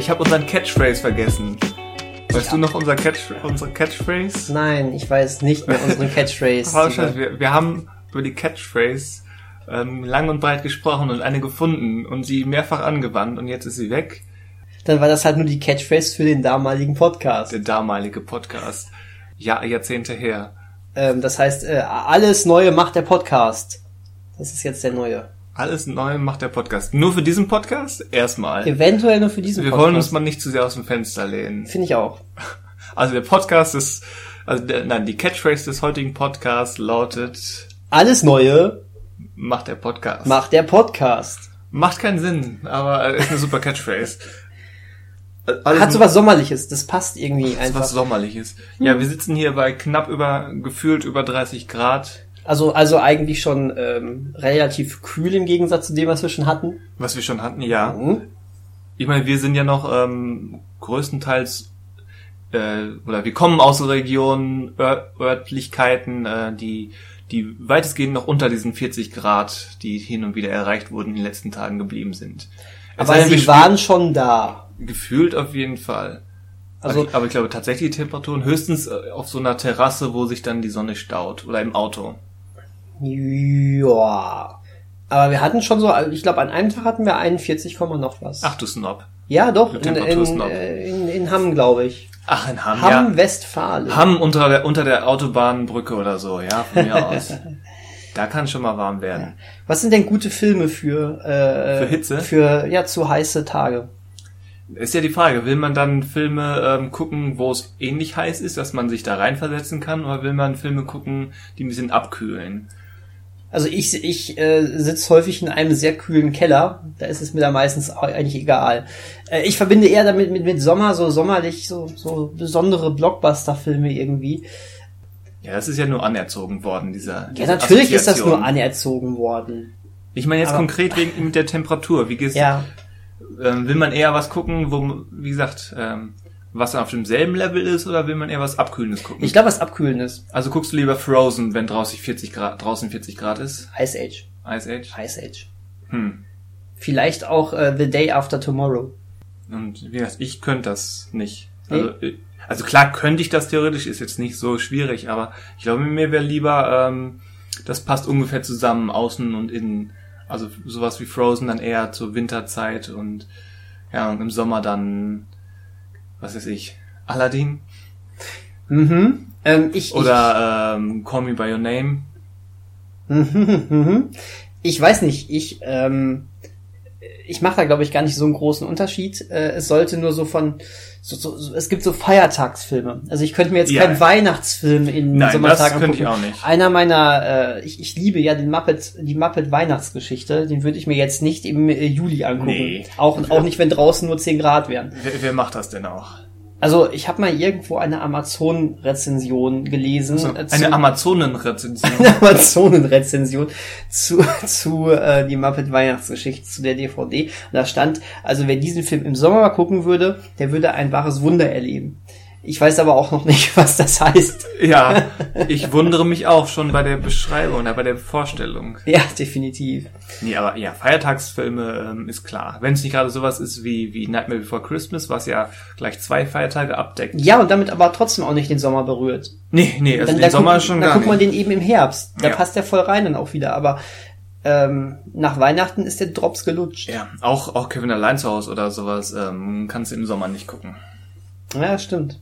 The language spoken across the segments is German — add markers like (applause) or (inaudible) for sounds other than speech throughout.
ich habe unseren Catchphrase vergessen. Weißt du noch unser Catch, unsere Catchphrase? Nein, ich weiß nicht mehr unseren (laughs) Catchphrase. Falsch, wir, wir haben über die Catchphrase ähm, lang und breit gesprochen und eine gefunden und sie mehrfach angewandt und jetzt ist sie weg. Dann war das halt nur die Catchphrase für den damaligen Podcast. Der damalige Podcast. Ja, Jahrzehnte her. Ähm, das heißt, äh, alles Neue macht der Podcast. Das ist jetzt der neue. Alles neu macht der Podcast. Nur für diesen Podcast? Erstmal. Eventuell nur für diesen Wir Podcast. wollen uns mal nicht zu sehr aus dem Fenster lehnen. Finde ich auch. (laughs) Also der Podcast ist, also der, nein, die Catchphrase des heutigen Podcasts lautet, Alles Neue macht der Podcast. macht der Podcast. Macht keinen Sinn, aber ist eine super Catchphrase. (laughs) Alles Hat sowas Sommerliches. Das passt irgendwie was einfach. sommerliches. Ja, wir sitzen hier bei knapp über, gefühlt über 30 Grad, Also, also eigentlich schon ähm, relativ kühl im Gegensatz zu dem, was wir schon hatten. was wir schon hatten, ja. Mhm. Ich meine, wir sind ja noch ähm, größtenteils äh, oder wir kommen aus Regionen, Ör Örtlichkeiten, äh, die die weitestgehend noch unter diesen 40 Grad, die hin und wieder erreicht wurden, in den letzten Tagen geblieben sind. Es Aber sie waren schon da. gefühlt auf jeden Fall. Also, Also, aber ich glaube tatsächlich die Temperaturen höchstens äh, auf so einer Terrasse, wo sich dann die Sonne staut oder im Auto. Ja. Aber wir hatten schon so, ich glaube, an einem Tag hatten wir 41, Komma noch was. Ach du Snob. ja, doch, in, in, äh, in, in Hamm, glaube ich. Ach, in Hamm, Hamm, ja. Westfalen. Hamm unter der, unter der Autobahnbrücke oder so, ja, von mir aus. (laughs) Da kann schon mal warm werden. Was sind denn gute Filme für, äh, Für Hitze? Für, ja, zu heiße Tage. Ist ja die Frage, will man dann Filme ähm, gucken, wo es ähnlich heiß ist, dass man sich da reinversetzen kann, oder will man Filme gucken, die ein bisschen abkühlen? Also ich, ich äh, sitze häufig in einem sehr kühlen Keller. Da ist es mir da meistens eigentlich egal. Äh, ich verbinde eher damit mit, mit Sommer, so sommerlich, so, so besondere Blockbuster-Filme irgendwie. Ja, das ist ja nur anerzogen worden, dieser. Ja, natürlich ist das nur anerzogen worden. Ich meine jetzt aber- konkret wegen mit der Temperatur. Wie geht's? Ja. Ähm, will man eher was gucken, wo, wie gesagt, ähm, was auf demselben Level ist, oder will man eher was Abkühlendes gucken? Ich glaube, was abkühlen ist. also guckst du lieber Frozen, wenn draußen 40 Grad, draußen 40 Grad ist? Ice Age. Ice Age? Ice Age. Hm. Vielleicht auch äh, The Day After Tomorrow. Und wie gesagt, ich könnte das nicht. Also, äh, also klar könnte ich das theoretisch, ist jetzt nicht so schwierig, aber ich glaube, mir wäre lieber, ähm, das passt ungefähr zusammen, außen und innen. Also sowas wie Frozen dann eher zur Winterzeit und ja, und im Sommer dann, was weiß ich, Aladdin Mhm. Ähm, ich, oder ähm, Call Me By Your Name. ich, mhm. ich weiß nicht, ich, ähm, ich mache da glaube ich gar nicht so einen großen Unterschied. Äh, es sollte nur so von, so, so, so, es gibt so Feiertagsfilme. Also ich könnte mir jetzt Ja. keinen Weihnachtsfilm in Nein, Sommertagen das könnte ich angucken. auch nicht. Einer meiner, äh, ich, ich liebe ja den Muppet, die Muppet Weihnachtsgeschichte. Den würde ich mir jetzt nicht im äh, Juli angucken. Nee. Auch, auch nicht, wenn draußen nur 10 Grad wären. Wer, wer macht das denn auch? Also ich habe mal irgendwo eine Amazon-Rezension gelesen. So, äh, zu- (laughs) eine Amazonen-Rezension. eine Amazon-Rezension zu, zu äh, die Muppet Weihnachtsgeschichte, zu der DVD. Und da stand, also wer diesen Film im Sommer mal gucken würde, der würde ein wahres Wunder erleben. Ich weiß aber auch noch nicht, (laughs) was das heißt. ja, (laughs) ich wundere mich auch schon bei der Beschreibung, bei der Vorstellung. Ja, definitiv. Nee, aber ja, Feiertagsfilme ähm, ist klar. Wenn es nicht gerade sowas ist wie, wie Nightmare Before Christmas, was ja gleich zwei Feiertage abdeckt. Ja, und damit aber trotzdem auch nicht den Sommer berührt. Nee, nee, also dann den dann Sommer guckt, schon dann gar guckt man nicht. den eben im Herbst. Da Ja. passt der voll rein dann auch wieder. Aber ähm, nach Weihnachten ist der Drops gelutscht. Ja, auch, auch Kevin allein zu Hause oder sowas ähm, kannst du im Sommer nicht gucken. ja stimmt.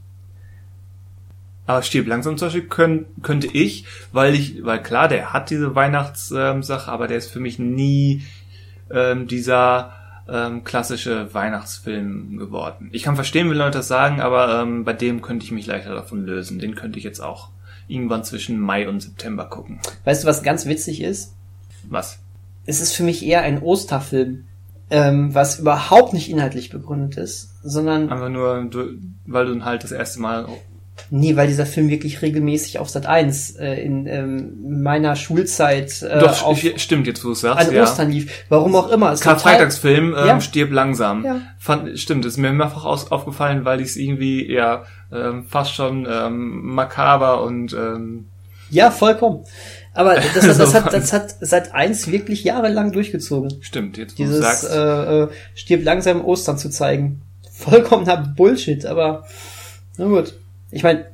Aber Stirb langsam zum Beispiel können, könnte ich, weil ich, weil klar, der hat diese Weihnachtssache, ähm, aber der ist für mich nie ähm, dieser ähm, klassische Weihnachtsfilm geworden. Ich kann verstehen, wenn Leute das sagen, aber ähm, bei dem könnte ich mich leichter davon lösen. Den könnte ich jetzt auch irgendwann zwischen Mai und September gucken. Weißt du, was ganz witzig ist? Was? es ist für mich eher ein Osterfilm, ähm, was überhaupt nicht inhaltlich begründet ist, sondern Einfach nur, weil du halt das erste Mal. Nee, weil dieser Film wirklich regelmäßig auf Sat 1 äh, in ähm, meiner Schulzeit äh, Doch, auf, st- stimmt, jetzt wo du es sagst. an ja. Ostern lief. Warum auch immer. Es Karfreitagsfilm, ähm, Ja. stirb langsam. Ja. Fand, stimmt, ist mir mehrfach aus, aufgefallen, weil ich es irgendwie ja ähm, fast schon ähm, makaber und ähm, Ja, vollkommen. Aber das, (laughs) das, das, hat, das hat Sat 1 wirklich jahregelang durchgezogen. stimmt, jetzt wo du Dieses sagst. äh, äh, stirb langsam Ostern zu zeigen. vollkommener Bullshit, aber na gut. Ich meine,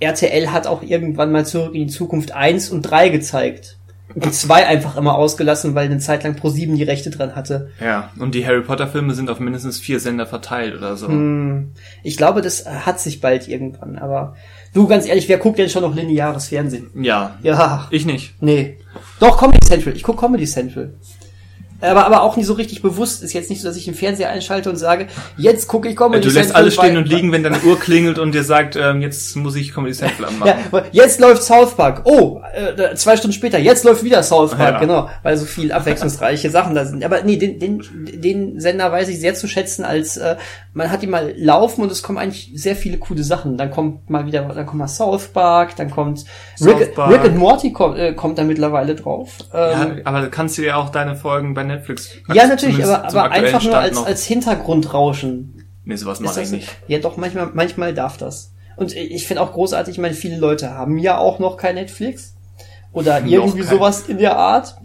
RTL hat auch irgendwann mal zurück in die Zukunft 1 und 3 gezeigt. Und 2 einfach immer ausgelassen, weil eine Zeit lang Pro7 die Rechte dran hatte. Ja, und die Harry Potter Filme sind auf mindestens vier Sender verteilt oder so. Hm, ich glaube, das hat sich bald irgendwann, aber du, ganz ehrlich, wer guckt denn schon noch lineares Fernsehen? Ja. Ja, Ich nicht. nee. Doch, Comedy Central. Ich guck Comedy Central. Aber, aber auch nicht so richtig bewusst. Ist jetzt nicht so, dass ich den Fernseher einschalte und sage, jetzt gucke ich Comedy Du lässt Central. alles stehen und liegen, wenn deine Uhr klingelt und dir sagt, ähm, jetzt muss ich Comedy Central anmachen. Ja, jetzt läuft South Park. Oh, äh, zwei Stunden später, jetzt läuft wieder South Park, Ja. genau, weil so viel abwechslungsreiche Sachen da sind. Aber nee, den, den, den Sender weiß ich sehr zu schätzen, als äh, man hat ihn mal laufen und es kommen eigentlich sehr viele coole Sachen. Dann kommt mal wieder, dann kommt mal South Park, dann kommt South Rick, Park. Rick and Morty kommt, äh, kommt da mittlerweile drauf. Ja, Ähm, aber du kannst dir ja auch deine Folgen bei Netflix ja, natürlich, aber, aber einfach nur Stand als, noch- als Hintergrundrauschen Nee, sowas mache ich nicht. ja, doch, manchmal, manchmal darf das. Und ich finde auch großartig, ich meine, viele Leute haben ja auch noch kein Netflix oder irgendwie sowas in der Art.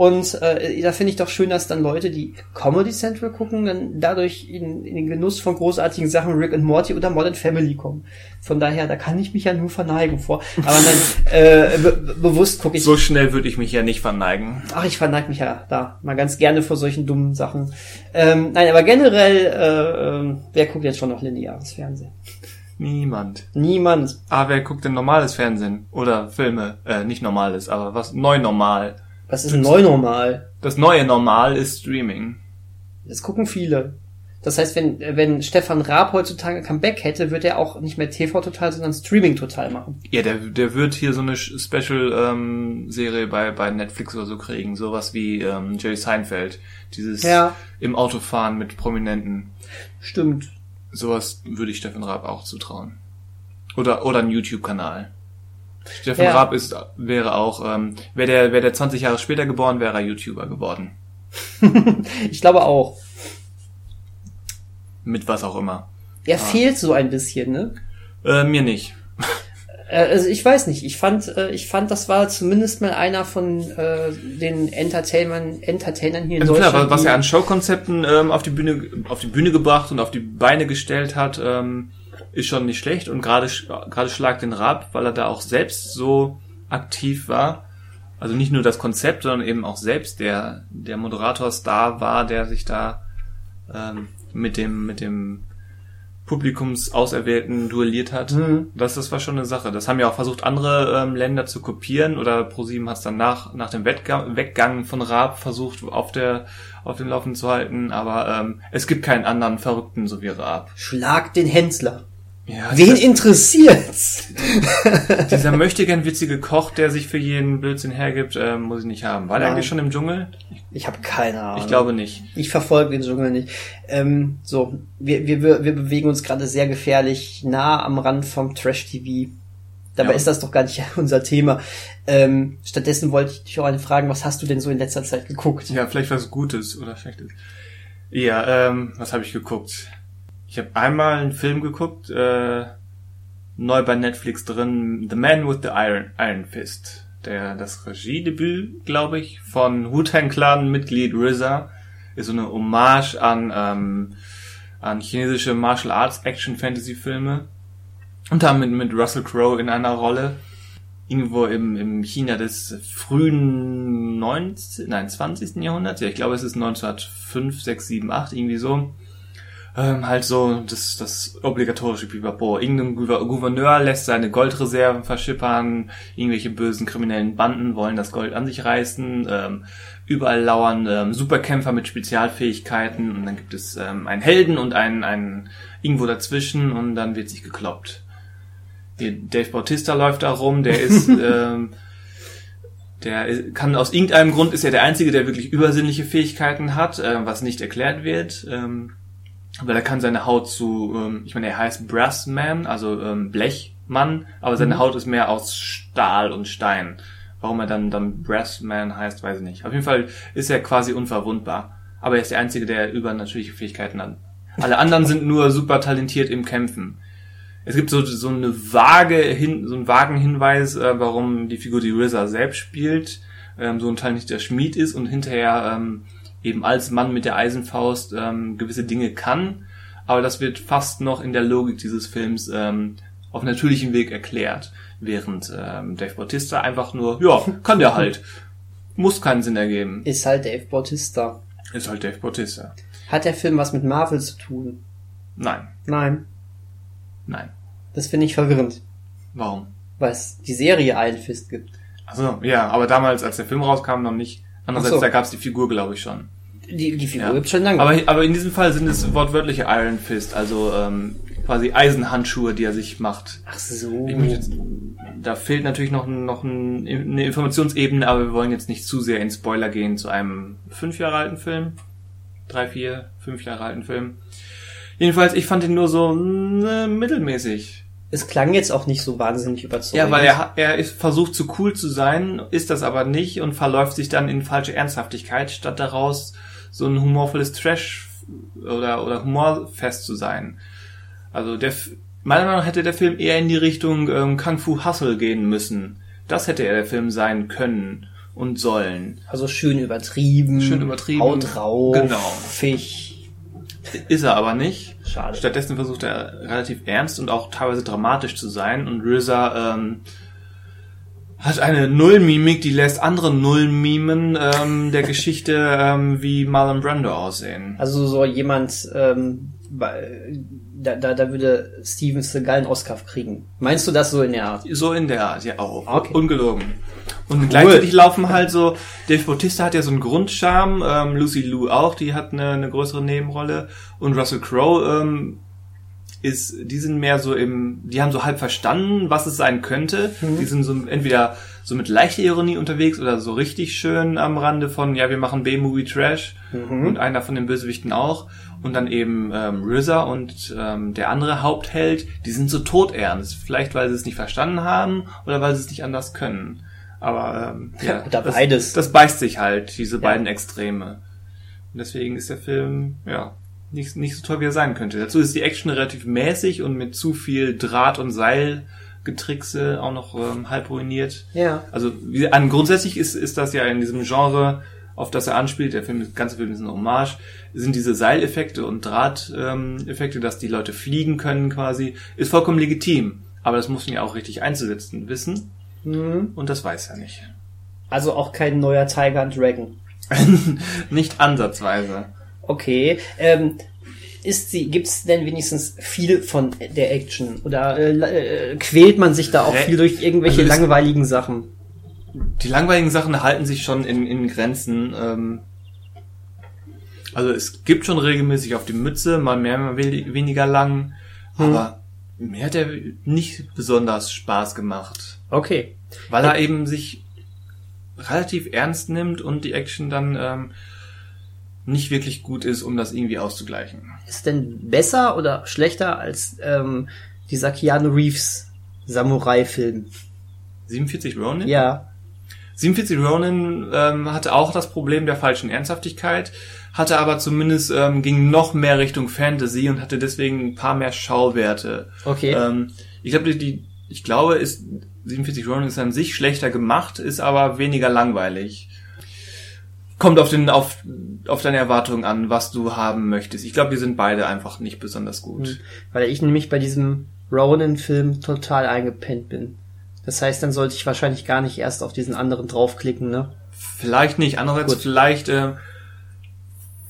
Und äh, da finde ich doch schön, dass dann Leute, die Comedy Central gucken, dann dadurch in, in den Genuss von großartigen Sachen Rick and Morty oder Modern Family kommen. Von daher, da kann ich mich ja nur verneigen vor. Aber dann (laughs) äh, be bewusst gucke ich. So schnell würde ich mich ja nicht verneigen. Ach, ich verneige mich ja da mal ganz gerne vor solchen dummen Sachen. Ähm, nein, aber generell, äh, ähm, wer guckt jetzt schon noch lineares Fernsehen? Niemand. Niemand. Ah, wer guckt denn normales Fernsehen? Oder Filme? Äh, nicht normales, aber was? Neu normal. Was ist neu normal? Das neue Normal ist Streaming. Das gucken viele. Das heißt, wenn, wenn Stefan Raab heutzutage Comeback hätte, wird er auch nicht mehr TV total, sondern Streaming total machen. Ja, der, der wird hier so eine Special-Serie bei, bei Netflix oder so kriegen. Sowas wie ähm, Jerry Seinfeld. Dieses Ja. im Autofahren mit Prominenten. Stimmt. Sowas würde ich Stefan Raab auch zutrauen. Oder, oder ein YouTube-Kanal. Stefan Ja. Raab ist, wäre auch, ähm, wäre der, wäre der 20 Jahre später geboren, wäre er YouTuber geworden. (laughs) Ich glaube auch. Mit was auch immer. Er fehlt so ein bisschen, ne? Äh, mir nicht. Äh, Also ich weiß nicht. Ich fand, äh, ich fand, das war zumindest mal einer von äh, den Entertainern, Entertainern hier in Also Deutschland. klar, was er an Showkonzepten ähm, auf die Bühne auf die Bühne gebracht und auf die Beine gestellt hat, ähm, ist schon nicht schlecht und gerade gerade Schlag den Rab, weil er da auch selbst so aktiv war. Also nicht nur das Konzept, sondern eben auch selbst der der Moderator-Star war, der sich da ähm, mit dem mit dem Publikumsauserwählten duelliert hat. Mhm. Das, das war schon eine Sache. Das haben ja auch versucht, andere ähm, Länder zu kopieren oder ProSieben hat es dann nach, nach dem Wettgang, Weggang von Raab versucht, auf der auf dem Laufen zu halten, aber ähm, es gibt keinen anderen Verrückten so wie Raab. Schlag den Hänsler. Ja, Wen dieser, interessiert's? (laughs) dieser möchte gern witzige Koch, der sich für jeden Blödsinn hergibt, ähm, muss ich nicht haben. War der eigentlich schon im Dschungel? Ich habe keine Ahnung. Ich glaube nicht. Ich verfolge den Dschungel nicht. Ähm, so, wir, wir, wir wir bewegen uns gerade sehr gefährlich nah am Rand vom Trash-TV. Dabei Ja. ist das doch gar nicht (laughs) unser Thema. Ähm, stattdessen wollte ich dich auch eine fragen, was hast du denn so in letzter Zeit geguckt? Ja, vielleicht was Gutes oder Schlechtes. Ja, ähm, was habe ich geguckt? Ich habe einmal einen Film geguckt, äh, neu bei Netflix drin, The Man with the Iron, Iron Fist. Der, das Regiedebüt, glaube ich, von Wu-Tang Clan Mitglied RZA ist so eine Hommage an, ähm, an chinesische Martial Arts Action Fantasy Filme. Und damit mit Russell Crowe in einer Rolle. Irgendwo im, im China des frühen 19, nein, 20. Jahrhunderts. Ja, ich glaube, es ist 1905, 6, 7, 8, irgendwie so. Ähm, halt so das, das obligatorische Pipapo. Irgendein Gouver- Gouverneur lässt seine Goldreserven verschippern, irgendwelche bösen kriminellen Banden wollen das Gold an sich reißen, ähm, überall lauern ähm, Superkämpfer mit Spezialfähigkeiten und dann gibt es ähm, einen Helden und einen, einen irgendwo dazwischen und dann wird sich gekloppt. Dave Bautista läuft da rum, der ist (laughs) ähm, der kann aus irgendeinem Grund ist er der einzige, der wirklich übersinnliche Fähigkeiten hat, äh, was nicht erklärt wird. Ähm, weil er kann seine Haut zu, ähm, ich meine, er heißt Brassman, also ähm, Blechmann, aber seine Haut ist mehr aus Stahl und Stein. Warum er dann, dann Brassman heißt, weiß ich nicht. Auf jeden Fall ist er quasi unverwundbar. Aber er ist der Einzige, der übernatürliche Fähigkeiten hat. Alle anderen sind nur super talentiert im Kämpfen. Es gibt so, so eine vage hin, so einen vagen Hinweis, äh, warum die Figur die RZA selbst spielt, ähm, so ein Teil nicht der Schmied ist und hinterher ähm, eben als Mann mit der Eisenfaust ähm, gewisse Dinge kann, aber das wird fast noch in der Logik dieses Films ähm, auf natürlichem Weg erklärt, während ähm, Dave Bautista einfach nur, ja, (laughs) kann der halt. Muss keinen Sinn ergeben. Ist halt Dave Bautista. Ist halt Dave Bautista. Hat der Film was mit Marvel zu tun? Nein, Nein. nein. Das finde ich verwirrend, Warum? weil es die Serie Iron Fist gibt. Also ja, aber damals, als der Film rauskam, noch nicht. Andererseits, so. da gab's die Figur, glaube ich, schon. Die, die Figur Ja. gibt's schon lange. Aber, aber in diesem Fall sind es wortwörtliche Iron Fist, also ähm, quasi Eisenhandschuhe, die er sich macht. Ach so. Jetzt, da fehlt natürlich noch, noch ein, eine Informationsebene, aber wir wollen jetzt nicht zu sehr in Spoiler gehen zu einem fünf Jahre alten Film. Drei, vier, fünf Jahre alten Film. Jedenfalls, ich fand ihn nur so äh, mittelmäßig. Es klang jetzt auch nicht so wahnsinnig überzeugend. Ja, weil er, er ist versucht zu cool zu sein, ist das aber nicht und verläuft sich dann in falsche Ernsthaftigkeit, statt daraus so ein humorvolles Trash oder, oder humorfest zu sein. Also der, meiner Meinung nach hätte der Film eher in die Richtung ähm, Kung Fu Hustle gehen müssen. Das hätte er der Film sein können und sollen. Also schön übertrieben. Schön übertrieben. Haut drauf. Genau. Fisch. Ist er aber nicht. Schade. Stattdessen versucht er relativ ernst und auch teilweise dramatisch zu sein und RZA ähm, hat eine Nullmimik, die lässt andere Nullmimen ähm, der Geschichte (laughs) ähm, wie Marlon Brando aussehen. Also so jemand, ähm, da, da, da würde Steven Seagal einen Oscar kriegen. Meinst du das so in der Art? So in der Art, ja auch. Okay. Ungelogen. Und gleichzeitig laufen halt so, Dave Bautista hat ja so einen Grundcharme, ähm, Lucy Liu auch, die hat eine, eine größere Nebenrolle und Russell Crowe ähm, ist, die sind mehr so im, die haben so halb verstanden, was es sein könnte. Die sind so entweder so mit leichter Ironie unterwegs oder so richtig schön am Rande von, ja, wir machen B-Movie Trash und einer von den Bösewichten auch. Und dann eben ähm, RZA und ähm, der andere Hauptheld, die sind so todernst. Vielleicht, weil sie es nicht verstanden haben oder weil sie es nicht anders können. Aber ähm, (laughs) ja, Oder das, beides. das beißt sich halt, diese beiden Extreme. Und deswegen ist der Film, ja, nicht, nicht so toll, wie er sein könnte. Dazu ist die Action relativ mäßig und mit zu viel Draht- und Seilgetrickse auch noch ähm, halb ruiniert. Ja. Also wie, an, grundsätzlich ist, ist das ja in diesem Genre, auf das er anspielt, der Film, der ganze Film ist ein Hommage, sind diese Seileffekte und Drahteffekte, ähm, dass die Leute fliegen können quasi, ist vollkommen legitim. Aber das muss man ja auch richtig einzusetzen wissen. Mhm. Und das weiß er nicht. Also auch kein neuer Tiger and Dragon. (laughs) nicht ansatzweise. Okay. Ähm, ist sie, gibt's denn wenigstens viel von der Action? Oder äh, äh, quält man sich da auch viel durch irgendwelche Also langweiligen Sachen? Die langweiligen Sachen halten sich schon in, in Grenzen. Ähm, also es gibt schon regelmäßig auf die Mütze, mal mehr, mal we- weniger lang. Aber mir hat er nicht besonders Spaß gemacht. Okay. Weil er eben sich relativ ernst nimmt und die Action dann ähm, nicht wirklich gut ist, um das irgendwie auszugleichen. Ist denn besser oder schlechter als ähm, dieser Keanu Reeves Samurai-Film? 47 Ronin? Ja. 47 Ronin ähm, hatte auch das Problem der falschen Ernsthaftigkeit, hatte aber zumindest ähm, ging noch mehr Richtung Fantasy und hatte deswegen ein paar mehr Schauwerte. Okay. Ähm, ich glaube, die, ich glaube, ist 47 Ronin ist an sich schlechter gemacht, ist aber weniger langweilig. Kommt auf den auf auf deine Erwartungen an, was du haben möchtest. Ich glaube, die sind beide einfach nicht besonders gut. Weil ich nämlich bei diesem Ronin-Film total eingepennt bin. Das heißt, dann sollte ich wahrscheinlich gar nicht erst auf diesen anderen draufklicken, ne? Vielleicht nicht. Andererseits Gut. vielleicht, äh,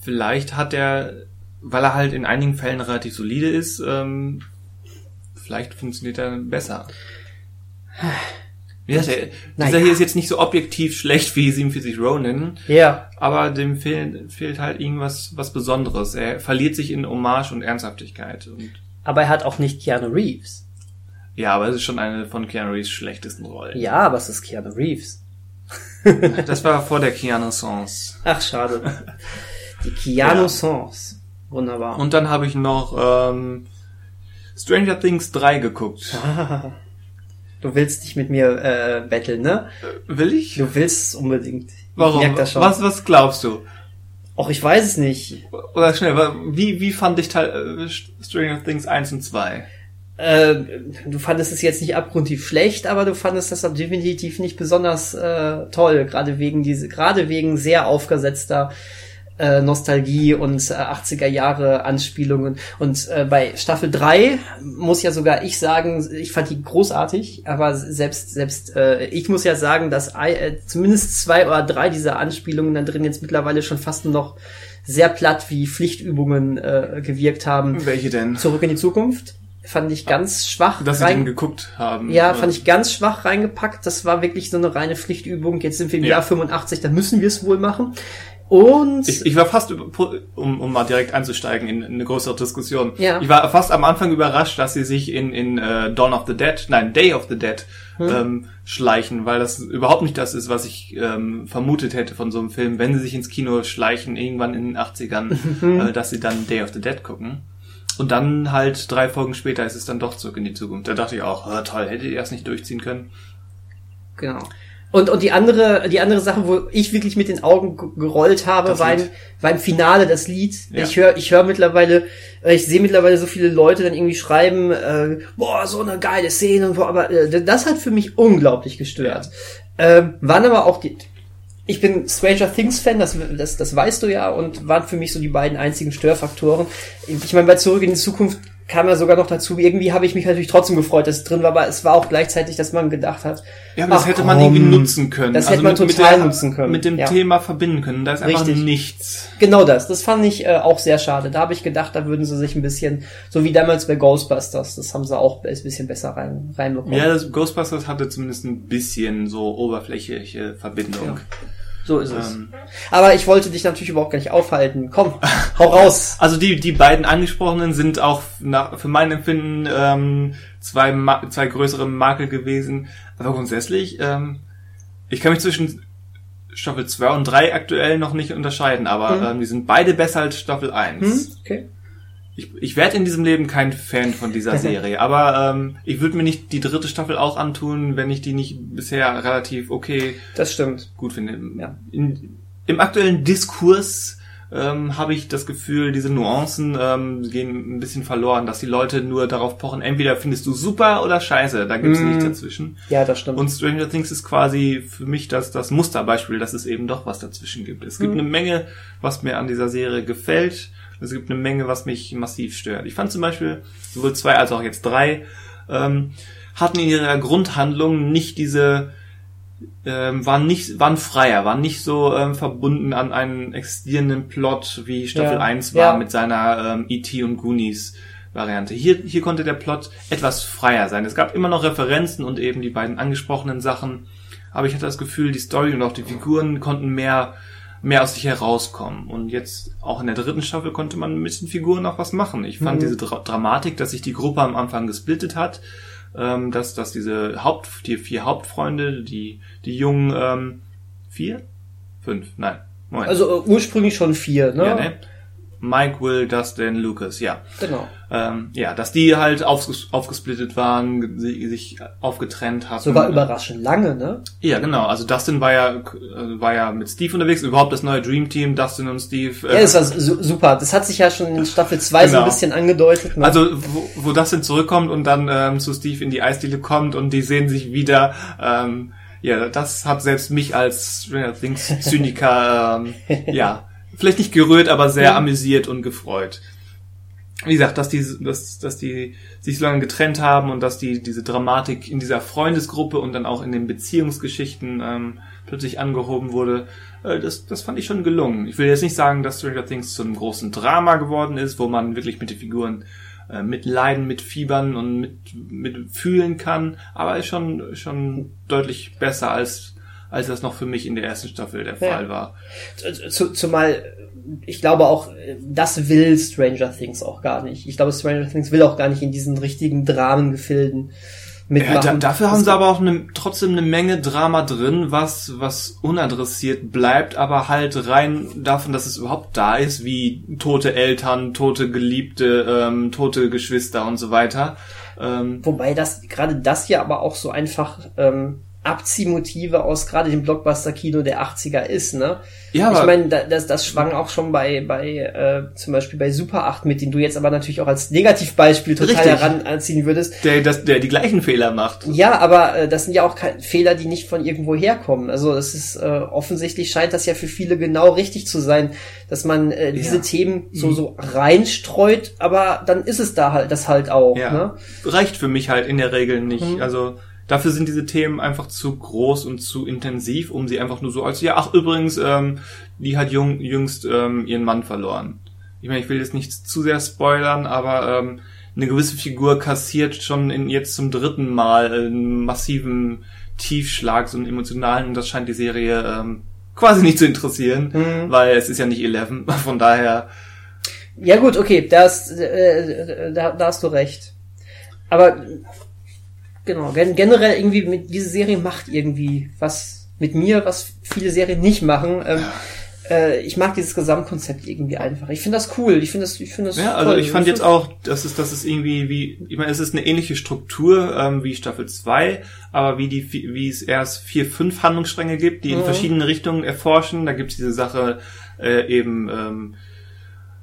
vielleicht hat er, weil er halt in einigen Fällen relativ solide ist, ähm, vielleicht funktioniert er besser. Wie gesagt, der, dieser hier ist jetzt nicht so objektiv schlecht wie 47 Ronin, Ja. aber dem fehlt, fehlt halt irgendwas was Besonderes. Er verliert sich in Hommage und Ernsthaftigkeit. Und, Aber er hat auch nicht Keanu Reeves. ja, aber es ist schon eine von Keanu Reeves schlechtesten Rollen. Ja, aber es ist Keanu Reeves. (laughs) Das war vor der Keanu Sons. Ach, schade. Die Keanu Ja. Wunderbar. Und dann habe ich noch ähm, Stranger Things 3 geguckt. (laughs) Du willst dich mit mir äh, betteln, ne? Will ich? Du willst es unbedingt. Warum? Ich merk das schon. Was, was glaubst du? Och, ich weiß es nicht. Oder schnell, wie, wie fand ich Teil, äh, Stranger Things 1 und 2? Äh, du fandest es jetzt nicht abgrundtief schlecht, aber du fandest das definitiv nicht besonders äh, toll, gerade wegen diese, gerade wegen sehr aufgesetzter äh, Nostalgie und äh, 80er Jahre Anspielungen. Und äh, bei Staffel 3 muss ja sogar ich sagen, ich fand die großartig, aber selbst selbst äh, ich muss ja sagen, dass äh, zumindest zwei oder drei dieser Anspielungen dann drin jetzt mittlerweile schon fast nur noch sehr platt wie Pflichtübungen äh, gewirkt haben. Welche denn? Zurück in die Zukunft fand ich ganz schwach. Dass sie den geguckt haben. Ja, fand ich ganz schwach reingepackt. Das war wirklich so eine reine Pflichtübung. Jetzt sind wir im Ja. Jahr 85, da müssen wir es wohl machen. Und Ich, ich war fast, um, um mal direkt einzusteigen in eine größere Diskussion. Ja. Ich war fast am Anfang überrascht, dass sie sich in, in äh, Dawn of the Dead, nein, Day of the Dead Hm. ähm, schleichen, weil das überhaupt nicht das ist, was ich ähm, vermutet hätte von so einem Film, wenn sie sich ins Kino schleichen, irgendwann in den 80ern, Mhm. (laughs) äh, dass sie dann Day of the Dead gucken. Und dann halt drei Folgen später ist es dann doch zurück in die Zukunft. Da dachte ich auch, oh, toll, hättet ihr das nicht durchziehen können? genau. Und, und die andere, die andere Sache, wo ich wirklich mit den Augen ge- gerollt habe, war im, war im Finale das Lied. Ja. Ich höre ich hör mittlerweile, äh, ich sehe mittlerweile so viele Leute dann irgendwie schreiben, äh, boah, so eine geile Szene und boah, aber äh, das hat für mich unglaublich gestört. Ähm, waren aber auch die, ich bin Stranger Things Fan, das, das, das weißt du ja, und waren für mich so die beiden einzigen Störfaktoren. Ich meine, bei Zurück in die Zukunft kam ja sogar noch dazu, irgendwie habe ich mich natürlich trotzdem gefreut, dass es drin war, aber es war auch gleichzeitig, dass man gedacht hat, Ja, aber das hätte man komm, irgendwie nutzen können. Also Das hätte man total der, nutzen können. Mit dem Ja. Thema verbinden können. Da ist einfach Richtig. nichts. Genau das. Das fand ich äh, auch sehr schade. Da habe ich gedacht, da würden sie sich ein bisschen, so wie damals bei Ghostbusters, das haben sie auch ein bisschen besser rein, reinbekommen. Ja, das Ghostbusters hatte zumindest ein bisschen so oberflächliche Verbindung. So ist es. Ähm, Aber ich wollte dich natürlich überhaupt gar nicht aufhalten. Komm, hau raus. (laughs) also die, die beiden angesprochenen sind auch nach, für mein Empfinden ähm, zwei, zwei größere Makel gewesen. Aber grundsätzlich, ähm, ich kann mich zwischen Staffel 2 und 3 aktuell noch nicht unterscheiden, aber Mhm. ähm, die sind beide besser als Staffel 1. Hm? Okay. Ich, ich werde in diesem Leben kein Fan von dieser (laughs) Serie, aber ähm, ich würde mir nicht die dritte Staffel auch antun, wenn ich die nicht bisher relativ okay Das stimmt. gut finde. Ja. In, Im aktuellen Diskurs ähm, habe ich das Gefühl, diese Nuancen ähm, gehen ein bisschen verloren, dass die Leute nur darauf pochen, entweder findest du super oder scheiße, da gibt's Mm. nichts dazwischen. Ja, das stimmt. Und Stranger Things ist quasi für mich das, das Musterbeispiel, dass es eben doch was dazwischen gibt. Es gibt Mhm. eine Menge, was mir an dieser Serie gefällt. Es gibt eine Menge, was mich massiv stört. Ich fand zum Beispiel sowohl zwei als auch jetzt drei ähm, hatten in ihrer Grundhandlung nicht diese ähm, waren nicht waren freier, waren nicht so ähm, verbunden an einen existierenden Plot wie Staffel Ja. 1 war Ja. mit seiner ähm, E.T. und Goonies Variante. Hier, hier konnte der Plot etwas freier sein. Es gab immer noch Referenzen und eben die beiden angesprochenen Sachen, aber ich hatte das Gefühl, die Story und auch die Figuren konnten mehr mehr aus sich herauskommen. Und jetzt auch in der dritten Staffel konnte man mit den Figuren auch was machen. Ich fand Mhm. diese Dra Dramatik, dass sich die Gruppe am Anfang gesplittet hat, ähm, dass, dass diese Haupt, die vier Hauptfreunde, die, die jungen, ähm, vier? Fünf? Nein. Moment. Also äh, ursprünglich schon vier, ne? ja, ne? Mike, Will, Dustin, Lucas, ja. Genau. Ähm, ja, dass die halt aufges aufgesplittet waren, sich aufgetrennt hatten. Sogar überraschend lange, ne? Ja, genau. Also Dustin war ja, war ja mit Steve unterwegs, überhaupt das neue Dream Team, Dustin und Steve. Ja, äh, das war su super. Das hat sich ja schon in Staffel 2 so ein Genau. bisschen angedeutet. Ne? Also, wo, wo denn zurückkommt und dann ähm, zu Steve in die Eisdiele kommt und die sehen sich wieder, ähm, ja, das hat selbst mich als Stranger Things Zyniker, ähm, (laughs) ja, vielleicht nicht gerührt, aber sehr Ja. amüsiert und gefreut. Wie gesagt, dass die, dass, dass die sich so lange getrennt haben und dass die diese Dramatik in dieser Freundesgruppe und dann auch in den Beziehungsgeschichten ähm, plötzlich angehoben wurde, äh, das, das fand ich schon gelungen. Ich will jetzt nicht sagen, dass Stranger Things zu einem großen Drama geworden ist, wo man wirklich mit den Figuren äh, mitleiden, mitfiebern und mit, mit fühlen kann, aber ist schon, schon deutlich besser als, als das noch für mich in der ersten Staffel der Ja. Fall war. Zu, zumal, ich glaube auch, das will Stranger Things auch gar nicht. Ich glaube, Stranger Things will auch gar nicht in diesen richtigen Dramengefilden mitmachen. Ja, da, dafür haben Das- sie aber auch ne, trotzdem eine Menge Drama drin, was, was unadressiert bleibt, aber halt rein davon, dass es überhaupt da ist, wie tote Eltern, tote Geliebte, ähm, tote Geschwister und so weiter. Ähm, Wobei das, gerade das ja aber auch so einfach, ähm, Abziehmotive aus gerade dem Blockbuster-Kino der 80er ist, ne? Ja, ich aber- meine, da- das, das schwang auch schon bei, bei äh, zum Beispiel bei Super 8 mit, den du jetzt aber natürlich auch als Negativbeispiel total Richtig. heranziehen würdest. Der, das, der die gleichen Fehler macht. Ja, aber äh, das sind ja auch Fehler, die nicht von irgendwo herkommen. Also es ist äh, offensichtlich scheint das ja für viele genau richtig zu sein, dass man äh, diese Ja. Themen so so reinstreut, aber dann ist es da halt das halt auch. Ja. Ne? Reicht für mich halt in der Regel nicht. Mhm. Also dafür sind diese Themen einfach zu groß und zu intensiv, um sie einfach nur so als, ja, ach übrigens, ähm, die hat jung, jüngst ähm, ihren Mann verloren. Ich meine, ich will jetzt nicht zu sehr spoilern, aber ähm, eine gewisse Figur kassiert schon in, jetzt zum dritten Mal einen massiven Tiefschlag, so einen emotionalen, und das scheint die Serie ähm, quasi nicht zu interessieren, Mhm. weil es ist ja nicht Eleven, (laughs) von daher, Ja gut, okay, da, ist, äh, da, da hast du recht. Aber genau, gen generell irgendwie mit diese Serie macht irgendwie was mit mir, was viele Serien nicht machen. Ähm, äh, ich mag dieses Gesamtkonzept irgendwie einfach. Ich finde das cool. Ich finde das, ich finde das Ja, also toll. ich fand jetzt auch, dass es, dass es irgendwie wie, ich meine, es ist eine ähnliche Struktur ähm, wie Staffel 2, aber wie die, wie es erst vier, fünf Handlungsstränge gibt, die in Mhm. verschiedene Richtungen erforschen. Da gibt's diese Sache äh, eben ähm,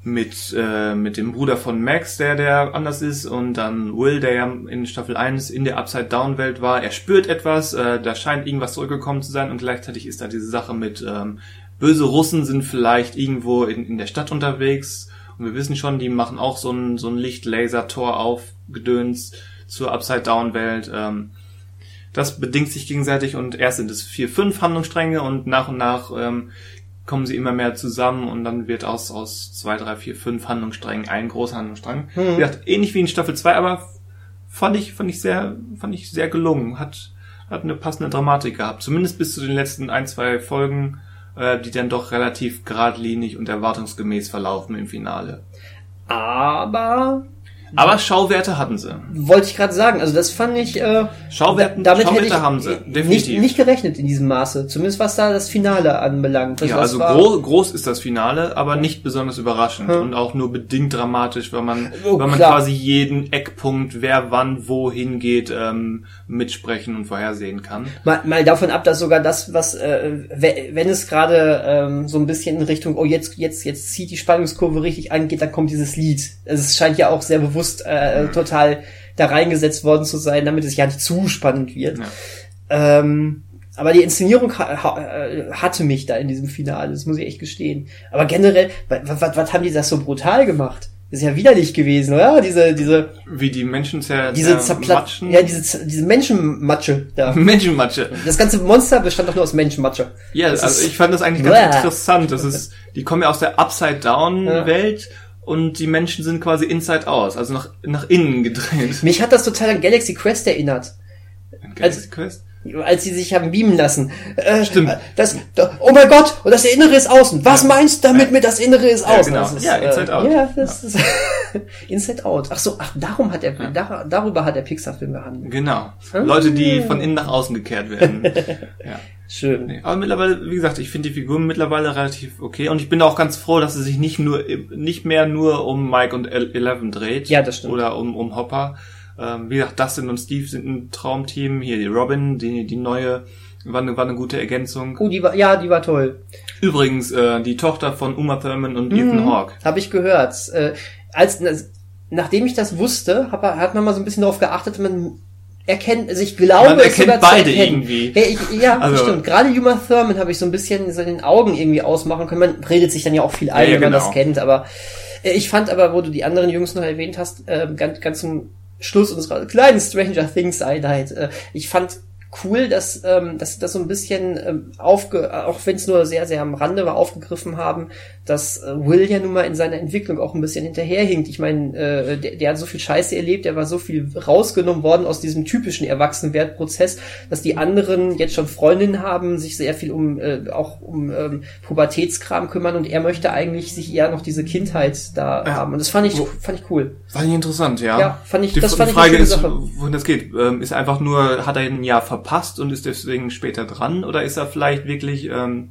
mit, äh, mit dem Bruder von Max, der der anders ist, und dann Will, der ja in Staffel 1 in der Upside-Down-Welt war. Er spürt etwas, äh, da scheint irgendwas zurückgekommen zu sein und gleichzeitig ist da diese Sache mit ähm, böse Russen sind vielleicht irgendwo in, in der Stadt unterwegs und wir wissen schon, die machen auch so ein, so ein Licht-Laser-Tor auf, Gedöns zur Upside-Down-Welt. Ähm, das bedingt sich gegenseitig und erst sind es vier, fünf Handlungsstränge und nach und nach ähm, kommen sie immer mehr zusammen und dann wird aus, aus zwei, drei, vier, fünf Handlungssträngen ein großer Handlungsstrang. Hm. Wie gesagt, ähnlich wie in Staffel 2, aber fand ich, fand ich sehr, fand ich sehr gelungen. Hat, hat eine passende Dramatik gehabt. Zumindest bis zu den letzten ein, zwei Folgen, äh, die dann doch relativ geradlinig und erwartungsgemäß verlaufen im Finale. aber Aber Schauwerte hatten sie. wollte ich gerade sagen, also das fand ich äh, Schauwerten, da- damit Schauwerte hätte ich haben sie, definitiv. nicht, nicht gerechnet in diesem Maße, zumindest was da das Finale anbelangt. ja, das also groß, groß ist das Finale, aber nicht besonders überraschend Hm. und auch nur bedingt dramatisch, weil man, Oh, weil man klar. quasi jeden Eckpunkt, wer wann wohin geht, ähm, mitsprechen und vorhersehen kann. Mal, mal davon ab, dass sogar das, was, äh, we- wenn es gerade ähm, so ein bisschen in Richtung, oh jetzt, jetzt, jetzt zieht die Spannungskurve richtig an, geht, dann kommt dieses Lied. Also es scheint ja auch sehr bewusst äh, total da reingesetzt worden zu sein, damit es ja nicht zu spannend wird. Ja. Ähm, aber die Inszenierung ha ha äh, hatte mich da in diesem Finale, das muss ich echt gestehen. Aber generell, was, haben die das so brutal gemacht? Das ist ja widerlich gewesen, oder? Diese, diese, Wie die Menschen zer, diese zerplat, zermatschen. ja, diese, diese Menschenmatsche da. (laughs) Menschenmatsche. Das ganze Monster bestand doch nur aus Menschenmatsche. Ja, Das also ist- ich fand das eigentlich ganz Bäh. interessant. Das ist, die kommen ja aus der Upside-Down-Welt und die Menschen sind quasi inside out, also nach, nach innen gedreht. Mich hat das total an Galaxy Quest erinnert, Galaxy Quest? Als sie sich haben beamen lassen. Äh, Stimmt. Das, da, oh mein Gott, und das Innere ist außen. Was Ja. meinst du damit mit das Innere ist Ja, außen? genau. Das ist, Ja, Inside äh, Out. Ja, das ist (laughs) Inside Out. Ach so, ach, darum hat er, dar, darüber hat der Pixar-Film gehandelt. Genau. Ah. Leute, die von innen nach außen gekehrt werden. (laughs) ja. Schön. Nee, aber mittlerweile, wie gesagt, ich finde die Figuren mittlerweile relativ okay und ich bin auch ganz froh, dass es sich nicht nur nicht mehr nur um Mike und El- Eleven dreht. Ja, das stimmt. Oder um, um Hopper. Ähm, wie gesagt, Dustin und Steve sind ein Traumteam. Hier die Robin, die, die neue, war eine, war eine gute Ergänzung. Oh, die war, ja, die war toll. Übrigens, äh, die Tochter von Uma Thurman und Ethan Hawke. Habe ich gehört. Äh, als, nachdem ich das wusste, hab, hat man mal so ein bisschen darauf geachtet, man erkennt, also ich glaube, Man erkennt beide irgendwie. Ja, ich, ja (laughs) Also- stimmt. Gerade Uma Thurman habe ich so ein bisschen so in den Augen irgendwie ausmachen können. Man redet sich dann ja auch viel ein, Ja, ja, wenn man genau. das kennt. Aber äh, ich fand aber, wo du die anderen Jungs noch erwähnt hast, äh, ganz, ganz zum Schluss unserer kleinen Stranger Things Einheit, äh, ich fand cool, dass ähm, dass das so ein bisschen ähm, aufge auch wenn es nur sehr sehr am Rande war aufgegriffen haben, dass äh, Will ja nun mal in seiner Entwicklung auch ein bisschen hinterherhinkt. Ich meine, äh, der, der hat so viel Scheiße erlebt, der war so viel rausgenommen worden aus diesem typischen Erwachsenwerdprozess, dass die anderen jetzt schon Freundinnen haben, sich sehr viel um äh, auch um ähm, Pubertätskram kümmern und er möchte eigentlich sich eher noch diese Kindheit da Ja. haben. Und das fand ich fand ich cool. Fand ich interessant, ja. Ja, fand ich- die, das die fand ich eine Frage schöne ist, Sache. wohin das geht. Ähm, ist er einfach nur, hat er ein Jahr verpasst und ist deswegen später dran? Oder ist er vielleicht wirklich, ähm,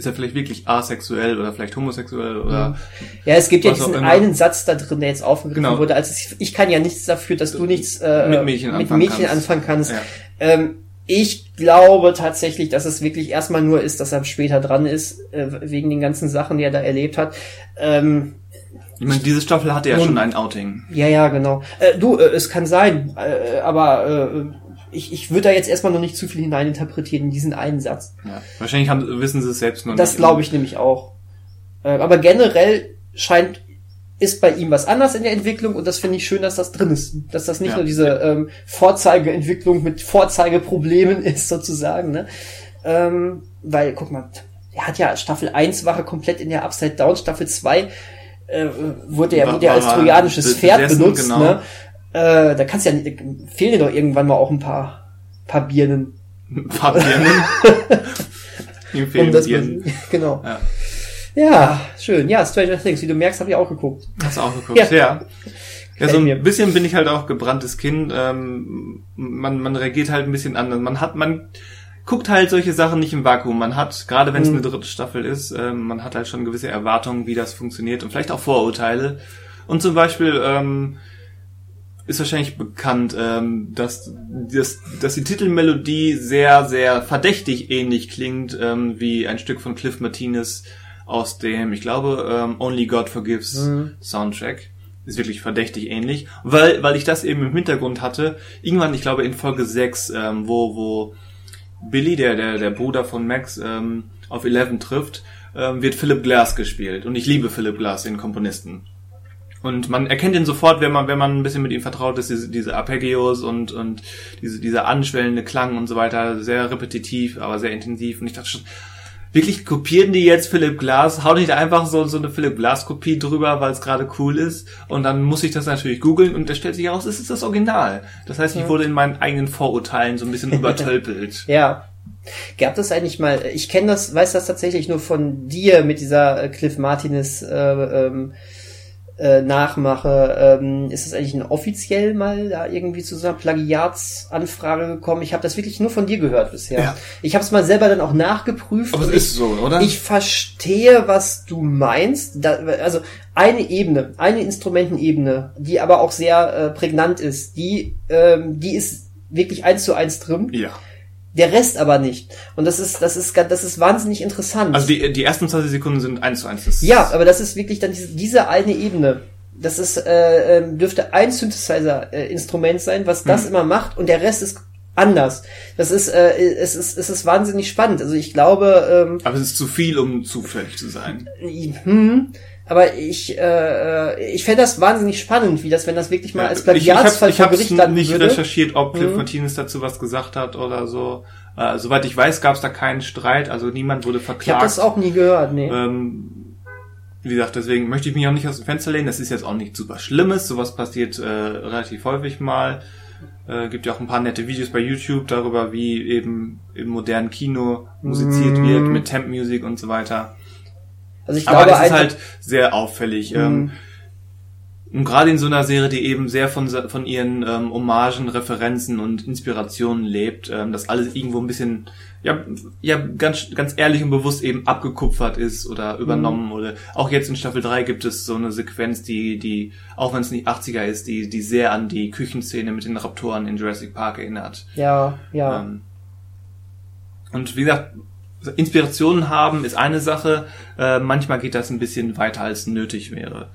ist er vielleicht wirklich asexuell oder vielleicht homosexuell oder Ja, es gibt ja diesen einen Satz da drin, der jetzt aufgegriffen Genau. wurde. Also ich, ich kann ja nichts dafür, dass du nichts äh, Mit Mädchen mit anfangen Mädchen kannst. anfangen kannst. Ja. Ähm, Ich glaube tatsächlich, dass es wirklich erstmal nur ist, dass er später dran ist, äh, wegen den ganzen Sachen, die er da erlebt hat. Ähm, Ich meine, diese Staffel hatte ja Nun- schon ein Outing. ja, ja, genau. Äh, du, äh, es kann sein, äh, aber äh, ich, ich würde da jetzt erstmal noch nicht zu viel hineininterpretieren in diesen einen Satz. Ja. Wahrscheinlich haben, wissen sie es selbst noch Das nicht. glaube ich nämlich auch. Äh, aber generell scheint ist bei ihm was anders in der Entwicklung und das finde ich schön, dass das drin ist. Dass das nicht Ja. nur diese ähm, Vorzeigeentwicklung mit Vorzeigeproblemen (laughs) ist, sozusagen. Ne? Ähm, weil, guck mal, er hat ja Staffel 1 war er komplett in der Upside Down, Staffel 2 äh, wurde er wurde er als trojanisches Pferd benutzt. genau. Ne? Äh, da kannst ja fehlen dir doch irgendwann mal auch ein paar, paar Birnen. Ein paar Birnen. (laughs) Ihm fehlen Um das Birnen. (laughs) genau. Ja. Ja, schön. Ja, Stranger Things, wie du merkst, habe ich auch geguckt. Hast du auch geguckt? Ja. Ja. ja. So ein bisschen bin ich halt auch gebranntes Kind. Ähm, man, man reagiert halt ein bisschen anders. Man hat, man guckt halt solche Sachen nicht im Vakuum. Man hat, gerade wenn es Mhm. eine dritte Staffel ist, ähm, man hat halt schon gewisse Erwartungen, wie das funktioniert und vielleicht auch Vorurteile. Und zum Beispiel ähm, ist wahrscheinlich bekannt, ähm, dass, dass, dass die Titelmelodie sehr, sehr verdächtig ähnlich klingt ähm, wie ein Stück von Cliff Martinez aus dem, ich glaube, ähm, Only God Forgives Mhm. Soundtrack. Ist wirklich verdächtig ähnlich, weil, weil ich das eben im Hintergrund hatte. Irgendwann, ich glaube, in Folge 6, ähm, wo, wo Billy, der, der, der Bruder von Max, ähm, auf Eleven trifft, ähm, wird Philip Glass gespielt. Und ich liebe Philip Glass, den Komponisten. Und man erkennt ihn sofort, wenn man, wenn man ein bisschen mit ihm vertraut ist, diese, diese Arpeggios und, und diese, dieser anschwellende Klang und so weiter, sehr repetitiv, aber sehr intensiv. Und ich dachte schon, wirklich kopieren die jetzt Philip Glass? Hau nicht einfach so, so eine Philip Glass Kopie drüber, weil es gerade cool ist. Und dann muss ich das natürlich googeln und da stellt sich heraus, es ist das Original. Das heißt, ich wurde in meinen eigenen Vorurteilen so ein bisschen (laughs) übertölpelt. Ja. Gab das eigentlich mal, ich kenne das, weiß das tatsächlich nur von dir mit dieser äh, Cliff Martinez äh, ähm, äh, Nachmache. Ähm, ist das eigentlich ein offiziell mal da irgendwie zu so einer Plagiatsanfrage gekommen? Ich habe das wirklich nur von dir gehört bisher. Ja. Ich habe es mal selber dann auch nachgeprüft. Aber es ist so, oder? Ich verstehe, was du meinst. Da, also eine Ebene, eine Instrumentenebene, die aber auch sehr äh, prägnant ist, die, ähm, die ist wirklich eins zu eins drin. ja. Der Rest aber nicht. Und das ist, das ist, das ist wahnsinnig interessant. Also die, die ersten 20 Sekunden sind eins zu eins. Ja, aber das ist wirklich dann diese, diese eine Ebene. Das ist, äh, ähm, dürfte ein Synthesizer-Instrument sein, was das immer macht und der Rest ist anders. Das ist, äh, es ist, es ist wahnsinnig spannend. Also ich glaube, ähm, Aber es ist zu viel, um zufällig zu sein. hm, aber ich, äh, äh, ich fände das wahnsinnig spannend, wie das, wenn das wirklich mal als ich ich habe Plagiatsfall ich vor Gericht landen nicht würde. recherchiert, ob Cliff Mhm. Martinez dazu was gesagt hat oder so. Äh, soweit ich weiß, gab es da keinen Streit, also niemand wurde Ich habe verklagt. das auch nie gehört, nee. Ähm, wie gesagt, deswegen möchte ich mich auch nicht aus dem Fenster lehnen. Das ist jetzt auch nicht super Schlimmes. Sowas passiert äh, relativ häufig mal. Äh, gibt ja auch ein paar nette Videos bei YouTube darüber, wie eben im modernen Kino musiziert Mm. wird mit Temp Music und so weiter. Also ich Aber glaube es ist halt sehr auffällig. Mhm. Ähm, und gerade in so einer Serie, die eben sehr von, von ihren ähm, Hommagen, Referenzen und Inspirationen lebt, ähm, dass alles irgendwo ein bisschen, ja, ja, ganz, ganz ehrlich und bewusst eben abgekupfert ist oder übernommen Mhm. oder auch jetzt in Staffel 3 gibt es so eine Sequenz, die, die, auch wenn es nicht 80er ist, die, die sehr an die Küchenszene mit den Raptoren in Jurassic Park erinnert. ja, ja. Ähm, und wie gesagt, Inspirationen haben ist eine Sache, äh, manchmal geht das ein bisschen weiter als nötig wäre.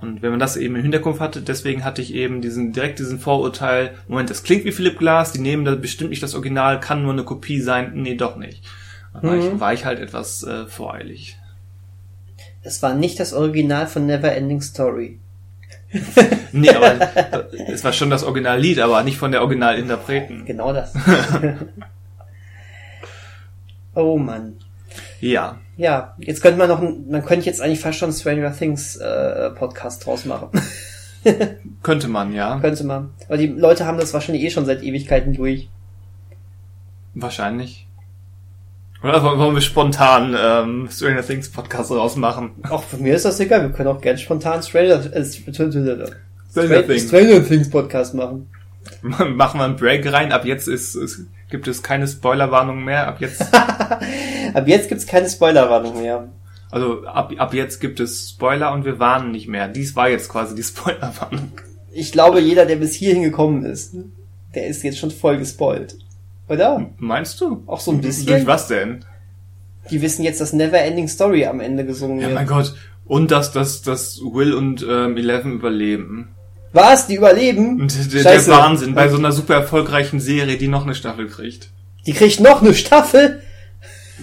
Und wenn man das eben im Hinterkopf hatte, deswegen hatte ich eben diesen direkt diesen Vorurteil, Moment, das klingt wie Philip Glass, die nehmen da bestimmt nicht das Original, kann nur eine Kopie sein, nee, doch nicht. Da war, Mhm. ich, war ich halt etwas äh, voreilig. Es war nicht das Original von Neverending Story. (laughs) Nee, aber es war schon das Originallied, aber nicht von der Originalinterpreten. Genau das. (laughs) oh Mann. Ja. Ja, jetzt könnte man noch, man könnte jetzt eigentlich fast schon Stranger Things äh, Podcast draus machen. (laughs) Könnte man, ja. könnte man. Aber die Leute haben das wahrscheinlich eh schon seit Ewigkeiten durch. Wahrscheinlich. Oder wollen wir spontan ähm, Stranger Things Podcast rausmachen? Auch für mir ist das egal, wir können auch gerne spontan Stranger, äh, Stranger, Stranger Things. Stranger Things Podcast machen. Machen wir einen Break rein. Ab jetzt ist, ist, gibt es keine Spoilerwarnung mehr. Ab jetzt, (laughs) Ab jetzt gibt's keine Spoilerwarnung mehr. also ab, ab jetzt gibt es Spoiler und wir warnen nicht mehr. Dies war jetzt quasi die (laughs) Spoilerwarnung. Ich glaube, jeder, der bis hierhin gekommen ist, der ist jetzt schon voll gespoilt. Oder? Meinst du? Auch so ein bisschen. Durch was denn? Die wissen jetzt, dass Neverending Story am Ende gesungen Ja, wird. mein Gott. Und dass, dass, dass Will und ähm, Eleven überleben. Was? Die überleben? Der, der. Wahnsinn bei so einer super erfolgreichen Serie, die noch eine Staffel kriegt. Die kriegt noch eine Staffel?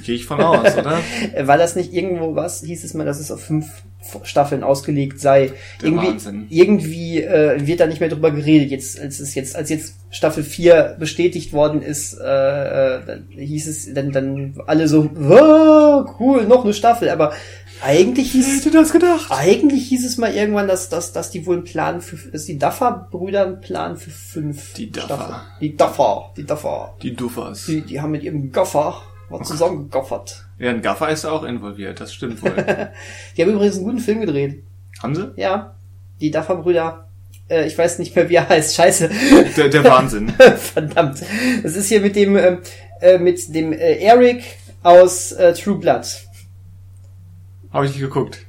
Gehe ich von aus, oder? (laughs) War das nicht irgendwo was? Hieß es mal, dass es auf fünf Staffeln ausgelegt sei. Der irgendwie Wahnsinn. irgendwie äh, wird da nicht mehr drüber geredet. Jetzt, als es jetzt, als jetzt Staffel 4 bestätigt worden ist, äh, äh, hieß es dann, dann alle so, "Wow, cool, noch eine Staffel. Aber eigentlich hieß es, Hätte das gedacht? eigentlich hieß es mal irgendwann, dass, dass, dass die wohl einen Plan für, dass die Duffer-Brüder einen Plan für fünf Die Duffer. Staffeln. Die Duffer, die Duffer. Die Duffers. Die, die haben mit ihrem Gaffer was zusammengegoffert. Ja, ein Gaffer ist auch involviert, das stimmt wohl. (laughs) Die haben übrigens einen guten Film gedreht. Haben sie? Ja, die Duffer-Brüder. Äh, ich weiß nicht mehr, wie er heißt. Scheiße. Der, der Wahnsinn. (laughs) Verdammt. Das ist hier mit dem, ähm, äh, mit dem äh, Eric aus äh, True Blood. Habe ich nicht geguckt.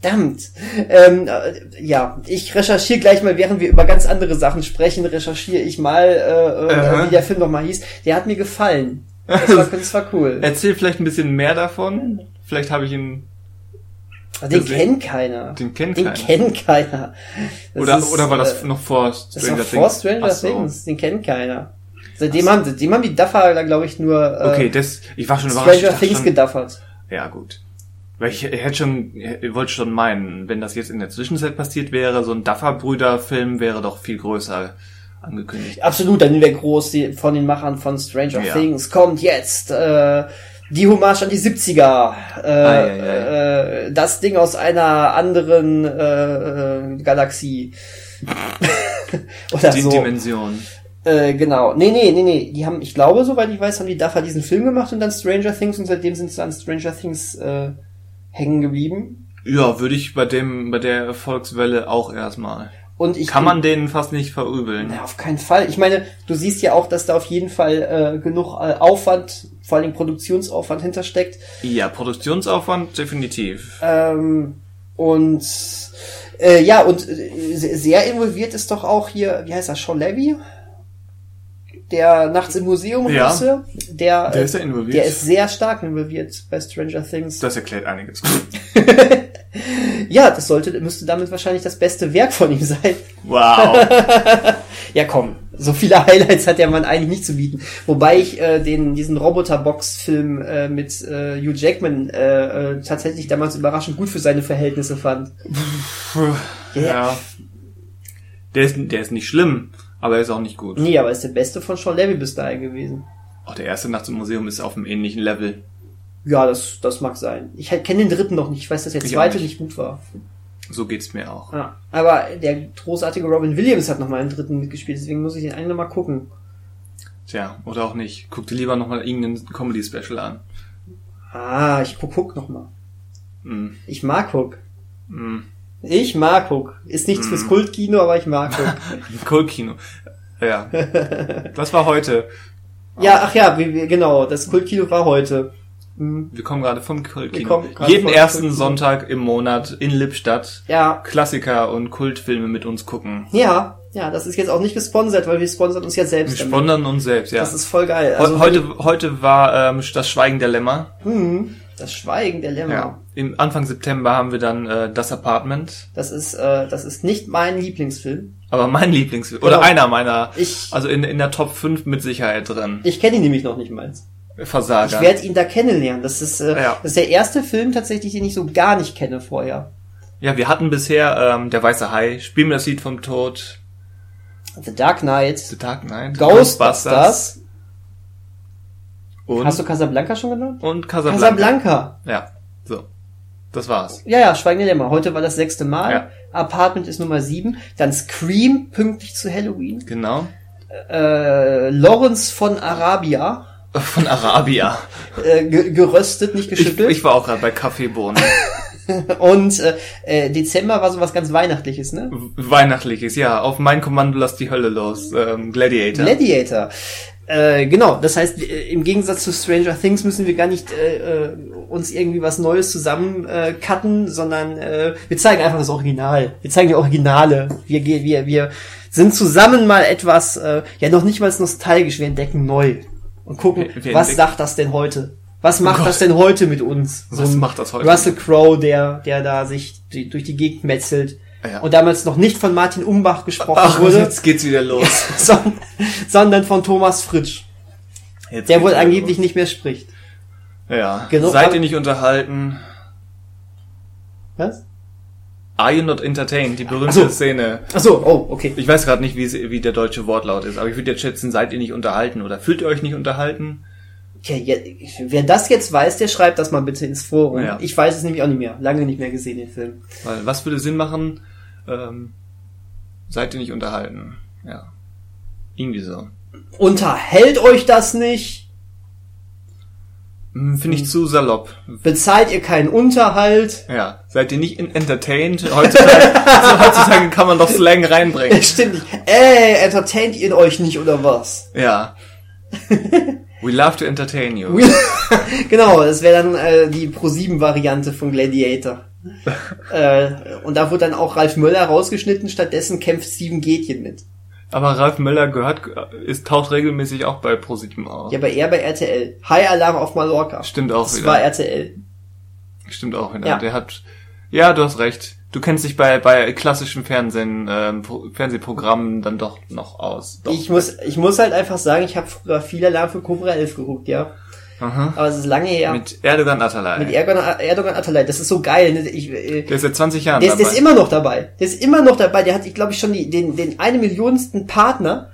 Verdammt. Ähm, äh, ja, ich recherchiere gleich mal, während wir über ganz andere Sachen sprechen, recherchiere ich mal, äh, äh, wie der Film nochmal hieß. Der hat mir gefallen. Das war, das war cool. (laughs) Erzähl vielleicht ein bisschen mehr davon. Vielleicht habe ich ihn. Den kennt keiner. Den kennt Den keiner. kennt keiner. Das Oder, ist, oder war das äh, noch vor Stranger Things? vor Stranger so. Things. Den kennt keiner. Seitdem haben, seitdem haben die Duffer da, glaube ich, nur äh, Okay, das, ich war schon Stranger Things schon, geduffert. Ja, gut. Weil ich, hätte schon, wollte schon meinen, wenn das jetzt in der Zwischenzeit passiert wäre, so ein Duffer-Brüder-Film wäre doch viel größer angekündigt. Absolut, dann wäre groß die, von den Machern von Stranger Ja. Things. Kommt jetzt äh, die Hommage an die 70er. Äh, Ei, ei, Äh, das Ding aus einer anderen äh, äh, Galaxie. (laughs) Oder Die so. Dimension. Äh, genau. Nee, nee, nee, nee. Die haben, ich glaube, soweit ich weiß, haben die Duffer diesen Film gemacht und dann Stranger Things und seitdem sind sie an Stranger Things äh, hängen geblieben. Ja, würde ich bei dem, bei der Erfolgswelle auch erstmal. Und ich Kann man denen fast nicht verübeln. Na, auf keinen Fall. Ich meine, du siehst ja auch, dass da auf jeden Fall äh, genug äh, Aufwand, vor allem Produktionsaufwand hintersteckt. Ja, Produktionsaufwand definitiv. Ähm, und äh, ja, und äh, se- sehr involviert ist doch auch hier, wie heißt er, Sean Levy? Der nachts im Museum Ja. Regisseur, der, Der äh, ist ja involviert. der ist sehr stark involviert bei Stranger Things. Das erklärt einiges. (laughs) ja, das sollte, müsste damit wahrscheinlich das beste Werk von ihm sein. Wow. (laughs) Ja, komm, so viele Highlights hat der Mann eigentlich nicht zu bieten. Wobei ich äh, den diesen Roboterbox-Film äh, mit äh, Hugh Jackman äh, äh, tatsächlich damals überraschend gut für seine Verhältnisse fand. ja. Der ist, der ist nicht schlimm, aber er ist auch nicht gut. Nee, aber ist der beste von Sean Levy bis dahin gewesen. Auch der erste Nacht im Museum ist auf einem ähnlichen Level. Ja, das, das mag sein. Ich kenne den dritten noch nicht. Ich weiß, dass der Ich zweite nicht. nicht gut war. So geht's mir auch. Ja, aber der großartige Robin Williams hat noch mal einen dritten mitgespielt, deswegen muss ich den eigentlich noch mal gucken. Tja, oder auch nicht. Guck dir lieber nochmal irgendein Comedy-Special an. Ah, ich guck Hook noch mal. Mm, Ich mag Hook. mm. Ich mag Hook. Ist nichts fürs Kultkino, aber ich mag Hook. (laughs) Kultkino. Ja. Das war heute. Ja, ach ja, genau, das Kultkino war heute. Hm, Wir kommen gerade vom Wir Kultkino. Jeden ersten Kultkino. Sonntag im Monat in Lippstadt Ja, Klassiker und Kultfilme mit uns gucken. ja, ja, das ist jetzt auch nicht gesponsert, weil wir sponsern uns ja Wir selbst. damit. sponsern uns selbst, ja. Das ist voll geil. Also heute, heute war ähm, das Schweigen der Lämmer. hm, das Schweigen der Lämmer. Ja. Im Anfang September haben wir dann äh, das Apartment. Das ist, äh, das ist nicht mein Lieblingsfilm. Aber mein Lieblingsfilm. Oder Genau. einer meiner. Ich, Also in, in der Top 5 mit Sicherheit drin. ich kenne ihn nämlich noch nicht mal. Versager. Ich werde ihn da kennenlernen. Das ist, äh, Ja. das ist der erste Film tatsächlich, den ich so gar nicht kenne vorher. ja, wir hatten bisher ähm, Der Weiße Hai, Spiel mir das Lied vom Tod, The Dark Knight, The Dark Knight, Ghostbusters. und, Hast du Casablanca schon genannt? und Casablanca. Casablanca. Ja, so. Das war's. Ja, ja, Schweigen der Lämmer. Heute war das sechste Mal. Ja. Apartment ist Nummer sieben. Dann Scream, pünktlich zu Halloween. Genau. Äh, Lawrence von Arabia. Von Arabia. (laughs) Äh, ge geröstet, nicht Ich, geschüttelt. ich war auch gerade bei Kaffeebohnen. (laughs) Und äh, äh, Dezember war sowas ganz Weihnachtliches, ne? Weihnachtliches, ja. Auf mein Kommando lass die Hölle los. Ähm, Gladiator. Gladiator. Äh, genau, das heißt, äh, im Gegensatz zu Stranger Things müssen wir gar nicht äh, äh, uns irgendwie was Neues zusammen äh, cutten, sondern äh, wir zeigen einfach das Original. Wir zeigen die Originale. Wir, wir, wir, wir sind zusammen mal etwas, äh, ja noch nicht mal nostalgisch, wir entdecken neu. und gucken, Wir- wir was sagt das denn heute? Was macht Gott. das denn heute mit uns? Was ein macht das heute? Russell Crowe, der, der da sich durch die Gegend metzelt Ja. und damals noch nicht von Martin Umbach gesprochen Ach, wurde, jetzt geht's wieder los. (laughs) sondern, von Thomas Fritsch, Jetzt der wohl angeblich nicht mehr spricht. los. Ja. Genug- Seid ihr nicht unterhalten? Was? Are you not entertained? Die berühmte Ach so. Szene. Ach so, oh, okay. Ich weiß gerade nicht, wie, wie der deutsche Wortlaut ist, aber ich würde jetzt schätzen, seid ihr nicht unterhalten oder fühlt ihr euch nicht unterhalten? Tja, ja, wer das jetzt weiß, der schreibt das mal bitte ins Forum. Ja. Ich weiß es nämlich auch nicht mehr. Lange nicht mehr gesehen, den Film. Weil was würde Sinn machen? Ähm, seid ihr nicht unterhalten? Ja. Irgendwie so. Unterhält euch das nicht? Hm, Finde ich zu salopp. Bezahlt ihr keinen Unterhalt? Ja. Seid ihr nicht in- entertained? Heutzutage, (laughs) also heutzutage kann man doch Slang reinbringen. (laughs) Stimmt nicht. Ey, entertaint ihr euch nicht oder was? Ja. (laughs) We love to entertain you. genau, das wäre dann äh, die Pro-7-Variante von Gladiator. Äh, und da wird dann auch Ralf Möller rausgeschnitten, stattdessen kämpft Steven Gätchen mit. Aber Ralf Möller gehört, ist, taucht regelmäßig auch bei ProSieben auf. Ja, aber er bei RTL. High Alarm auf Mallorca. Stimmt auch Das wieder. war RTL. Stimmt auch wieder. Ja. Der hat, ja, du hast recht. Du kennst dich bei, bei klassischen Fernsehen, ähm, Pro- Fernsehprogrammen dann doch noch aus. Doch. Ich muss, ich muss halt einfach sagen, ich habe früher viel Alarm für Cobra 11 geguckt, ja. Aha. Aber es ist lange her. Mit Erdogan Atalay. Mit Erdogan, Erdogan Atalay. Das ist so geil. Ne? Ich, äh, der ist seit 20 Jahren der, ist, der dabei. ist immer noch dabei. Der ist immer noch dabei. Der hat, ich glaube ich, schon die, den, den eine Millionsten Partner.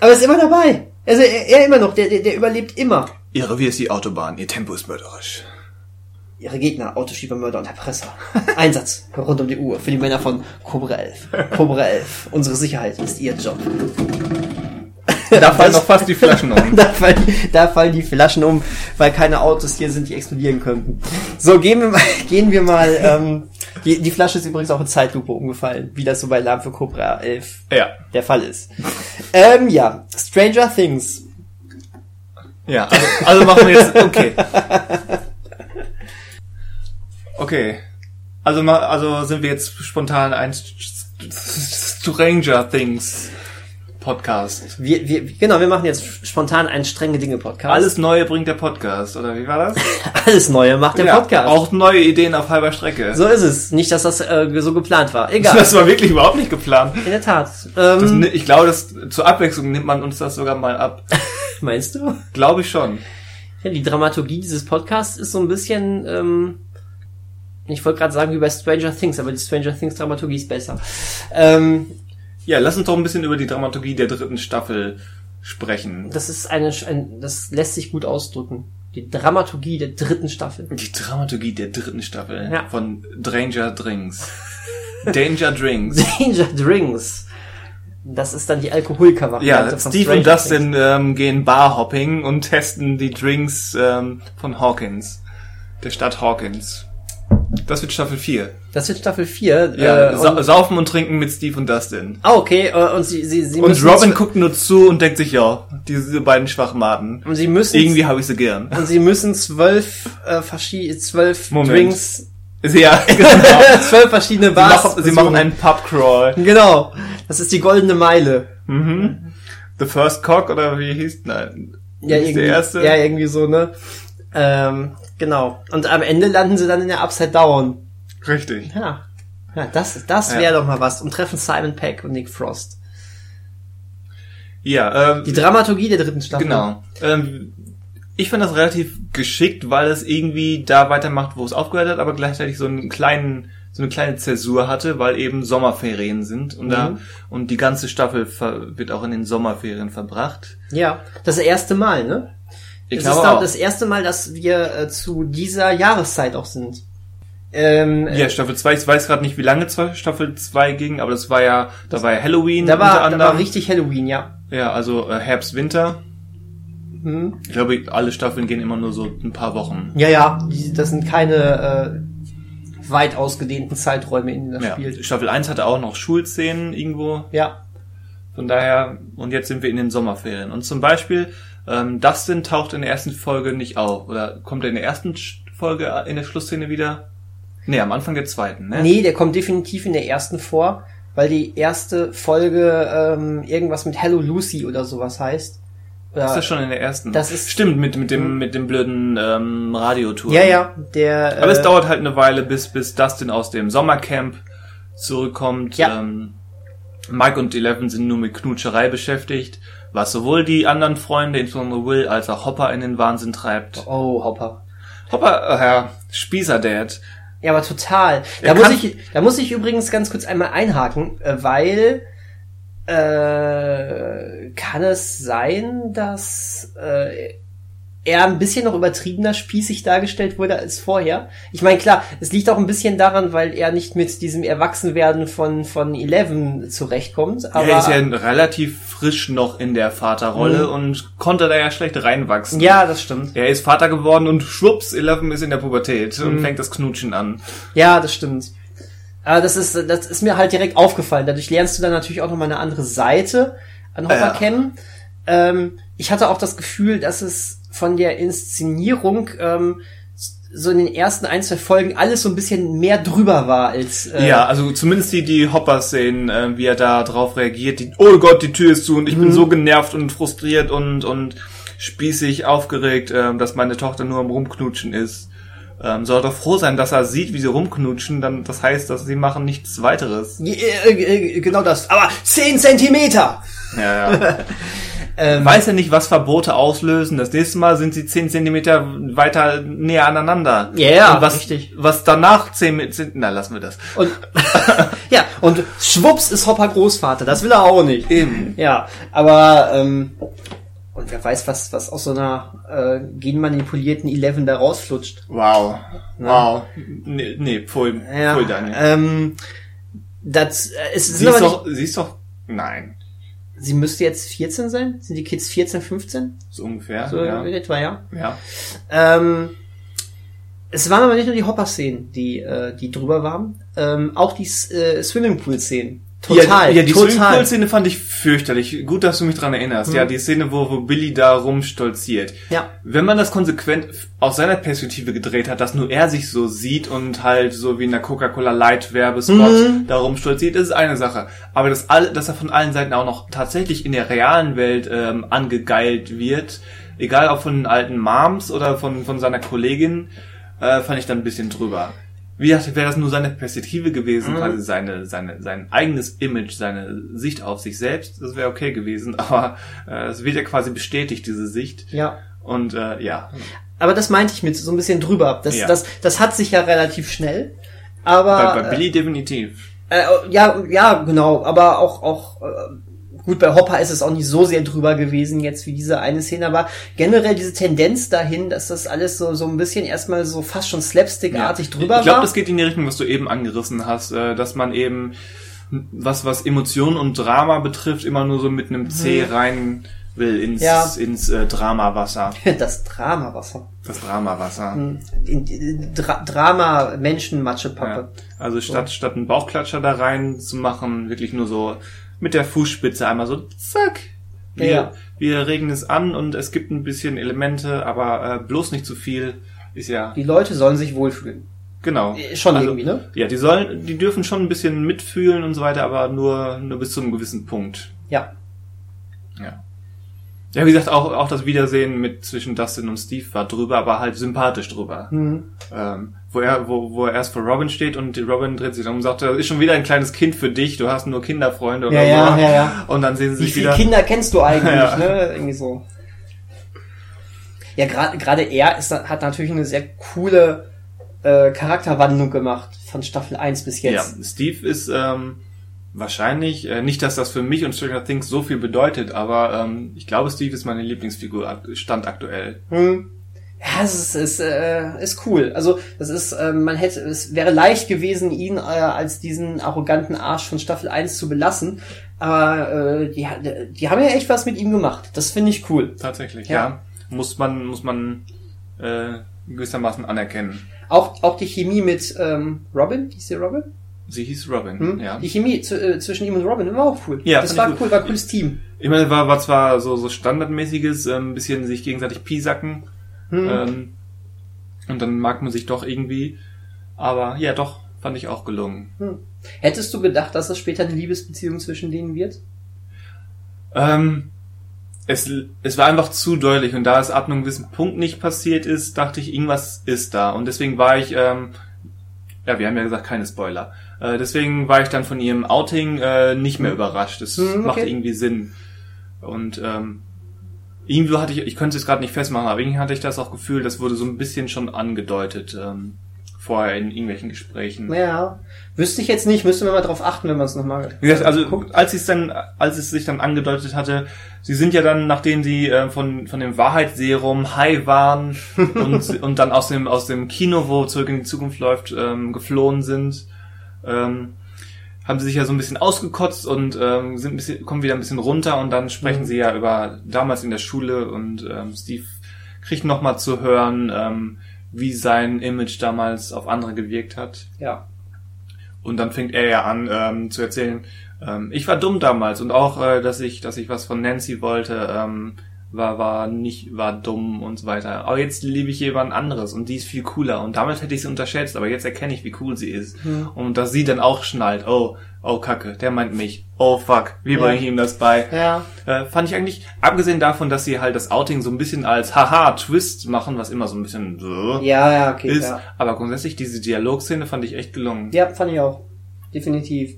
Aber er ist immer dabei. Also er, er immer noch. Der, der, der überlebt immer. Ihr Revier ist die Autobahn, ihr Tempo ist mörderisch. Ihre Gegner, Autoschieber, Mörder und Erpresser. Einsatz rund um die Uhr für die Männer von Cobra 11. Cobra 11. Unsere Sicherheit ist ihr Job. (laughs) Da fallen noch fast die Flaschen um. (laughs) Da fallen, da fallen die Flaschen um, weil keine Autos hier sind, die explodieren könnten. So, gehen wir mal, (laughs) gehen wir mal, ähm, die, die Flasche ist übrigens auch in Zeitlupe umgefallen, wie das so bei Alarm für Cobra 11 Ja. der Fall ist. ähm, ja, Stranger Things. Ja, also, also machen wir jetzt, okay. Okay. Also also sind wir jetzt spontan ein Stranger Things Podcast. Wir, wir, genau, wir machen jetzt spontan einen strenge Dinge Podcast. Alles Neue bringt der Podcast, oder wie war das? (laughs) alles Neue macht der Podcast. Auch neue Ideen auf halber Strecke. So ist es. Nicht, dass das äh, so geplant war. Egal. Das war wirklich überhaupt nicht geplant. In der Tat. Das, Ähm, ni- ich glaube, das, zur Abwechslung nimmt man uns das sogar mal ab. (laughs) meinst du? Glaube ich schon. Ja, die Dramaturgie dieses Podcasts ist so ein bisschen, ähm, ich wollte gerade sagen wie bei Stranger Things, aber die Stranger Things Dramaturgie ist besser. Ähm, Ja, lass uns doch ein bisschen über die Dramaturgie der dritten Staffel sprechen. das ist eine, ein, das lässt sich gut ausdrücken. Die Dramaturgie der dritten Staffel. Die Dramaturgie der dritten Staffel Ja. von Danger Drinks. Danger Drinks. (laughs) Danger Drinks. Das ist dann die Alkoholiker-Variante Ja, Steve und Dustin ähm, gehen Barhopping und testen die Drinks ähm, von Hawkins. Der Stadt Hawkins. Das wird Staffel 4. Things. Das wird Staffel 4. Ja, äh, sa und, saufen und trinken mit Steve und Dustin. ah, okay, äh, und sie, sie, sie Und Robin guckt nur zu und denkt sich, ja, diese beiden Schwachmaten. und sie müssen Irgendwie habe ich sie gern. und sie müssen zwölf äh, verschiedene zwölf Moment. Drinks Ja, (laughs) genau. (laughs) zwölf verschiedene Sie Bars machen, sie machen einen Pubcrawl. Genau. Das ist die goldene Meile. Mhm. The First Cock oder wie hieß? Nein. Ja, irgendwie, der erste? ja, irgendwie so, ne? Ähm, genau. Und am Ende landen sie dann in der Upside Down. Richtig. Ja. Ja, das, das Ja. wäre doch mal was. Und treffen Simon Peck und Nick Frost. Ja, ähm, Die Dramaturgie der dritten Staffel. genau. Ähm, ich fand das relativ geschickt, weil es irgendwie da weitermacht, wo es aufgehört hat, aber gleichzeitig so einen kleinen, so eine kleine Zäsur hatte, weil eben Sommerferien sind und da Mhm. und die ganze Staffel wird auch in den Sommerferien verbracht. Ja. Das erste Mal, ne? Ich es ist auch das erste Mal, dass wir äh, zu dieser Jahreszeit auch sind. Ähm, Ja, Staffel 2, ich weiß gerade nicht, wie lange Staffel 2 ging, aber das war ja, da war ja Halloween da unter war, da anderem. war richtig Halloween, ja. ja, also äh, Herbst, Winter. Hm. Ich glaube, alle Staffeln gehen immer nur so ein paar Wochen. Ja, ja. Das sind keine äh, weit ausgedehnten Zeiträume, in denen das Ja. spielt. Staffel 1 hatte auch noch Schulszenen irgendwo. Ja. Von daher, und jetzt sind wir in den Sommerferien. Und zum Beispiel, ähm, Dustin taucht in der ersten Folge nicht auf. Oder kommt er in der ersten Folge in der Schlussszene wieder? Nee, am Anfang der zweiten, ne? Nee, der kommt definitiv in der ersten vor, weil die erste Folge ähm, irgendwas mit Hello Lucy oder sowas heißt. Ja, ist das schon in der ersten? Das ist- Stimmt, mit, mit dem, mit dem blöden ähm, Radiotour. ja, ja, der. Aber es äh, dauert halt eine Weile, bis, bis Dustin aus dem Sommercamp zurückkommt. Ja. Ähm, Mike und Eleven sind nur mit Knutscherei beschäftigt, was sowohl die anderen Freunde, insbesondere Will, als auch Hopper in den Wahnsinn treibt. Oh, Hopper. Hopper, äh, Herr Spießer-Dad. Ja, aber total. Da muss ich, da muss ich übrigens ganz kurz einmal einhaken, äh, weil äh, kann es sein, dass äh, er ein bisschen noch übertriebener spießig dargestellt wurde als vorher. Ich meine, klar, es liegt auch ein bisschen daran, weil er nicht mit diesem Erwachsenwerden von von Eleven zurechtkommt. Aber er ist ja relativ frisch noch in der Vaterrolle und konnte da ja schlecht reinwachsen. ja, das stimmt. Er ist Vater geworden und schwupps, Eleven ist in der Pubertät Mhm. und fängt das Knutschen an. Ja, das stimmt. Aber das ist, das ist mir halt direkt aufgefallen. Dadurch lernst du dann natürlich auch nochmal eine andere Seite an Hopper Ja. kennen. Ähm, ich hatte auch das Gefühl, dass es von der Inszenierung ähm, so in den ersten ein, zwei Folgen alles so ein bisschen mehr drüber war als äh, Ja, also zumindest die, die Hopper-Szenen, äh, wie er da drauf reagiert. Die, oh Gott, die Tür ist zu und ich Mhm. bin so genervt und frustriert und, und spießig aufgeregt, ähm, dass meine Tochter nur am Rumknutschen ist. Ähm, soll doch froh sein, dass er sieht, wie sie rumknutschen, dann das heißt, dass sie machen nichts weiteres. Äh, äh, genau das. Aber 10 Zentimeter! Ja, ja. (laughs) Ähm, Weiß er nicht, was Verbote auslösen. Das nächste Mal sind sie 10 Zentimeter weiter näher aneinander. Ja, ja, was, richtig. Was danach 10 mit, na, lassen wir das. Und (laughs) ja, und schwupps ist Hopper Großvater. Das will er auch nicht. Eben. Ja, aber ähm, und wer weiß, was was aus so einer äh, genmanipulierten Eleven da rausflutscht. Wow. Wow. Nee, nee pfui, Ja, pfui Daniel. ähm, das äh, es Sie ist nicht, doch, sie ist doch, nein, sie müsste jetzt 14 sein. Sind die Kids 14, 15? so ungefähr, So ja. in etwa, ja. ja. Ähm, es waren aber nicht nur die Hopper-Szenen, die, äh, die drüber waren, ähm, auch die äh, Swimmingpool-Szenen. Total, ja, ja, die total. Swimmingpool-Szene fand ich fürchterlich. Gut, dass du mich dran erinnerst. Ja, die Szene, wo, wo Billy da rumstolziert. Ja. Wenn man das konsequent aus seiner Perspektive gedreht hat, dass nur er sich so sieht und halt so wie in der Coca-Cola Light Werbespot Mhm. da rumstolziert, ist eine Sache. Aber dass, alle, dass er von allen Seiten auch noch tatsächlich in der realen Welt ähm, angegeilt wird, egal ob von den alten Moms oder von, von seiner Kollegin, äh, fand ich dann ein bisschen drüber. Wie gesagt, wäre das nur seine Perspektive gewesen, Mhm. quasi seine, seine, sein eigenes Image, seine Sicht auf sich selbst, das wäre okay gewesen, (laughs) aber äh, es wird ja quasi bestätigt, diese Sicht. Ja. Und äh, ja, Aber das meinte ich mit so ein bisschen drüber. Das, Ja. das, das hat sich ja relativ schnell. Aber bei, bei Billy definitiv. Äh, ja, ja, genau. Aber auch, auch äh, gut, bei Hopper ist es auch nicht so sehr drüber gewesen jetzt wie diese eine Szene, aber generell diese Tendenz dahin, dass das alles so so ein bisschen erstmal so fast schon slapstickartig drüber ich glaube, war. das geht in die Richtung, was du eben angerissen hast, äh, dass man eben was was Emotionen und Drama betrifft, immer nur so mit einem C rein will ins Mhm. Ja. ins äh, Dramawasser, (laughs) das Dramawasser. das Dramawasser. In, Dra Drama Menschenmatschepappe. Ja. Also statt statt einen Bauchklatscher da rein zu machen, wirklich nur so mit der Fußspitze einmal so zack. Wir, Ja. wir regen es an und es gibt ein bisschen Elemente, aber äh, bloß nicht zu viel. Ist ja Die Leute sollen sich wohlfühlen. genau. Äh, Schon irgendwie, ne? Ja, die sollen, die dürfen schon ein bisschen mitfühlen und so weiter, aber nur nur bis zu einem gewissen Punkt. Ja. Ja. Ja, wie gesagt, auch auch das Wiedersehen mit zwischen Dustin und Steve war drüber, aber halt sympathisch drüber. Mhm. Ähm, wo er wo, wo er erst vor Robin steht und Robin dreht sich um und sagt, das ist schon wieder ein kleines Kind für dich, du hast nur Kinderfreunde oder Ja, so. ja, ja, ja. Und dann sehen sie Wie sich viele wieder. Kinder kennst du eigentlich, (laughs) Ja. ne? Irgendwie so. Ja, gerade gerade er ist, hat natürlich eine sehr coole äh, Charakterwandlung gemacht von Staffel 1 bis Ja, jetzt. Steve ist ähm, wahrscheinlich, äh, nicht, dass das für mich und Stranger Things so viel bedeutet, aber ähm, ich glaube, Steve ist meine Lieblingsfigur, stand aktuell. Hm. Ja, es ist, ist, äh, ist cool. Also das ist, äh, man hätte, es wäre leicht gewesen, ihn äh, als diesen arroganten Arsch von Staffel 1 zu belassen. Aber äh, die, die haben ja echt was mit ihm gemacht. Das finde ich cool. Tatsächlich, Ja. ja. Muss man, muss man äh, gewissermaßen anerkennen. Auch, auch die Chemie mit ähm, Robin, hieß sie Robin? Sie hieß Robin, Hm? ja. Die Chemie zu, äh, zwischen ihm und Robin war auch cool. Ja, das war cool, war ein cooles Team. Ich meine, war, war zwar so, so standardmäßiges, ähm, bisschen sich gegenseitig piesacken, Hm. ähm, und dann mag man sich doch irgendwie, aber ja, doch, fand ich auch gelungen. Hm. Hättest du gedacht, dass es später eine Liebesbeziehung zwischen denen wird? Ähm, es, es war einfach zu deutlich und da es ab einem gewissen Punkt nicht passiert ist, dachte ich, irgendwas ist da. Und deswegen war ich, ähm, ja, wir haben ja gesagt, keine Spoiler. Äh, deswegen war ich dann von ihrem Outing äh, nicht mehr überrascht. Das Hm, okay. macht irgendwie Sinn. Und ähm, irgendwie hatte ich, ich könnte es gerade nicht festmachen, aber irgendwie hatte ich das auch Gefühl, das wurde so ein bisschen schon angedeutet ähm, vorher in irgendwelchen Gesprächen. Ja. Wüsste ich jetzt nicht, müsste man mal drauf achten, wenn man es nochmal Wie gesagt, also als es dann, als es sich dann angedeutet hatte, sie sind ja dann, nachdem sie äh, von von dem Wahrheitsserum high waren (laughs) und und dann aus dem aus dem Kino, wo zurück in die Zukunft läuft, ähm, geflohen sind, ähm, haben sie sich ja so ein bisschen ausgekotzt und ähm, sind ein bisschen, kommen wieder ein bisschen runter und dann sprechen Mhm. sie ja über damals in der Schule und ähm, Steve kriegt noch mal zu hören, ähm, wie sein Image damals auf andere gewirkt hat. Ja. Und dann fängt er ja an ähm, zu erzählen, ähm, ich war dumm damals und auch, äh, dass ich, dass ich was von Nancy wollte, ähm, war, war nicht, war dumm und so weiter. Aber jetzt liebe ich jemand anderes und die ist viel cooler. Und damals hätte ich sie unterschätzt, aber jetzt erkenne ich, wie cool sie ist. Und dass sie dann auch schnallt, oh, oh Kacke, der meint mich. Oh fuck, wie bringe ich ihm das bei? Ja. Äh, fand ich eigentlich, abgesehen davon, dass sie halt das Outing so ein bisschen als Haha-Twist machen, was immer so ein bisschen so Ja, ja, okay. ist. Ja. Aber grundsätzlich diese Dialogszene fand ich echt gelungen. ja, fand ich auch. Definitiv.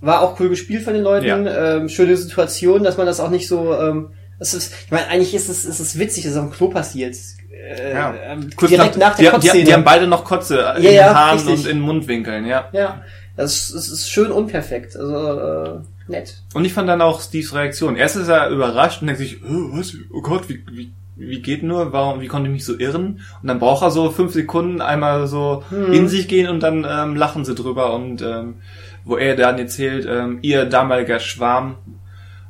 War auch cool gespielt von den Leuten. Ja. Ähm, schöne Situation, dass man das auch nicht so. Ähm, es ist, ich meine, eigentlich ist es, ist es witzig, dass es am Klo passiert. Äh, Ja. ähm, Kurz direkt nach, die, der die, die, die haben beide noch Kotze in Ja, den ja, Haaren richtig. und in Mundwinkeln, ja. ja, das ist, es ist schön unperfekt. Also äh, nett. Und ich fand dann auch Steves Reaktion. Erst ist er überrascht und denkt sich, oh, was? Oh Gott, wie, wie, wie geht nur? Warum, wie konnte ich mich so irren? Und dann braucht er so fünf Sekunden einmal so Hm. in sich gehen und dann ähm, lachen sie drüber und ähm, wo er dann erzählt, ähm, ihr damaliger Schwarm,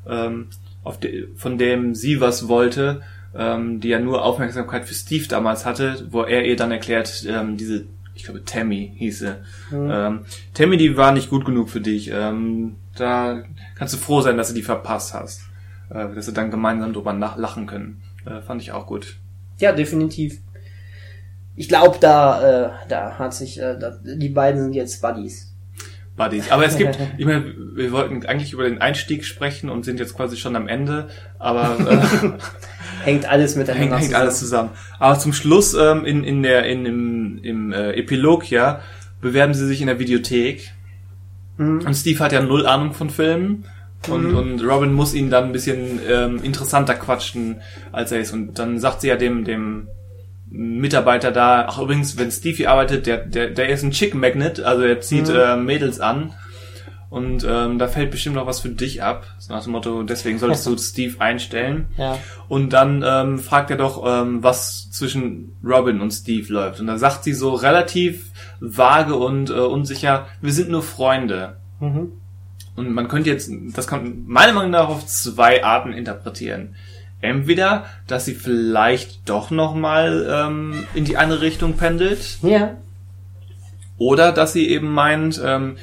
ähm, auf de, von dem sie was wollte, ähm, die ja nur Aufmerksamkeit für Steve damals hatte, wo er ihr dann erklärt, ähm, diese, ich glaube Tammy hieß sie. Ähm, Tammy, die war nicht gut genug für dich. Ähm, da kannst du froh sein, dass du die verpasst hast. Äh, dass sie dann gemeinsam drüber lachen können. Äh, fand ich auch gut. Ja, definitiv. Ich glaube, da, äh, da hat sich, äh, da, die beiden sind jetzt Buddies. Buddies. Aber es gibt, (laughs) ich meine, wir wollten eigentlich über den Einstieg sprechen und sind jetzt quasi schon am Ende, aber äh, (laughs) Hängt alles miteinander hängt, hängt alles zusammen. Aber zum Schluss ähm, in, in der in im, im äh, Epilog ja bewerben sie sich in der Videothek Mhm. und Steve hat ja null Ahnung von Filmen und, und Robin muss ihn dann ein bisschen ähm, interessanter quatschen als er ist und dann sagt sie ja dem dem Mitarbeiter da, ach übrigens, wenn Steve hier arbeitet, der, der, der ist ein Chick Magnet, also er zieht Mhm. äh, Mädels an und ähm, da fällt bestimmt noch was für dich ab. So nach dem Motto, deswegen solltest du (laughs) Steve einstellen. Ja. Und dann ähm, fragt er doch, ähm, was zwischen Robin und Steve läuft. Und da sagt sie so relativ vage und äh, unsicher, wir sind nur Freunde. Mhm. Und man könnte jetzt, das kann meiner Meinung nach auf zwei Arten interpretieren. Entweder, dass sie vielleicht doch nochmal ähm, in die andere Richtung pendelt, Ja. oder dass sie eben meint, ähm,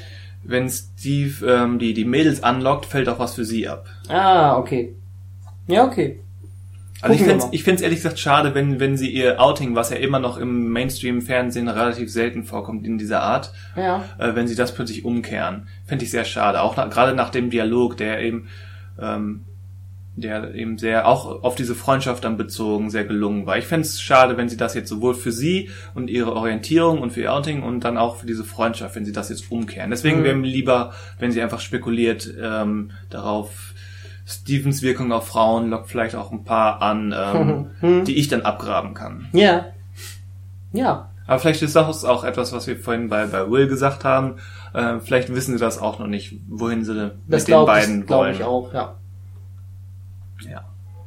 wenn Steve ähm, die, die Mädels anlockt, fällt auch was für sie ab. Ah, okay. Ja, okay. Also ich Gucken wir find's, ich find's ehrlich gesagt schade, wenn, wenn sie ihr Outing, was ja immer noch im Mainstream-Fernsehen relativ selten vorkommt in dieser Art, Ja. äh, wenn sie das plötzlich umkehren. Fände ich sehr schade. Auch nach, gerade nach dem Dialog, der eben, ähm, der eben sehr, auch auf diese Freundschaft dann bezogen, sehr gelungen war. Ich fände es schade, wenn sie das jetzt sowohl für sie und ihre Orientierung und für ihr Outing und dann auch für diese Freundschaft, wenn sie das jetzt umkehren. Deswegen Mhm. wäre mir lieber, wenn sie einfach spekuliert ähm, darauf, Stevens Wirkung auf Frauen lockt vielleicht auch ein paar an, ähm, (laughs) die ich dann abgraben kann. Ja. Ja. Aber vielleicht ist das auch etwas, was wir vorhin bei, bei Will gesagt haben. Äh, vielleicht wissen sie das auch noch nicht, wohin sie Das mit den glaube beiden glaub wollen. ich auch, ja.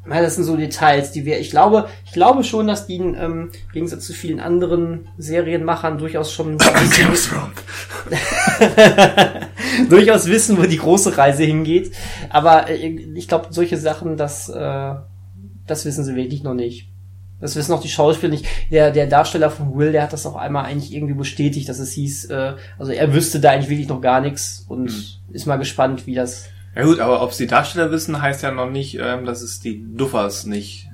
Ja. Das sind so Details, die wir, ich glaube, ich glaube schon, dass die ähm, im Gegensatz zu vielen anderen Serienmachern durchaus schon (coughs) (laughs) durchaus wissen, wo die große Reise hingeht. Aber äh, ich glaube, solche Sachen, das, äh, das wissen sie wirklich noch nicht. Das wissen auch die Schauspieler nicht. Der, der Darsteller von Will, der hat das auch einmal eigentlich irgendwie bestätigt, dass es hieß, äh, also er wüsste da eigentlich wirklich noch gar nichts und ist mal gespannt, wie das. Ja gut, aber ob sie Darsteller wissen, heißt ja noch nicht, ähm, dass es die Duffers nicht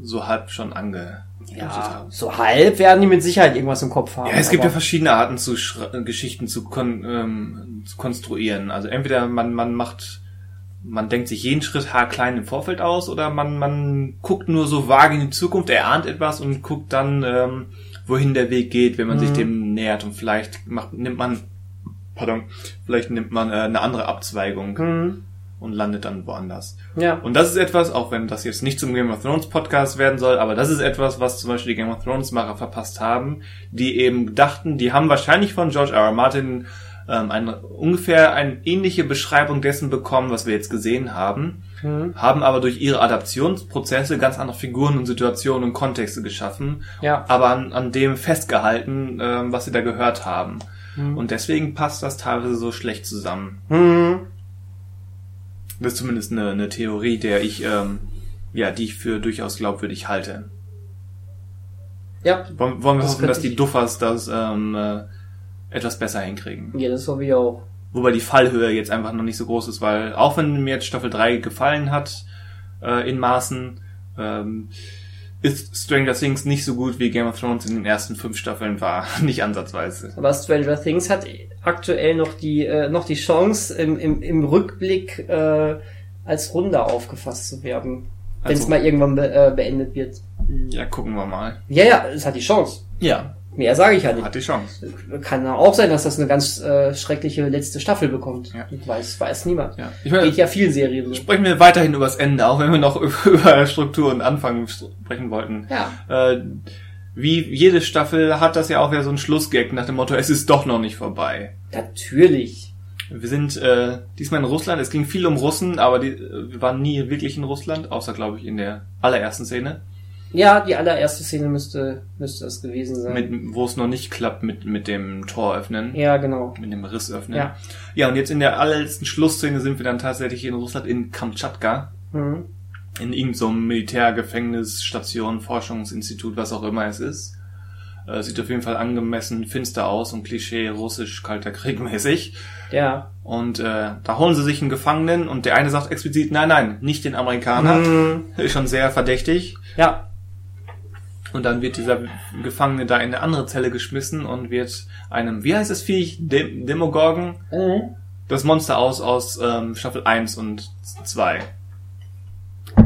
so halb schon ange Ja, so halb werden die mit Sicherheit irgendwas im Kopf haben. Ja, es gibt ja verschiedene Arten, zu äh, Geschichten zu, kon ähm, zu konstruieren. Also entweder man, man macht man denkt sich jeden Schritt haarklein im Vorfeld aus oder man, man guckt nur so vage in die Zukunft, erahnt etwas und guckt dann, ähm, wohin der Weg geht, wenn man sich dem nähert und vielleicht macht, nimmt man, pardon, vielleicht nimmt man äh, eine andere Abzweigung Mhm. und landet dann woanders. Ja. Und das ist etwas, auch wenn das jetzt nicht zum Game of Thrones Podcast werden soll, aber das ist etwas, was zum Beispiel die Game of Thrones Macher verpasst haben, die eben dachten, die haben wahrscheinlich von George R. R. Martin ähm, eine, ungefähr eine ähnliche Beschreibung dessen bekommen, was wir jetzt gesehen haben, Mhm. haben aber durch ihre Adaptionsprozesse ganz andere Figuren und Situationen und Kontexte geschaffen, Ja. aber an, an dem festgehalten, ähm, was sie da gehört haben. Mhm. Und deswegen passt das teilweise so schlecht zusammen. Mhm. Das ist zumindest eine, eine Theorie, der ich, ähm, ja, die ich für durchaus glaubwürdig halte. Ja. Wollen, wollen wir Das hoffen, dass die Duffers das ähm, äh, etwas besser hinkriegen. Ja, das hoffe ich auch. Wobei die Fallhöhe jetzt einfach noch nicht so groß ist, weil auch wenn mir jetzt Staffel 3 gefallen hat äh, in Maßen, ähm, ist Stranger Things nicht so gut wie Game of Thrones in den ersten fünf Staffeln war. (laughs) nicht ansatzweise. Aber Stranger Things hat aktuell noch die, äh, noch die Chance, im, im, im Rückblick äh, als Runde aufgefasst zu werden. Wenn es Also- mal irgendwann be äh, beendet wird. Ja, gucken wir mal. Ja, ja, es hat die Chance. Ja, Mehr sage ich ja nicht. hat die Chance. Kann auch sein, dass das eine ganz äh, schreckliche letzte Staffel bekommt. Ja. Weiß, weiß niemand. Ja. Ich meine, Geht ja vielen Serien so. sprechen wir weiterhin über das Ende, auch wenn wir noch (laughs) über Struktur und Anfang sprechen wollten. Ja. Äh, wie jede Staffel hat das ja auch wieder so einen Schlussgag nach dem Motto, es ist doch noch nicht vorbei. Natürlich. Wir sind äh, diesmal in Russland, es ging viel um Russen, aber die, äh, wir waren nie wirklich in Russland, außer glaube ich in der allerersten Szene, Ja, die allererste Szene müsste, müsste es gewesen sein. mit, wo es noch nicht klappt mit, mit dem Tor öffnen, ja, genau. mit dem Riss öffnen. Ja. ja, und jetzt in der allerletzten Schlussszene sind wir dann tatsächlich in Russland, in Kamtschatka, Mhm. in irgendeinem so Militärgefängnis, Station, Forschungsinstitut, was auch immer es ist. Äh, sieht auf jeden Fall angemessen finster aus und Klischee russisch kalter Krieg mäßig. Ja. Und äh, da holen sie sich einen Gefangenen und der eine sagt explizit, nein, nein, nicht den Amerikaner. Mhm. (laughs) Ist schon sehr verdächtig. Ja. Und dann wird dieser Gefangene da in eine andere Zelle geschmissen und wird einem, wie heißt das Viech? Dem Demogorgon? Mhm. Das Monster aus aus ähm, Staffel 1 und 2.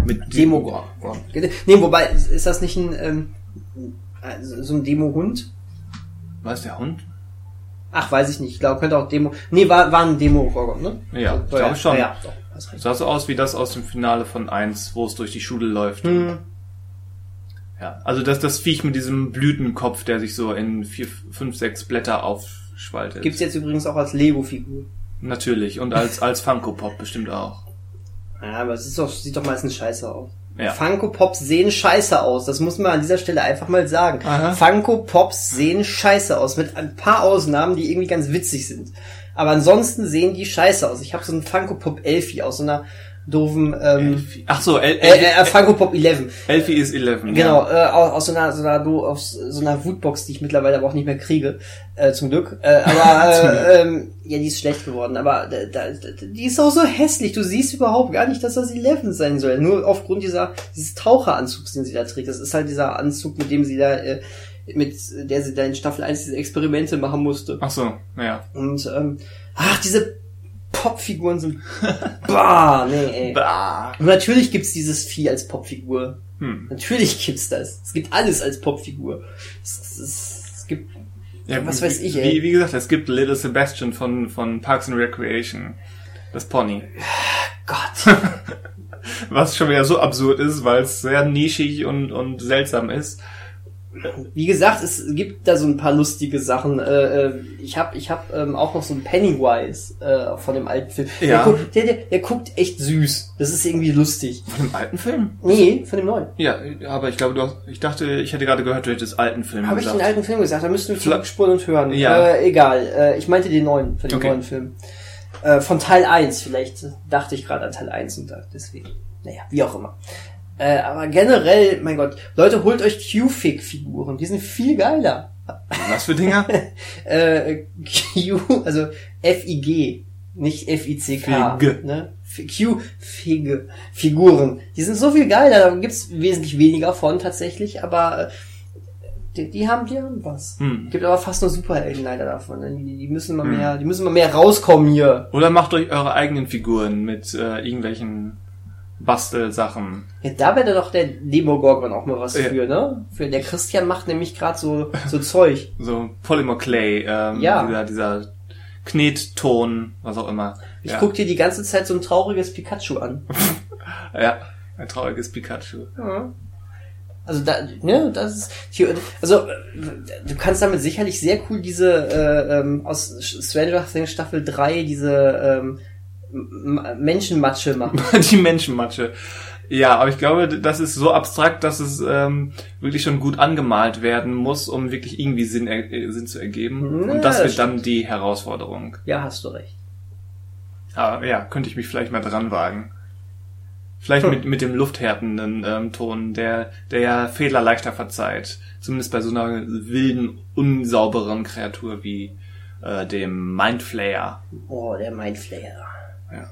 Mit Demogorgon. Nee, wobei, ist das nicht ein, ähm, also so ein Demo-Hund? Was ist der Hund? Ach, weiß ich nicht. Ich glaube, könnte auch Demo. Nee, war, war ein Demo-Gorgon, ne? Ja, So, glaube ich schon. Ja, doch, hast recht. Sah so aus wie das aus dem Finale von 1, wo es durch die Schule läuft. Hm. Ja, also das das Viech mit diesem Blütenkopf, der sich so in vier, fünf, sechs Blätter aufspaltet. Gibt's jetzt übrigens auch als Lego-Figur. Natürlich. Und als, als Funko Pop bestimmt auch. Ja, aber es ist doch, sieht doch meistens scheiße aus. Ja. Funko Pops sehen scheiße aus. Das muss man an dieser Stelle einfach mal sagen. Aha. Funko Pops sehen scheiße aus. Mit ein paar Ausnahmen, die irgendwie ganz witzig sind. Aber ansonsten sehen die scheiße aus. Ich habe so einen Funko Pop Elfie aus so einer doofen, ähm, Elfie. Ach so, El äh, äh, Funko Pop 11. Elfie ist 11. Genau, Ja. äh, aus, aus so einer, so einer, do, aus so einer Woodbox, die ich mittlerweile aber auch nicht mehr kriege, äh, zum Glück. Äh, aber (laughs) äh, ähm, ja, die ist schlecht geworden, aber da, da, die ist auch so hässlich. Du siehst überhaupt gar nicht, dass das 11 sein soll. Nur aufgrund dieser dieses Taucheranzugs, den sie da trägt. Das ist halt dieser Anzug, mit dem sie da äh, mit der sie da in Staffel 1 diese Experimente machen musste. Ach so, ja. Und ähm, ach, diese Popfiguren sind (laughs) bah, nee, ey. Bah. Und natürlich gibt's dieses Vieh als Popfigur. Hm. Natürlich gibt's das. Es gibt alles als Popfigur. Es, es, es, es gibt Ja, Was wie- weiß ich, ey. Wie, wie gesagt, es gibt Little Sebastian von, von Parks and Recreation. Das Pony. Gott. (laughs) Was schon wieder so absurd ist, weil es sehr nischig und, und seltsam ist. Wie gesagt, es gibt da so ein paar lustige Sachen. Äh, äh, ich habe ich hab, ähm, auch noch so einen Pennywise äh, von dem alten Film. Der, Ja. guckt, der, der, der guckt echt süß. Das ist irgendwie lustig. Von dem alten Film? Nee, von dem neuen. Ja, aber ich glaube, du hast, ich dachte, ich hätte gerade gehört, du hättest alten Film Habe ich gesagt. den alten Film gesagt? Da müssten wir zurückspulen und hören. Ja. Äh, egal. Äh, ich meinte den neuen, von dem Okay. neuen Film. Äh, von Teil 1. Vielleicht dachte ich gerade an Teil 1 und da deswegen. Naja, wie auch immer. Äh, aber generell, mein Gott, Leute, holt euch Q-Fig-Figuren. Die sind viel geiler. Was für Dinger? (laughs) Äh, Q, also F-I-G, nicht F-I-C-K. Fig. Ne? F- Q, Fig, Figuren. Die sind so viel geiler, da gibt's wesentlich weniger von tatsächlich, aber äh, Die, die haben, die haben was. Hm. Gibt aber fast nur Superhelden leider davon. ne? Die, die müssen mal mehr, die müssen mal mehr rauskommen hier. Oder macht euch eure eigenen Figuren mit äh, irgendwelchen Bastelsachen. Ja, da wäre doch der Demogorgon auch mal was Ja. für, ne? Für der Christian macht nämlich gerade so so Zeug. (laughs) So Polymer Clay, ähm, Ja. dieser, dieser Knetton, was auch immer. Ich ja. guck dir die ganze Zeit so ein trauriges Pikachu an. (laughs) Ja, ein trauriges Pikachu. Ja. Also da, ne, das ist hier, also du kannst damit sicherlich sehr cool diese äh, ähm, aus Stranger Things Staffel 3 diese ähm, Menschenmatsche machen. (laughs) Die Menschenmatsche. Ja, aber ich glaube, das ist so abstrakt, dass es ähm, wirklich schon gut angemalt werden muss, um wirklich irgendwie Sinn, äh, Sinn zu ergeben. Ja, Und das wird das dann die Herausforderung. Ja, hast du recht. Aber ja, könnte ich mich vielleicht mal dran wagen. Vielleicht Hm. mit, mit dem lufthärtenden ähm, Ton, der, der ja Fehler leichter verzeiht. Zumindest bei so einer wilden, unsauberen Kreatur wie äh, dem Mindflayer. Oh, der Mindflayer. Ja.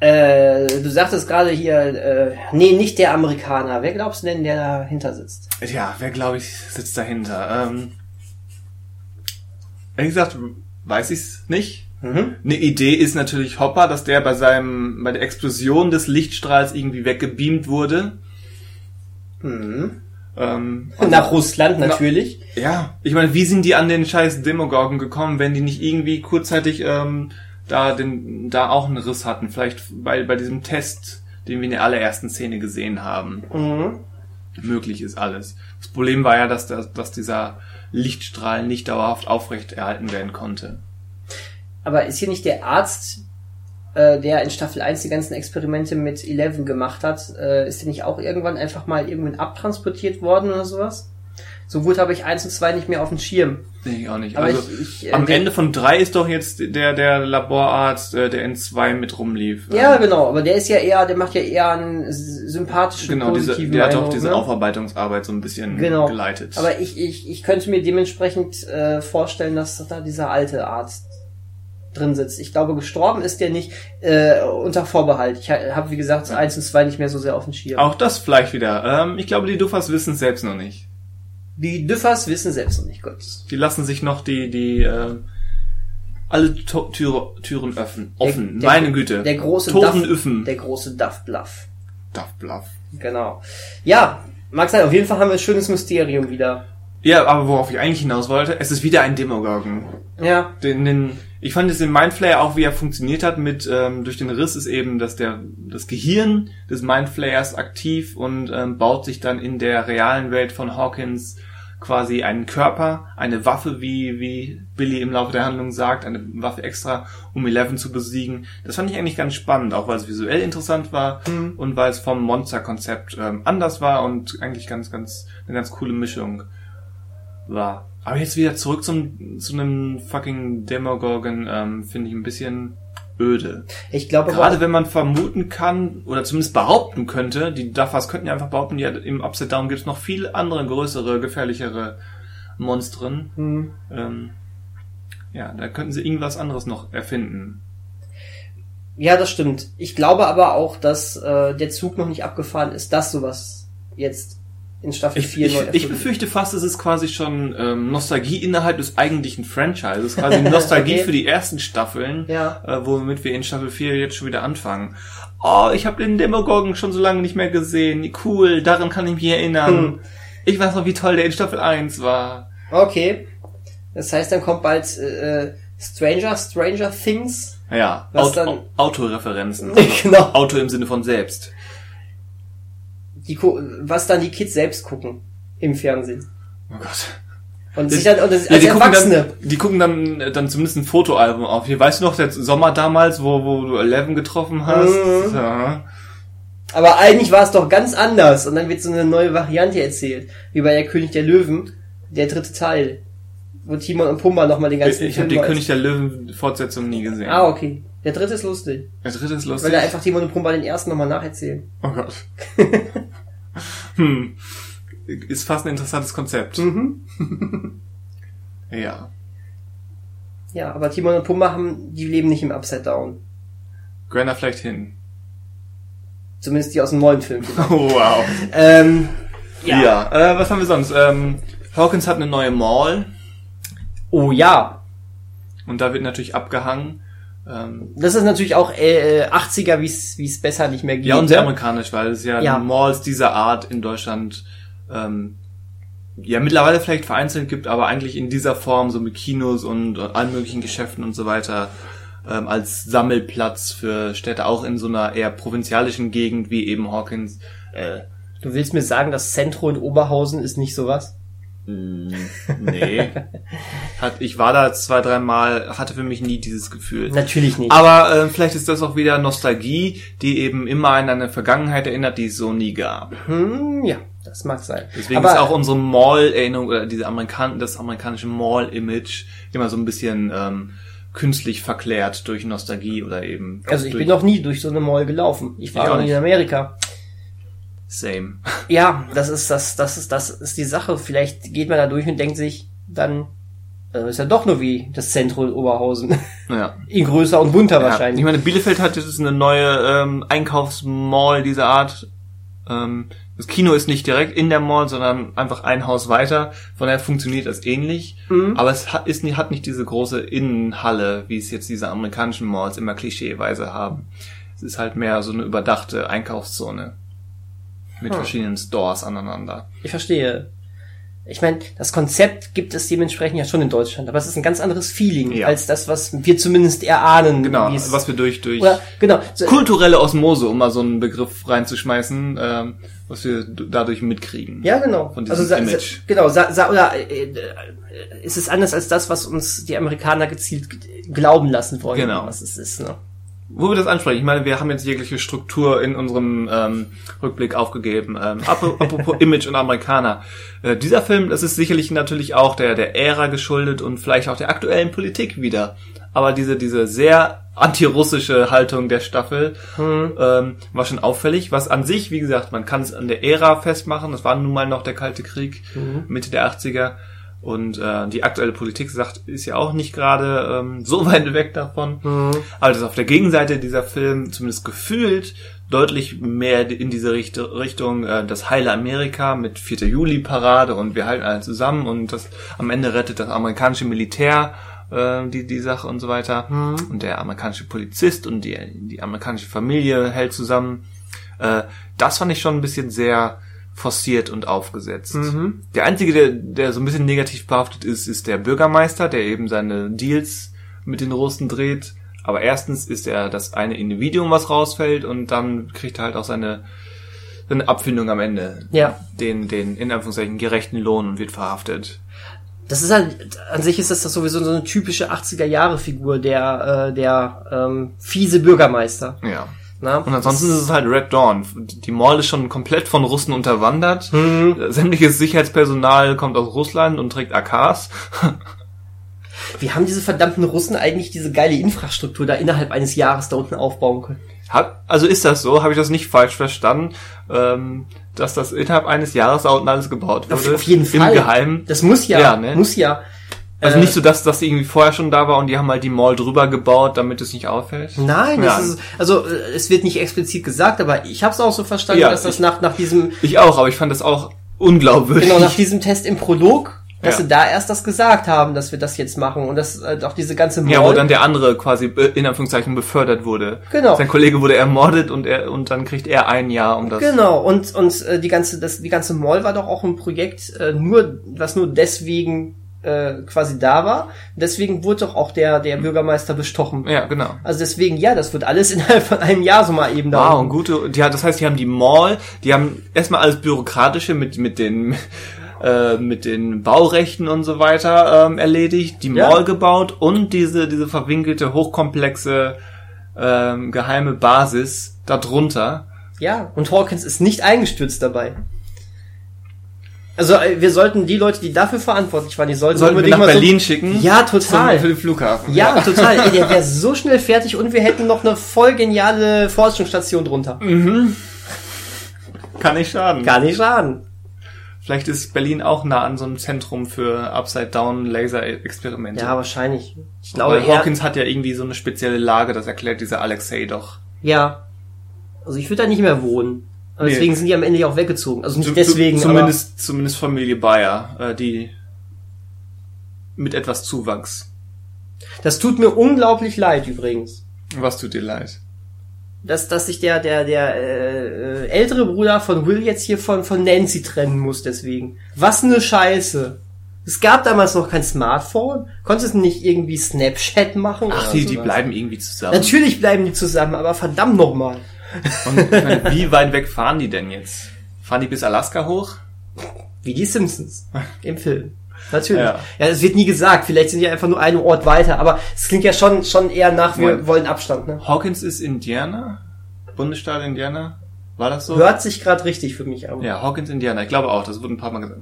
Äh, du sagtest gerade hier, äh, nee, nicht der Amerikaner. Wer glaubst du denn, der dahinter sitzt? Ja, wer glaube ich sitzt dahinter? Ähm, ehrlich gesagt, weiß ich's nicht. Mhm. Eine Idee ist natürlich Hopper, dass der bei seinem, bei der Explosion des Lichtstrahls irgendwie weggebeamt wurde. Mhm. Ähm, (laughs) Nach Russland natürlich. ja, ich meine, wie sind die an den scheiß Demogorgon gekommen, wenn die nicht irgendwie kurzzeitig ähm, da den, da auch einen Riss hatten? Vielleicht bei, bei diesem Test, den wir in der allerersten Szene gesehen haben. Mhm. möglich ist alles. Das Problem war ja, dass, das, dass dieser Lichtstrahl nicht dauerhaft aufrecht erhalten werden konnte. Aber ist hier nicht der Arzt, äh, der in Staffel 1 die ganzen Experimente mit Eleven gemacht hat, äh, ist der nicht auch irgendwann einfach mal irgendwann abtransportiert worden oder sowas? So gut habe ich 1 und 2 nicht mehr auf dem Schirm. Sehe ich auch nicht. Aber also, ich, ich, äh, am Ende von drei ist doch jetzt der, der Laborarzt, äh, der in zwei mit rumlief. Ja, Ähm, genau, aber der ist ja eher, der macht ja eher einen sympathischen, genau, diese, positiven der hat auch Eindruck, diese ne? Aufarbeitungsarbeit so ein bisschen Genau. geleitet. Aber ich, ich, ich könnte mir dementsprechend äh, vorstellen, dass da dieser alte Arzt drin sitzt. Ich glaube, gestorben ist der nicht äh, unter Vorbehalt. Ich ha- habe, wie gesagt, eins und zwei nicht mehr so sehr auf dem Schirm. auch das vielleicht wieder. Ähm, ich glaube, die Duffers wissen es selbst noch nicht. Die Düffers wissen selbst noch nicht, Gott. Die lassen sich noch die, die, äh, alle to Türe, Türen öffnen. Offen. Der- Meine Güte. Der große Toren Duff, öffnen. der große Duff Bluff. Duff Bluff. Genau. Ja, mag sein, auf jeden Fall haben wir ein schönes Mysterium wieder. Ja, aber worauf ich eigentlich hinaus wollte, es ist wieder ein Demogorgon. Ja, Den, den, ich fand es in Mindflayer auch, wie er funktioniert hat, mit ähm, durch den Riss ist eben, dass der das Gehirn des Mindflayers aktiv und ähm, baut sich dann in der realen Welt von Hawkins quasi einen Körper, eine Waffe, wie, wie Billy im Laufe der Handlung sagt, eine Waffe extra, um Eleven zu besiegen. Das fand ich eigentlich ganz spannend, auch weil es visuell interessant war Mhm. und weil es vom Monster-Konzept ähm, anders war und eigentlich ganz, ganz, eine ganz coole Mischung war. Aber jetzt wieder zurück zum, zu einem fucking Demogorgon, ähm, finde ich ein bisschen öde. ich glaube Gerade wenn man vermuten kann, oder zumindest behaupten könnte, die Duffers könnten ja einfach behaupten, ja, im Upside Down gibt es noch viel andere, größere, gefährlichere Monstren. Hm. Ähm, ja, da könnten sie irgendwas anderes noch erfinden. Ja, das stimmt. Ich glaube aber auch, dass äh, der Zug noch nicht abgefahren ist, dass sowas jetzt in Staffel Ich, 4 ich, ich erfunden befürchte fast, es ist quasi schon ähm, Nostalgie innerhalb des eigentlichen Franchises. Quasi (laughs) Nostalgie Okay. für die ersten Staffeln, Ja. äh, womit wir in Staffel 4 jetzt schon wieder anfangen. Oh, ich habe den Demogorgon schon so lange nicht mehr gesehen. Cool, daran kann ich mich erinnern. Hm. Ich weiß noch, wie toll der in Staffel 1 war. Okay. Das heißt, dann kommt bald äh, Stranger, Stranger Things. Ja, Was Aut dann- Au- Autoreferenzen. (laughs) genau. Auto im Sinne von selbst. Die, was dann die Kids selbst gucken im Fernsehen. Oh Gott. Und sich dann, und das, Ja, als die gucken, Erwachsene. dann, die gucken dann, äh, dann zumindest ein Fotoalbum auf. Hier, weißt du noch, der Sommer damals, wo, wo du Eleven getroffen hast? Mhm. Ja. Aber eigentlich war es doch ganz anders. Und dann wird so eine neue Variante erzählt. Wie bei der König der Löwen, der dritte Teil. Wo Timon und Pumba nochmal den Ich, ganzen ich habe Film die König der Löwen Fortsetzung nie gesehen. Ah, okay. Der dritte ist lustig. Der dritte ist Weil lustig. da einfach Timon und Pumba den ersten nochmal nacherzählen. Oh Gott. (laughs) hm. Ist fast ein interessantes Konzept. Mhm. Ja. Ja, aber Timon und Pumba haben, die leben nicht im Upside Down. Da vielleicht hin. Zumindest die aus dem neuen Film. (laughs) Oh, wow. ähm, Ja, äh, was haben wir sonst? Ähm, Hawkins hat eine neue Mall Oh ja, und da wird natürlich abgehangen. Ähm, das ist natürlich auch äh, 80er, wie es besser nicht mehr geht. ja, und sehr ne? amerikanisch, weil es ja, Ja. Malls dieser Art in Deutschland ähm, ja mittlerweile vielleicht vereinzelt gibt, aber eigentlich in dieser Form, so mit Kinos und, und allen möglichen Geschäften und so weiter, ähm, als Sammelplatz für Städte, auch in so einer eher provinzialischen Gegend wie eben Hawkins. Äh, Du willst mir sagen, das Zentro in Oberhausen ist nicht sowas? Mh, nee. Hat, ich war da zwei, dreimal, hatte für mich nie dieses Gefühl. Natürlich nicht. Aber äh, vielleicht ist das auch wieder Nostalgie, die eben immer an eine Vergangenheit erinnert, die es so nie gab. Hm, ja, das mag sein. Deswegen Aber ist auch unsere Mall-Erinnerung oder diese Amerikan das amerikanische Mall-Image immer so ein bisschen ähm, künstlich verklärt durch Nostalgie oder eben also ich bin noch nie durch so eine Mall gelaufen. Ich war auch nicht. in Amerika. Same. (laughs) Ja, das ist das, das ist das ist die Sache. Vielleicht geht man da durch und denkt sich, dann äh, ist ja doch nur wie das Zentrum Oberhausen. Ja. (laughs) In größer und bunter Ja. Ich wahrscheinlich. meine, Bielefeld hat jetzt eine neue ähm, Einkaufsmall dieser Art. Ähm, das Kino ist nicht direkt in der Mall, sondern einfach ein Haus weiter. Von daher funktioniert das ähnlich. Mhm. Aber es hat, ist, hat nicht diese große Innenhalle, wie es jetzt diese amerikanischen Malls immer klischeeweise haben. Es ist halt mehr so eine überdachte Einkaufszone. Mit Hm. verschiedenen Stores aneinander. Ich verstehe. Ich meine, das Konzept gibt es dementsprechend ja schon in Deutschland, aber es ist ein ganz anderes Feeling Ja. als das, was wir zumindest erahnen. Genau, was wir durch, durch oder, genau. So, kulturelle Osmose, um mal so einen Begriff reinzuschmeißen, ähm, was wir dadurch mitkriegen. ja, genau. Von diesem also, Image. Genau, oder äh, äh, ist es anders als das, was uns die Amerikaner gezielt glauben lassen wollen, Genau. was es ist. Ne? Wo wir das ansprechen, ich meine, wir haben jetzt jegliche Struktur in unserem ähm, Rückblick aufgegeben. Ähm, ap- (laughs) apropos Image und Amerikaner. Äh, dieser Film, das ist sicherlich natürlich auch der, der Ära geschuldet und vielleicht auch der aktuellen Politik wieder. Aber diese, diese sehr antirussische Haltung der Staffel ähm, war schon auffällig. Was an sich, wie gesagt, man kann es an der Ära festmachen. Das war nun mal noch der Kalte Krieg, Mitte der 80er. Und äh, die aktuelle Politik sagt, ist ja auch nicht gerade ähm, (laughs) so weit weg davon. Also auf der Gegenseite dieser Film zumindest gefühlt deutlich mehr in diese Richt Richtung äh, das heile Amerika mit 4. Juli Parade und wir halten alle zusammen und das am Ende rettet das amerikanische Militär äh, die die Sache und so weiter und der amerikanische Polizist und die die amerikanische Familie hält zusammen. Äh, das fand ich schon ein bisschen sehr forciert und aufgesetzt. Der einzige, der, der so ein bisschen negativ behaftet ist, ist der Bürgermeister, der eben seine Deals mit den Russen dreht. Aber erstens ist er das eine Individuum, was rausfällt, und dann kriegt er halt auch seine, seine Abfindung am Ende. Ja. Den, den, in Anführungszeichen, gerechten Lohn und wird verhaftet. Das ist halt, an sich ist das das sowieso so eine typische 80er-Jahre-Figur, der, äh, der ähm, fiese Bürgermeister. Ja. Na? Und ansonsten ist es halt Red Dawn. Die Mall ist schon komplett von Russen unterwandert. Mhm. Sämtliches Sicherheitspersonal kommt aus Russland und trägt AKs. (laughs) Wie haben diese verdammten Russen eigentlich diese geile Infrastruktur da innerhalb eines Jahres da unten aufbauen können? Hat, also ist das so? Habe ich das nicht falsch verstanden? Ähm, dass das innerhalb eines Jahres da unten alles gebaut wurde? Auf, auf jeden Fall. Im Geheimen. Das muss ja, Ja, ne? muss ja. Also Äh, nicht so, dass das irgendwie vorher schon da war und die haben halt die Mall drüber gebaut, damit es nicht auffällt. Nein, Ja. das ist, also äh, es wird nicht explizit gesagt, aber ich habe es auch so verstanden, Ja, dass das ich- nach, nach diesem Ich auch, aber ich fand das auch unglaubwürdig. genau nach diesem Test im Prolog, dass Ja. sie da erst das gesagt haben, dass wir das jetzt machen und dass äh, auch diese ganze Mall, ja, wo dann der andere quasi äh, in Anführungszeichen befördert wurde. Genau. Sein Kollege wurde ermordet und er und dann kriegt er ein Jahr um das. Genau, und, und äh, die ganze, das, die ganze Mall war doch auch ein Projekt, äh, nur, was nur deswegen äh, quasi da war. Deswegen wurde doch auch der, der Bürgermeister bestochen. Ja, genau. Also deswegen, ja, das wird alles (laughs) innerhalb von einem Jahr so mal eben da. Wow, und gute, ja, das heißt, die haben die Mall, die haben erstmal alles Bürokratische mit, mit den, (laughs) äh, mit den Baurechten und so weiter ähm, erledigt, die Ja. Mall gebaut und diese, diese verwinkelte, hochkomplexe, ähm, geheime Basis darunter. Ja, und Hawkins ist nicht eingestürzt dabei. Also äh, wir sollten die Leute, die dafür verantwortlich waren, die sollten, Sollten wir nach mal Berlin schicken? So, ja, total. Zum, für den Flughafen. ja, total. Ey, der wäre (laughs) so schnell fertig und wir hätten noch eine voll geniale Forschungsstation drunter. Kann nicht schaden. Gar nicht schaden. Vielleicht ist Berlin auch nah an so einem Zentrum für Upside-Down-Laser-Experimente. Ja, wahrscheinlich. Ich glaube, Weil Hawkins hat ja irgendwie so eine spezielle Lage, das erklärt dieser Alexei doch. Ja. Also ich würde da nicht mehr wohnen. Aber Nee. deswegen sind die am Ende ja auch weggezogen. Also nicht Zu- deswegen, zu, zumindest, zumindest Familie Bayer, äh, die mit etwas Zuwachs. das tut mir unglaublich leid übrigens. Was tut dir leid? Dass, dass sich der, der, der äh, äh, ältere Bruder von Will jetzt hier von, von Nancy trennen muss deswegen. Was ne Scheiße. Es gab damals noch kein Smartphone. Konntest du nicht irgendwie Snapchat machen? Ach, die, die bleiben irgendwie zusammen. Natürlich bleiben die zusammen, aber verdammt nochmal. Und meine, wie weit weg fahren die denn jetzt? Fahren die bis Alaska hoch? Wie die Simpsons im Film. Natürlich. Ja. Ja. es wird nie gesagt. Vielleicht sind die einfach nur einen Ort weiter. Aber es klingt ja schon, schon eher nach, wir Moment. wollen Abstand. Ne? Hawkins ist Indiana? Bundesstaat Indiana? War das so? Hört sich gerade richtig für mich an. Ja, Hawkins, Indiana. Ich glaube auch, das wurde ein paar Mal gesagt.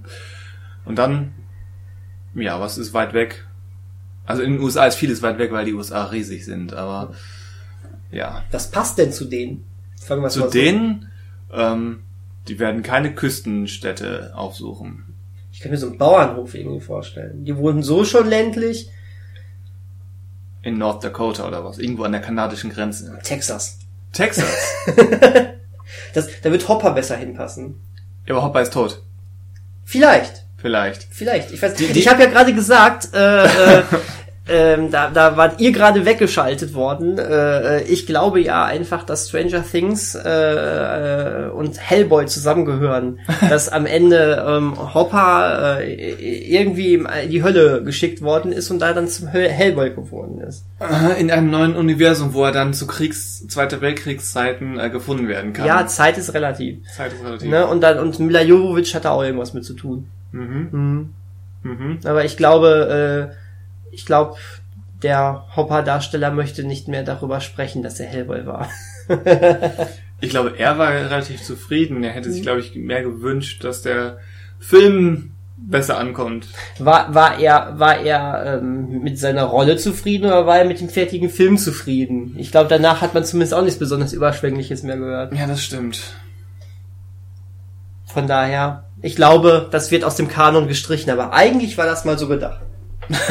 Und dann, ja, was ist weit weg? Also in den USA ist vieles weit weg, weil die USA riesig sind, aber ja. Was passt denn zu denen? Fangen wir Zu so. denen, ähm, die werden keine Küstenstädte aufsuchen. Ich kann mir so einen Bauernhof irgendwie vorstellen. Die wohnen so schon ländlich. In North Dakota oder was? Irgendwo an der kanadischen Grenze. Texas. Texas. (laughs) Das, da wird Hopper besser hinpassen. Ja, aber Hopper ist tot. Vielleicht. Vielleicht. Vielleicht. Ich weiß. Die- die- ich habe ja gerade gesagt, äh, äh, (laughs) ähm, da, da wart ihr gerade weggeschaltet worden. Äh, äh, ich glaube ja einfach, dass Stranger Things äh, äh, und Hellboy zusammengehören. (laughs) dass am Ende ähm, Hopper äh, irgendwie in die Hölle geschickt worden ist und da dann zum Hellboy geworden ist. In einem neuen Universum, wo er dann zu Kriegs-, Zweiter Weltkriegszeiten äh, gefunden werden kann. Ja, Zeit ist relativ. Zeit ist relativ. Ne? Und dann und Mila Jovovich hat da auch irgendwas mit zu tun. Mhm. Mhm. Mhm. Aber ich glaube, äh, ich glaube, der Hopper-Darsteller möchte nicht mehr darüber sprechen, dass er Hellboy war. (laughs) Ich glaube, er war relativ zufrieden. Er hätte Mhm. sich, glaube ich, mehr gewünscht, dass der Film besser ankommt. War, war er, war er ähm, mit seiner Rolle zufrieden oder war er mit dem fertigen Film zufrieden? Ich glaube, danach hat man zumindest auch nichts besonders Überschwängliches mehr gehört. Ja, das stimmt. Von daher, ich glaube, das wird aus dem Kanon gestrichen, aber eigentlich war das mal so gedacht.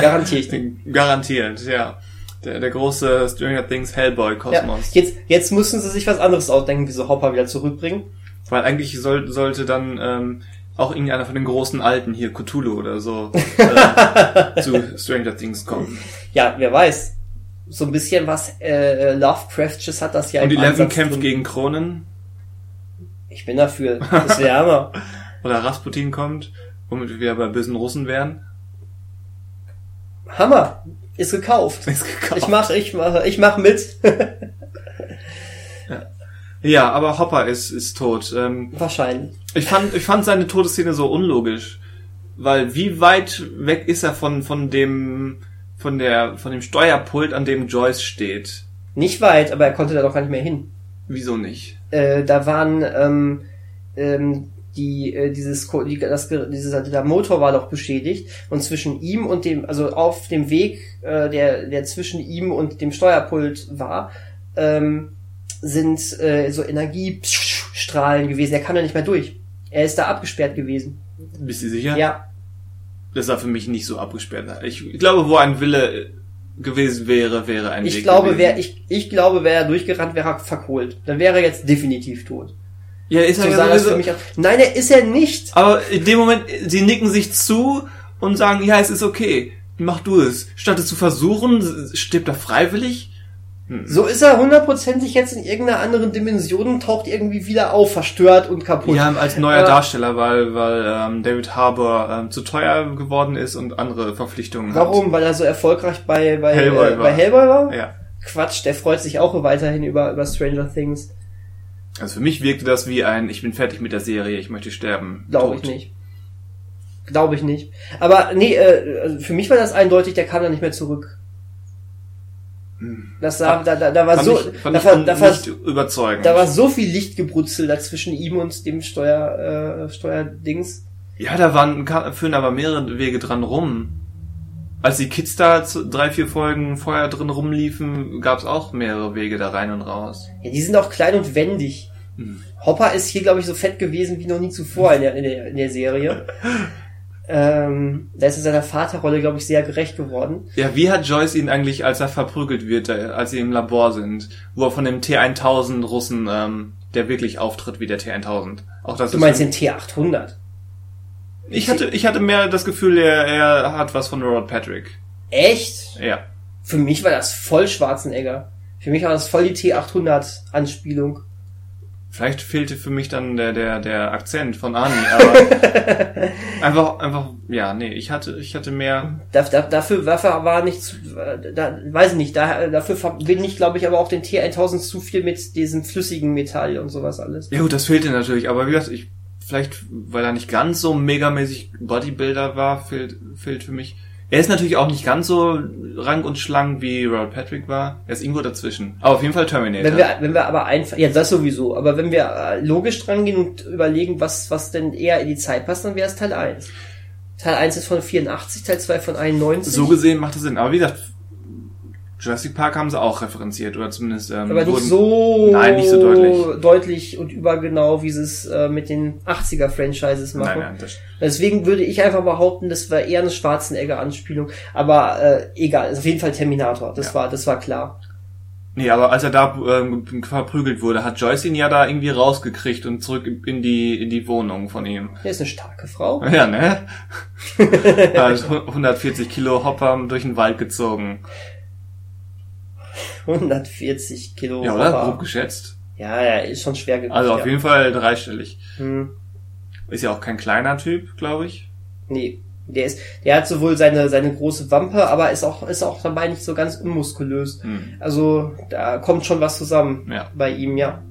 Garantiere ich dir. Garantiert, ja. Der, der große Stranger Things Ja, Hellboy-Kosmos. jetzt, jetzt mussten sie sich was anderes ausdenken, wie sie Hopper wieder zurückbringen. Weil eigentlich soll, sollte dann ähm, auch irgendeiner von den großen Alten hier, Cthulhu oder so, (laughs) äh, zu Stranger Things kommen. Ja, wer weiß. So ein bisschen was äh, Lovecraftsches hat das ja Und Eleven kämpft drin. gegen Kronen Ich bin dafür. (laughs) Das wäre Hammer. oder Rasputin kommt, womit wir bei bösen Russen wären. Hammer. Ist gekauft. Ist gekauft. Ich mach, ich mach, ich mach mit. (laughs) Ja, aber Hopper ist, ist tot. Ähm, Wahrscheinlich. ich, fand, ich fand seine Todesszene so unlogisch. Weil wie weit weg ist er von, von dem, von der, von dem Steuerpult, an dem Joyce steht? Nicht weit, aber er konnte da doch gar nicht mehr hin. Wieso nicht? Äh, da waren ähm, ähm, die äh, dieses die, das, Ge- dieser der Motor war doch beschädigt und zwischen ihm und dem also auf dem Weg äh, der der zwischen ihm und dem Steuerpult war ähm, sind äh, so Energiestrahlen gewesen. Er kam da nicht mehr durch. Er ist da abgesperrt gewesen. Bist du sicher? Ja, Das war für mich nicht so abgesperrt. Ich glaube, wo ein Wille gewesen wäre, wäre ein ich Weg glaube, gewesen. wer ich ich glaube, wäre er durchgerannt, wäre er verkohlt. Dann wäre er jetzt definitiv tot. Ja, ist So er sah ja für sowieso. Nein, er ist er nicht. Aber in dem Moment, sie nicken sich zu und sagen, ja, es ist okay. Mach du es. Statt es zu versuchen, stirbt er freiwillig. So ist er hundertprozentig jetzt in irgendeiner anderen Dimension und taucht irgendwie wieder auf, verstört und kaputt. Ja, als neuer Aber- Darsteller, weil, weil ähm, David Harbour ähm, zu teuer geworden ist und andere Verpflichtungen Warum? Weil er so erfolgreich bei, bei, Hellboy äh, war. bei Hellboy war? hat. Ja. Quatsch, der freut sich auch weiterhin über, über Stranger Things. Also für mich wirkte das wie ein, ich bin fertig mit der Serie, ich möchte sterben. Glaube ich nicht. Glaube ich nicht. Aber nee, äh, also für mich war das eindeutig, der kam da nicht mehr zurück. Das sah, da, da, da war Fand so, ich, da, war, da, war, nicht überzeugend. da war so viel Lichtgebrutzel da zwischen ihm und dem Steuer, äh, Steuerdings. Ja, da waren, führen aber mehrere Wege dran rum. Als die Kids da zu, drei, vier Folgen vorher drin rumliefen, gab es auch mehrere Wege da rein und raus. Ja, die sind auch klein und wendig. Hm. Hopper ist hier, glaube ich, so fett gewesen wie noch nie zuvor in der, in der, in der Serie. (laughs) ähm, da ist er seiner Vaterrolle, glaube ich, sehr gerecht geworden. Ja, wie hat Joyce ihn eigentlich, als er verprügelt wird, äh, als sie im Labor sind, wo er von dem T-1000 Russen ähm, der wirklich auftritt wie der T1000. Auch das Du ist meinst den T800? ich hatte, ich hatte mehr das Gefühl, er, er hat was von Robert Patrick. Echt? Ja. Für mich war das voll Schwarzenegger. Für mich war das voll die T800-Anspielung. Vielleicht fehlte für mich dann der, der, der Akzent von Arnie, aber (laughs) einfach, einfach, ja, nee, ich hatte, ich hatte mehr, Da, da, dafür, dafür war nicht, zu, äh, da, weiß ich nicht, da, dafür verbinde ich, glaube ich, aber auch den T1000 zu viel mit diesem flüssigen Metall und sowas alles. ja gut, das fehlte natürlich, aber wie gesagt, ich, vielleicht, weil er nicht ganz so megamäßig Bodybuilder war, fehlt, fehlt für mich. Er ist natürlich auch nicht ganz so rank und schlank wie Robert Patrick war. Er ist irgendwo dazwischen. Aber auf jeden Fall Terminator. Wenn wir, wenn wir aber einfach, ja, das sowieso, aber wenn wir äh, logisch dran gehen und überlegen, was, was denn eher in die Zeit passt, dann wäre es Teil 1. Teil 1 ist von 84, Teil 2 von 91. so gesehen macht das Sinn. Aber wie gesagt, Jurassic Park haben sie auch referenziert oder zumindest ähm, aber nicht so, Nein, nicht so deutlich. deutlich und übergenau, wie sie es äh, mit den 80er-Franchises machen. Nein, nein, das, Deswegen würde ich einfach behaupten, das war eher eine Schwarzenegger-Anspielung. Aber äh, egal, ist auf jeden Fall Terminator. Das Ja. war, das war klar. nee, aber als er da ähm, verprügelt wurde, hat Joyce ihn ja da irgendwie rausgekriegt und zurück in die in die Wohnung von ihm. Er ist eine starke Frau. (laughs) Ja, ne? (laughs) Hat 140 Kilo Hopper durch den Wald gezogen. 140 Kilo. Ja, oder? Grob geschätzt. Ja, ja, ist schon schwer gewicht. Also auf ja. jeden Fall dreistellig. Hm. Ist ja auch kein kleiner Typ, glaube ich. Nee, der ist, der hat sowohl seine, seine große Wampe, aber ist auch, ist auch dabei nicht so ganz unmuskulös. Hm. Also, da kommt schon was zusammen Ja. bei ihm, ja.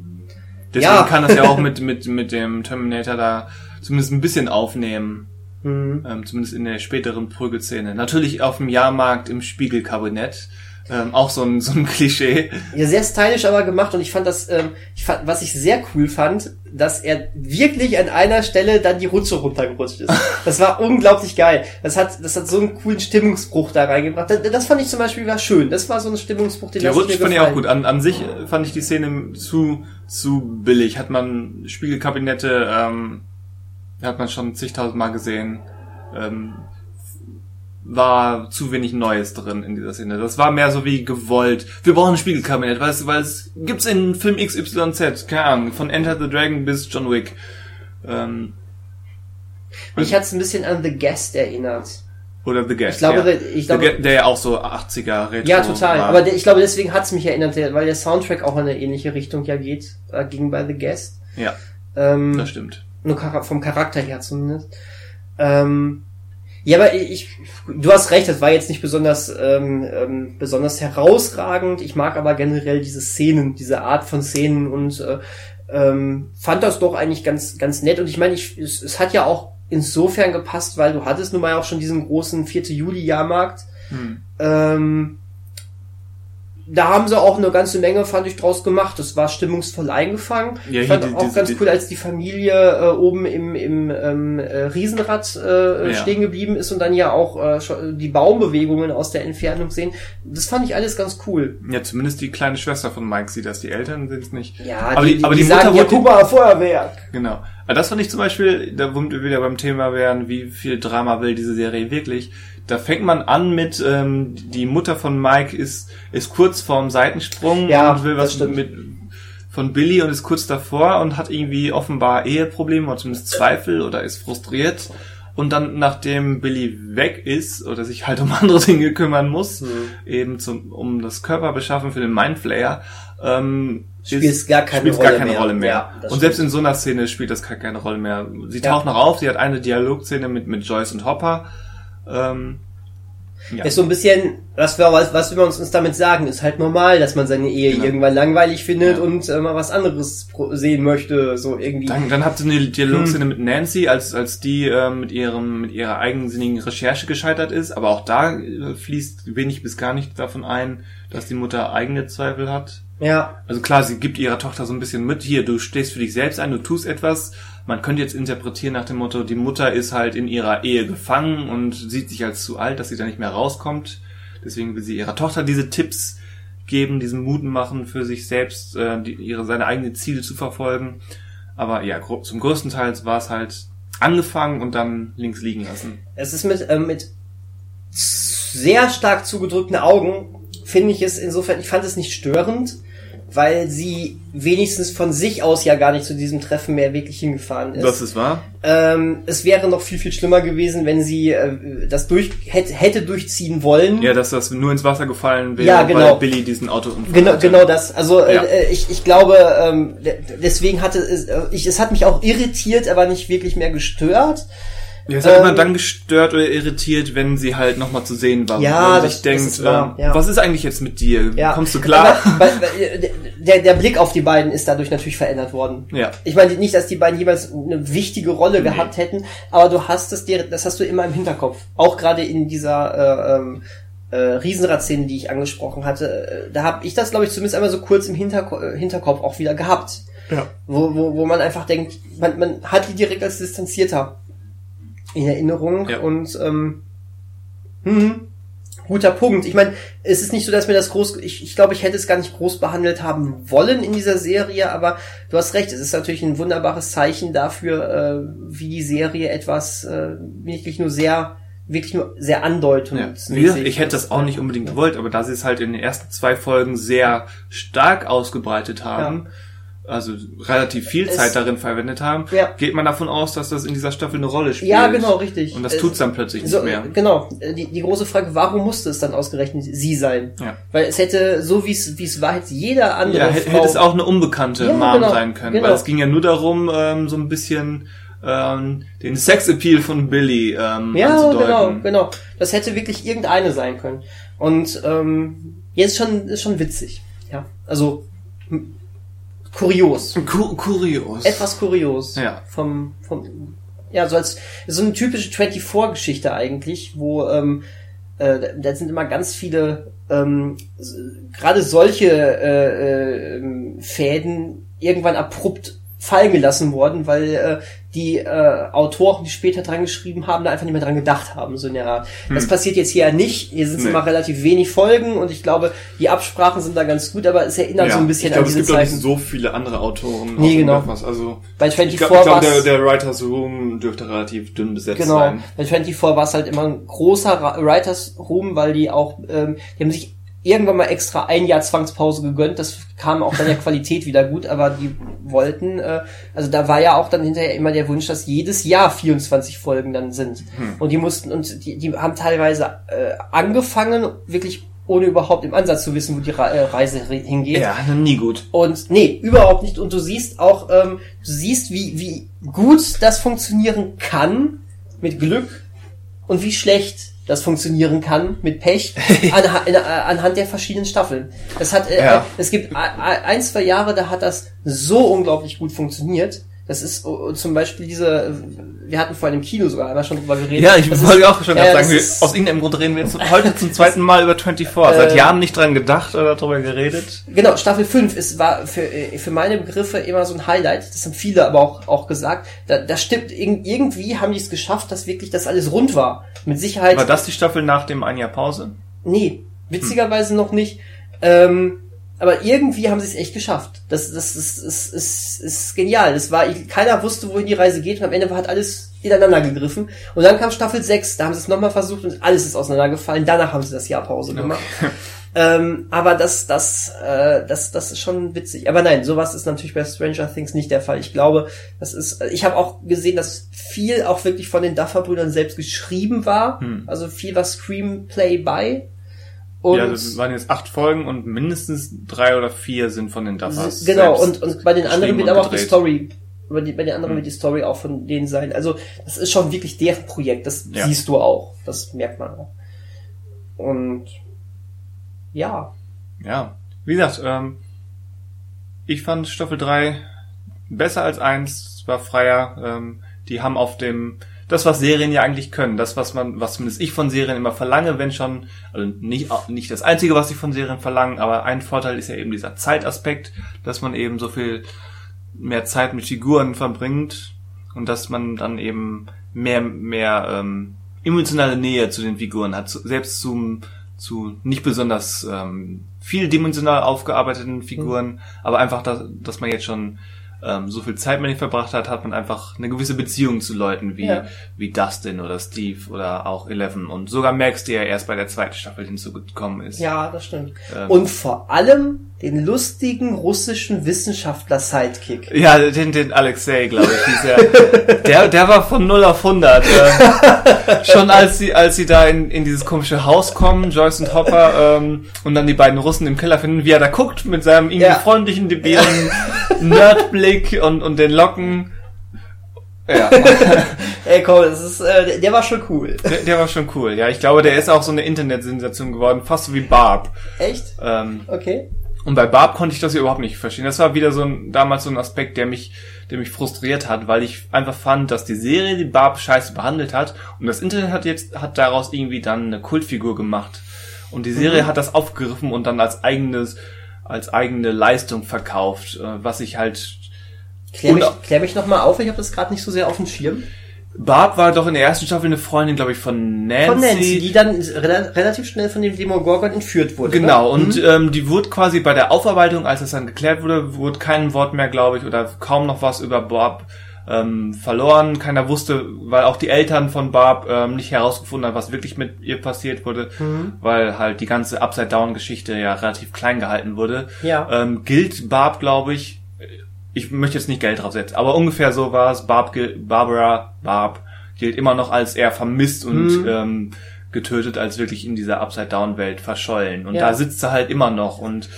Deswegen Ja. kann das ja auch (laughs) mit, mit, mit dem Terminator da zumindest ein bisschen aufnehmen. Hm. Ähm, zumindest in der späteren Prügelszene. Natürlich auf dem Jahrmarkt im Spiegelkabinett. Ähm, auch so ein, so ein (laughs) Klischee. Ja, sehr stylisch aber gemacht und ich fand das, ähm, ich fand, was ich sehr cool fand, dass er wirklich an einer Stelle dann die Rutsche runtergerutscht ist. (laughs) Das war unglaublich geil. Das hat, das hat so einen coolen Stimmungsbruch da reingebracht. Das, das fand ich zum Beispiel war schön. Das war so ein Stimmungsbruch, den Der Rutsch fand ich auch gut. An, an sich äh, fand ich die Szene zu, zu billig. Hat man Spiegelkabinette, ähm, hat man schon zigtausend Mal gesehen. Ähm, war zu wenig Neues drin in dieser Szene. Das war mehr so wie gewollt. Wir brauchen ein Spiegelkabinett, weil es, weil es gibt's in Film XYZ, keine Ahnung, von Enter the Dragon bis John Wick. Ähm, Mich hat's ein bisschen an The Guest erinnert. oder The Guest. Ich glaube, ja. ich glaube, der ja auch so 80er Retro ja, total. war. Aber der, ich glaube, deswegen hat's mich erinnert, weil der Soundtrack auch in eine ähnliche Richtung ja geht, äh, ging bei The Guest. ja, Ähm, das stimmt. Nur vom Charakter her zumindest. Ähm, ja, aber ich, du hast recht, das war jetzt nicht besonders, ähm, ähm, besonders herausragend. Ich mag aber generell diese Szenen, diese Art von Szenen und äh, ähm, fand das doch eigentlich ganz, ganz nett. Und ich meine, ich, es, es hat ja auch insofern gepasst, weil du hattest nun mal auch schon diesen großen 4. Juli-Jahrmarkt. Hm. Ähm, da haben sie auch eine ganze Menge, fand ich, draus gemacht. Das war stimmungsvoll eingefangen. Ja, ich fand die- auch diese- ganz die- cool, als die Familie äh, oben im, im ähm, äh, Riesenrad äh, Ja. stehen geblieben ist und dann ja auch äh, die Baumbewegungen aus der Entfernung sehen. Das fand ich alles ganz cool. Ja, zumindest die kleine Schwester von Mike sieht das, die Eltern sind es nicht. Ja, aber die, die, aber die, die, sagen, Mutter ja, guck mal, Feuerwerk. genau. Aber das fand ich zum Beispiel, da womit wir wieder beim Thema wären, wie viel Drama will diese Serie wirklich. Da fängt man an mit, ähm, die Mutter von Mike ist, ist kurz vorm Seitensprung Ja, und will was mit, von Billy und ist kurz davor und hat irgendwie offenbar Eheprobleme oder zumindest Zweifel oder ist frustriert. Und dann, nachdem Billy weg ist oder sich halt um (laughs) andere Dinge kümmern muss, Hm. eben zum, um das Körperbeschaffen für den Mindflayer, ähm, Spielt ist- gar keine Rolle gar keine mehr. Rolle mehr. Ja, und selbst stimmt. in so einer Szene spielt das gar keine Rolle mehr. Sie Ja. taucht noch auf, sie hat eine Dialogszene mit, mit Joyce und Hopper. Ähm, ja. Ist so ein bisschen, was wir, was, was wir uns, uns damit sagen, ist halt normal, dass man seine Ehe Genau. irgendwann langweilig findet Ja. und äh, mal was anderes sehen möchte, so irgendwie. Dann, dann habt ihr eine Dialogszene Hm. mit Nancy, als, als die ähm, mit ihrem mit ihrer eigensinnigen Recherche gescheitert ist, aber auch da äh, fließt wenig bis gar nicht davon ein, dass die Mutter eigene Zweifel hat. Ja, Also klar, sie gibt ihrer Tochter so ein bisschen mit, hier, du stehst für dich selbst ein, du tust etwas. Man könnte jetzt interpretieren nach dem Motto, die Mutter ist halt in ihrer Ehe gefangen und sieht sich als zu alt, dass sie da nicht mehr rauskommt. Deswegen will sie ihrer Tochter diese Tipps geben, diesen Mut machen, für sich selbst äh, die, ihre seine eigenen Ziele zu verfolgen. Aber ja, zum größten Teil war es halt angefangen und dann links liegen lassen. es ist mit, ähm, mit sehr stark zugedrückten Augen, finde ich es insofern, ich fand es nicht störend, weil sie wenigstens von sich aus ja gar nicht zu diesem Treffen mehr wirklich hingefahren ist. Das ist wahr. Ähm, es wäre noch viel, viel schlimmer gewesen, wenn sie äh, das durch hätte, hätte durchziehen wollen. Ja, dass das nur ins Wasser gefallen wäre, Ja, genau. weil Billy diesen Autounfall Genau, hatte. genau das. Also Ja. äh, ich, ich glaube, ähm, de- deswegen hatte es, äh, ich, es hat mich auch irritiert, aber nicht wirklich mehr gestört. Ja, es hat Ähm, immer dann gestört oder irritiert, wenn sie halt nochmal zu sehen war. Ja, man das- sich denkt, das ist wahr, ähm, ja. was ist eigentlich jetzt mit dir? Ja. Kommst du klar? Weil, weil, der, der Blick auf die beiden ist dadurch natürlich verändert worden. Ja. Ich meine nicht, dass die beiden jeweils eine wichtige Rolle gehabt hätten, aber du hast es dir, das hast du immer im Hinterkopf. Auch gerade in dieser äh, ähm, äh, Riesenrad-Szene, die ich angesprochen hatte, äh, da habe ich das, glaube ich, zumindest einmal so kurz im Hinterko äh, Hinterkopf auch wieder gehabt. Ja. Wo, wo, wo man einfach denkt, man, man hat die direkt als distanzierter in Erinnerung Ja. und ähm, hm, guter Punkt. Ich meine, es ist nicht so, dass mir das groß, ich, ich glaube, ich hätte es gar nicht groß behandelt haben wollen in dieser Serie, aber du hast recht, es ist natürlich ein wunderbares Zeichen dafür, äh, wie die Serie etwas äh, wirklich nur sehr, wirklich nur sehr Ja. andeutend. Wie gesagt, ich hätte das auch nicht unbedingt gewollt, aber da sie es halt in den ersten zwei Folgen sehr stark ausgebreitet haben, also relativ viel Es- Zeit darin verwendet haben, Ja. geht man davon aus, dass das in dieser Staffel eine Rolle spielt. Ja, genau, richtig. Und das Äh, tut's dann plötzlich So, nicht mehr. genau. Die, die große Frage, warum musste es dann ausgerechnet sie sein? Ja. Weil es hätte, so wie es wie es war, hätte jeder andere Ja, hätte Frau... hätte es auch eine unbekannte Ja, Mom genau, sein können, genau. weil es ging ja nur darum, ähm, so ein bisschen ähm, den Sexappeal von Billy ähm, Ja, anzudeuten. genau, genau. Das hätte wirklich irgendeine sein können. Und ähm, jetzt schon ist schon witzig. Ja, also kurios, Ku kurios. etwas kurios. Ja. Vom vom ja so als so eine typische 24-Geschichte eigentlich, wo ähm, äh, da- sind immer ganz viele ähm, gerade solche äh, äh, Fäden irgendwann abrupt fallen gelassen worden, weil äh, die äh, Autoren, die später dran geschrieben haben, da einfach nicht mehr dran gedacht haben. So in der Art. Das passiert jetzt hier ja nicht. Hier sind es Hm. Nee. immer relativ wenig Folgen und ich glaube, die Absprachen sind da ganz gut, aber es erinnert so ein bisschen ich glaube, an es diese gibt auch nicht Zeiten. so viele andere Autoren. Nee, genau. irgendwas. Also Bei ich 24 glaube, glaub, der, der Writers Room dürfte relativ dünn besetzt Genau. sein. Bei 24 war es halt immer ein großer Writers Room, weil die auch, ähm, die haben sich irgendwann mal extra ein Jahr Zwangspause gegönnt. Das kam auch dann der (laughs) Qualität wieder gut, aber die wollten, äh, also da war ja auch dann hinterher immer der Wunsch, dass jedes Jahr 24 Folgen dann sind. Hm. Und die mussten, und die, die haben teilweise äh, angefangen, wirklich ohne überhaupt im Ansatz zu wissen, wo die äh, Reise re- hingeht. Ja, nie gut. Und nee, überhaupt nicht. Und du siehst auch, ähm, du siehst, wie, wie gut das funktionieren kann mit Glück und wie schlecht das funktionieren kann mit Pech (laughs) anha äh, anhand der verschiedenen Staffeln. Das hat, äh, Ja. es gibt ein, zwei Jahre, da hat das so unglaublich gut funktioniert. Das ist äh, zum Beispiel diese, äh, wir hatten vorhin im Kino sogar einmal schon drüber geredet. Ja, ich wollte auch schon das sagen, wir, aus irgendeinem Grund reden wir jetzt heute zum zweiten Mal über 24. Seit Äh, Jahren nicht dran gedacht oder darüber geredet. Genau, Staffel 5 ist, war für, äh, für meine Begriffe immer so ein Highlight. Das haben viele aber auch, auch gesagt. Da, da stimmt, irg- irgendwie haben die es geschafft, dass wirklich das alles rund war. Mit Sicherheit. War das die Staffel nach dem ein Jahr Pause? Nee, witzigerweise noch nicht. Ähm, aber irgendwie haben sie es echt geschafft. Das, das ist, ist, ist, ist genial. Das war, keiner wusste, wohin die Reise geht und am Ende hat alles ineinander gegriffen. Und dann kam Staffel 6, da haben sie es nochmal versucht und alles ist auseinandergefallen. Danach haben sie das Jahr Pause gemacht. (laughs) Ähm, aber das, das, äh, das, das ist schon witzig. Aber nein, sowas ist natürlich bei Stranger Things nicht der Fall. Ich glaube, das ist. Ich habe auch gesehen, dass viel auch wirklich von den Duffer-Brüdern selbst geschrieben war. Hm. Also viel war Screenplay bei. Und ja, das waren jetzt acht Folgen und mindestens drei oder vier sind von den Duffers. genau, und, und bei den anderen wird aber auch die. Story. Bei, die, bei den anderen Hm. wird die Story auch von denen sein. Also, das ist schon wirklich deren Projekt. Das Ja. siehst du auch. Das merkt man auch. Und ja. Ja, wie gesagt, ähm, ich fand Staffel 3 besser als eins, es war freier. Ähm, die haben auf dem, das was Serien ja eigentlich können, das was man, was zumindest ich von Serien immer verlange, wenn schon, also nicht, nicht das einzige, was ich von Serien verlange, aber ein Vorteil ist ja eben dieser Zeitaspekt, dass man eben so viel mehr Zeit mit Figuren verbringt und dass man dann eben mehr, mehr ähm, emotionale Nähe zu den Figuren hat, zu, selbst zum zu nicht besonders ähm, vieldimensional aufgearbeiteten Figuren, aber einfach, dass, dass man jetzt schon ähm, so viel Zeit mit ihnen verbracht hat, hat man einfach eine gewisse Beziehung zu Leuten wie, Ja. wie Dustin oder Steve oder auch Eleven. Und sogar merkst du ja erst bei der zweiten Staffel hinzugekommen ist. Ja, das stimmt. Ähm. Und vor allem den lustigen russischen Wissenschaftler-Sidekick. Ja, den, den Alexei, glaube ich, hieß er. (laughs) Der, der war von 0 auf 100. Ähm, (laughs) schon als sie, als sie da in, in dieses komische Haus kommen, Joyce und Hopper, ähm, und dann die beiden Russen im Keller finden, wie er da guckt mit seinem irgendwie Ja. freundlichen, debilen Nerdblick und, und den Locken. Ja, (laughs) Ey, komm, das ist, äh, der, war schon cool. der, der war schon cool. Ja, ich glaube, der ist auch so eine Internetsensation geworden, fast so wie Barb. Echt? Ähm, Okay. Und bei Barb konnte ich das überhaupt nicht verstehen. Das war wieder so ein, damals so ein Aspekt, der mich, der mich frustriert hat, weil ich einfach fand, dass die Serie die Barb scheiße behandelt hat und das Internet hat jetzt, hat daraus irgendwie dann eine Kultfigur gemacht. Und die Serie hat das aufgegriffen und dann als eigenes, als eigene Leistung verkauft, äh, was ich halt, Klär mich, klär mich nochmal auf, ich habe das gerade nicht so sehr auf dem Schirm. Barb war doch in der ersten Staffel eine Freundin, glaube ich, von Nancy. Von Nancy, die dann rela relativ schnell von dem Demogorgon entführt wurde. Genau, ne? und ähm, die wurde quasi bei der Aufarbeitung, als das dann geklärt wurde, wurde kein Wort mehr, glaube ich, oder kaum noch was über Barb ähm, verloren. Keiner wusste, weil auch die Eltern von Barb ähm, nicht herausgefunden haben, was wirklich mit ihr passiert wurde, Mhm. weil halt die ganze Upside-Down-Geschichte ja relativ klein gehalten wurde. Ja. Ähm, gilt Barb, glaube ich, ich möchte jetzt nicht Geld draufsetzen, aber ungefähr so war es. Barb, Barbara, Barb gilt immer noch als eher vermisst und Mhm. ähm, getötet, als wirklich in dieser Upside-Down-Welt verschollen. Und Ja. da sitzt sie halt immer noch und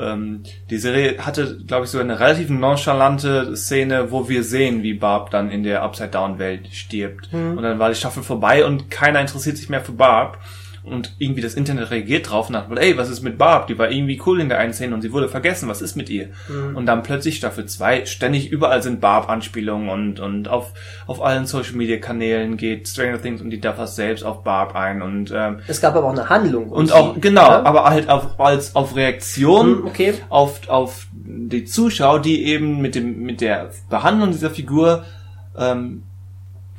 ähm, die Serie hatte, glaube ich, so eine relativ nonchalante Szene, wo wir sehen, wie Barb dann in der Upside-Down-Welt stirbt. Mhm. Und dann war die Staffel vorbei und keiner interessiert sich mehr für Barb. Und irgendwie das Internet reagiert drauf und sagt, ey, was ist mit Barb? Die war irgendwie cool in der einen Szene und sie wurde vergessen. Was ist mit ihr? Mhm. Und dann plötzlich Staffel 2, ständig überall sind Barb-Anspielungen und, und auf, auf allen Social-Media-Kanälen geht Stranger Things und die Duffers selbst auf Barb ein und, ähm, Es gab aber auch eine Handlung. und sie, auch, genau, ne? aber halt auf, als, auf Reaktion Hm, okay. auf, auf die Zuschauer, die eben mit dem, mit der Behandlung dieser Figur, ähm,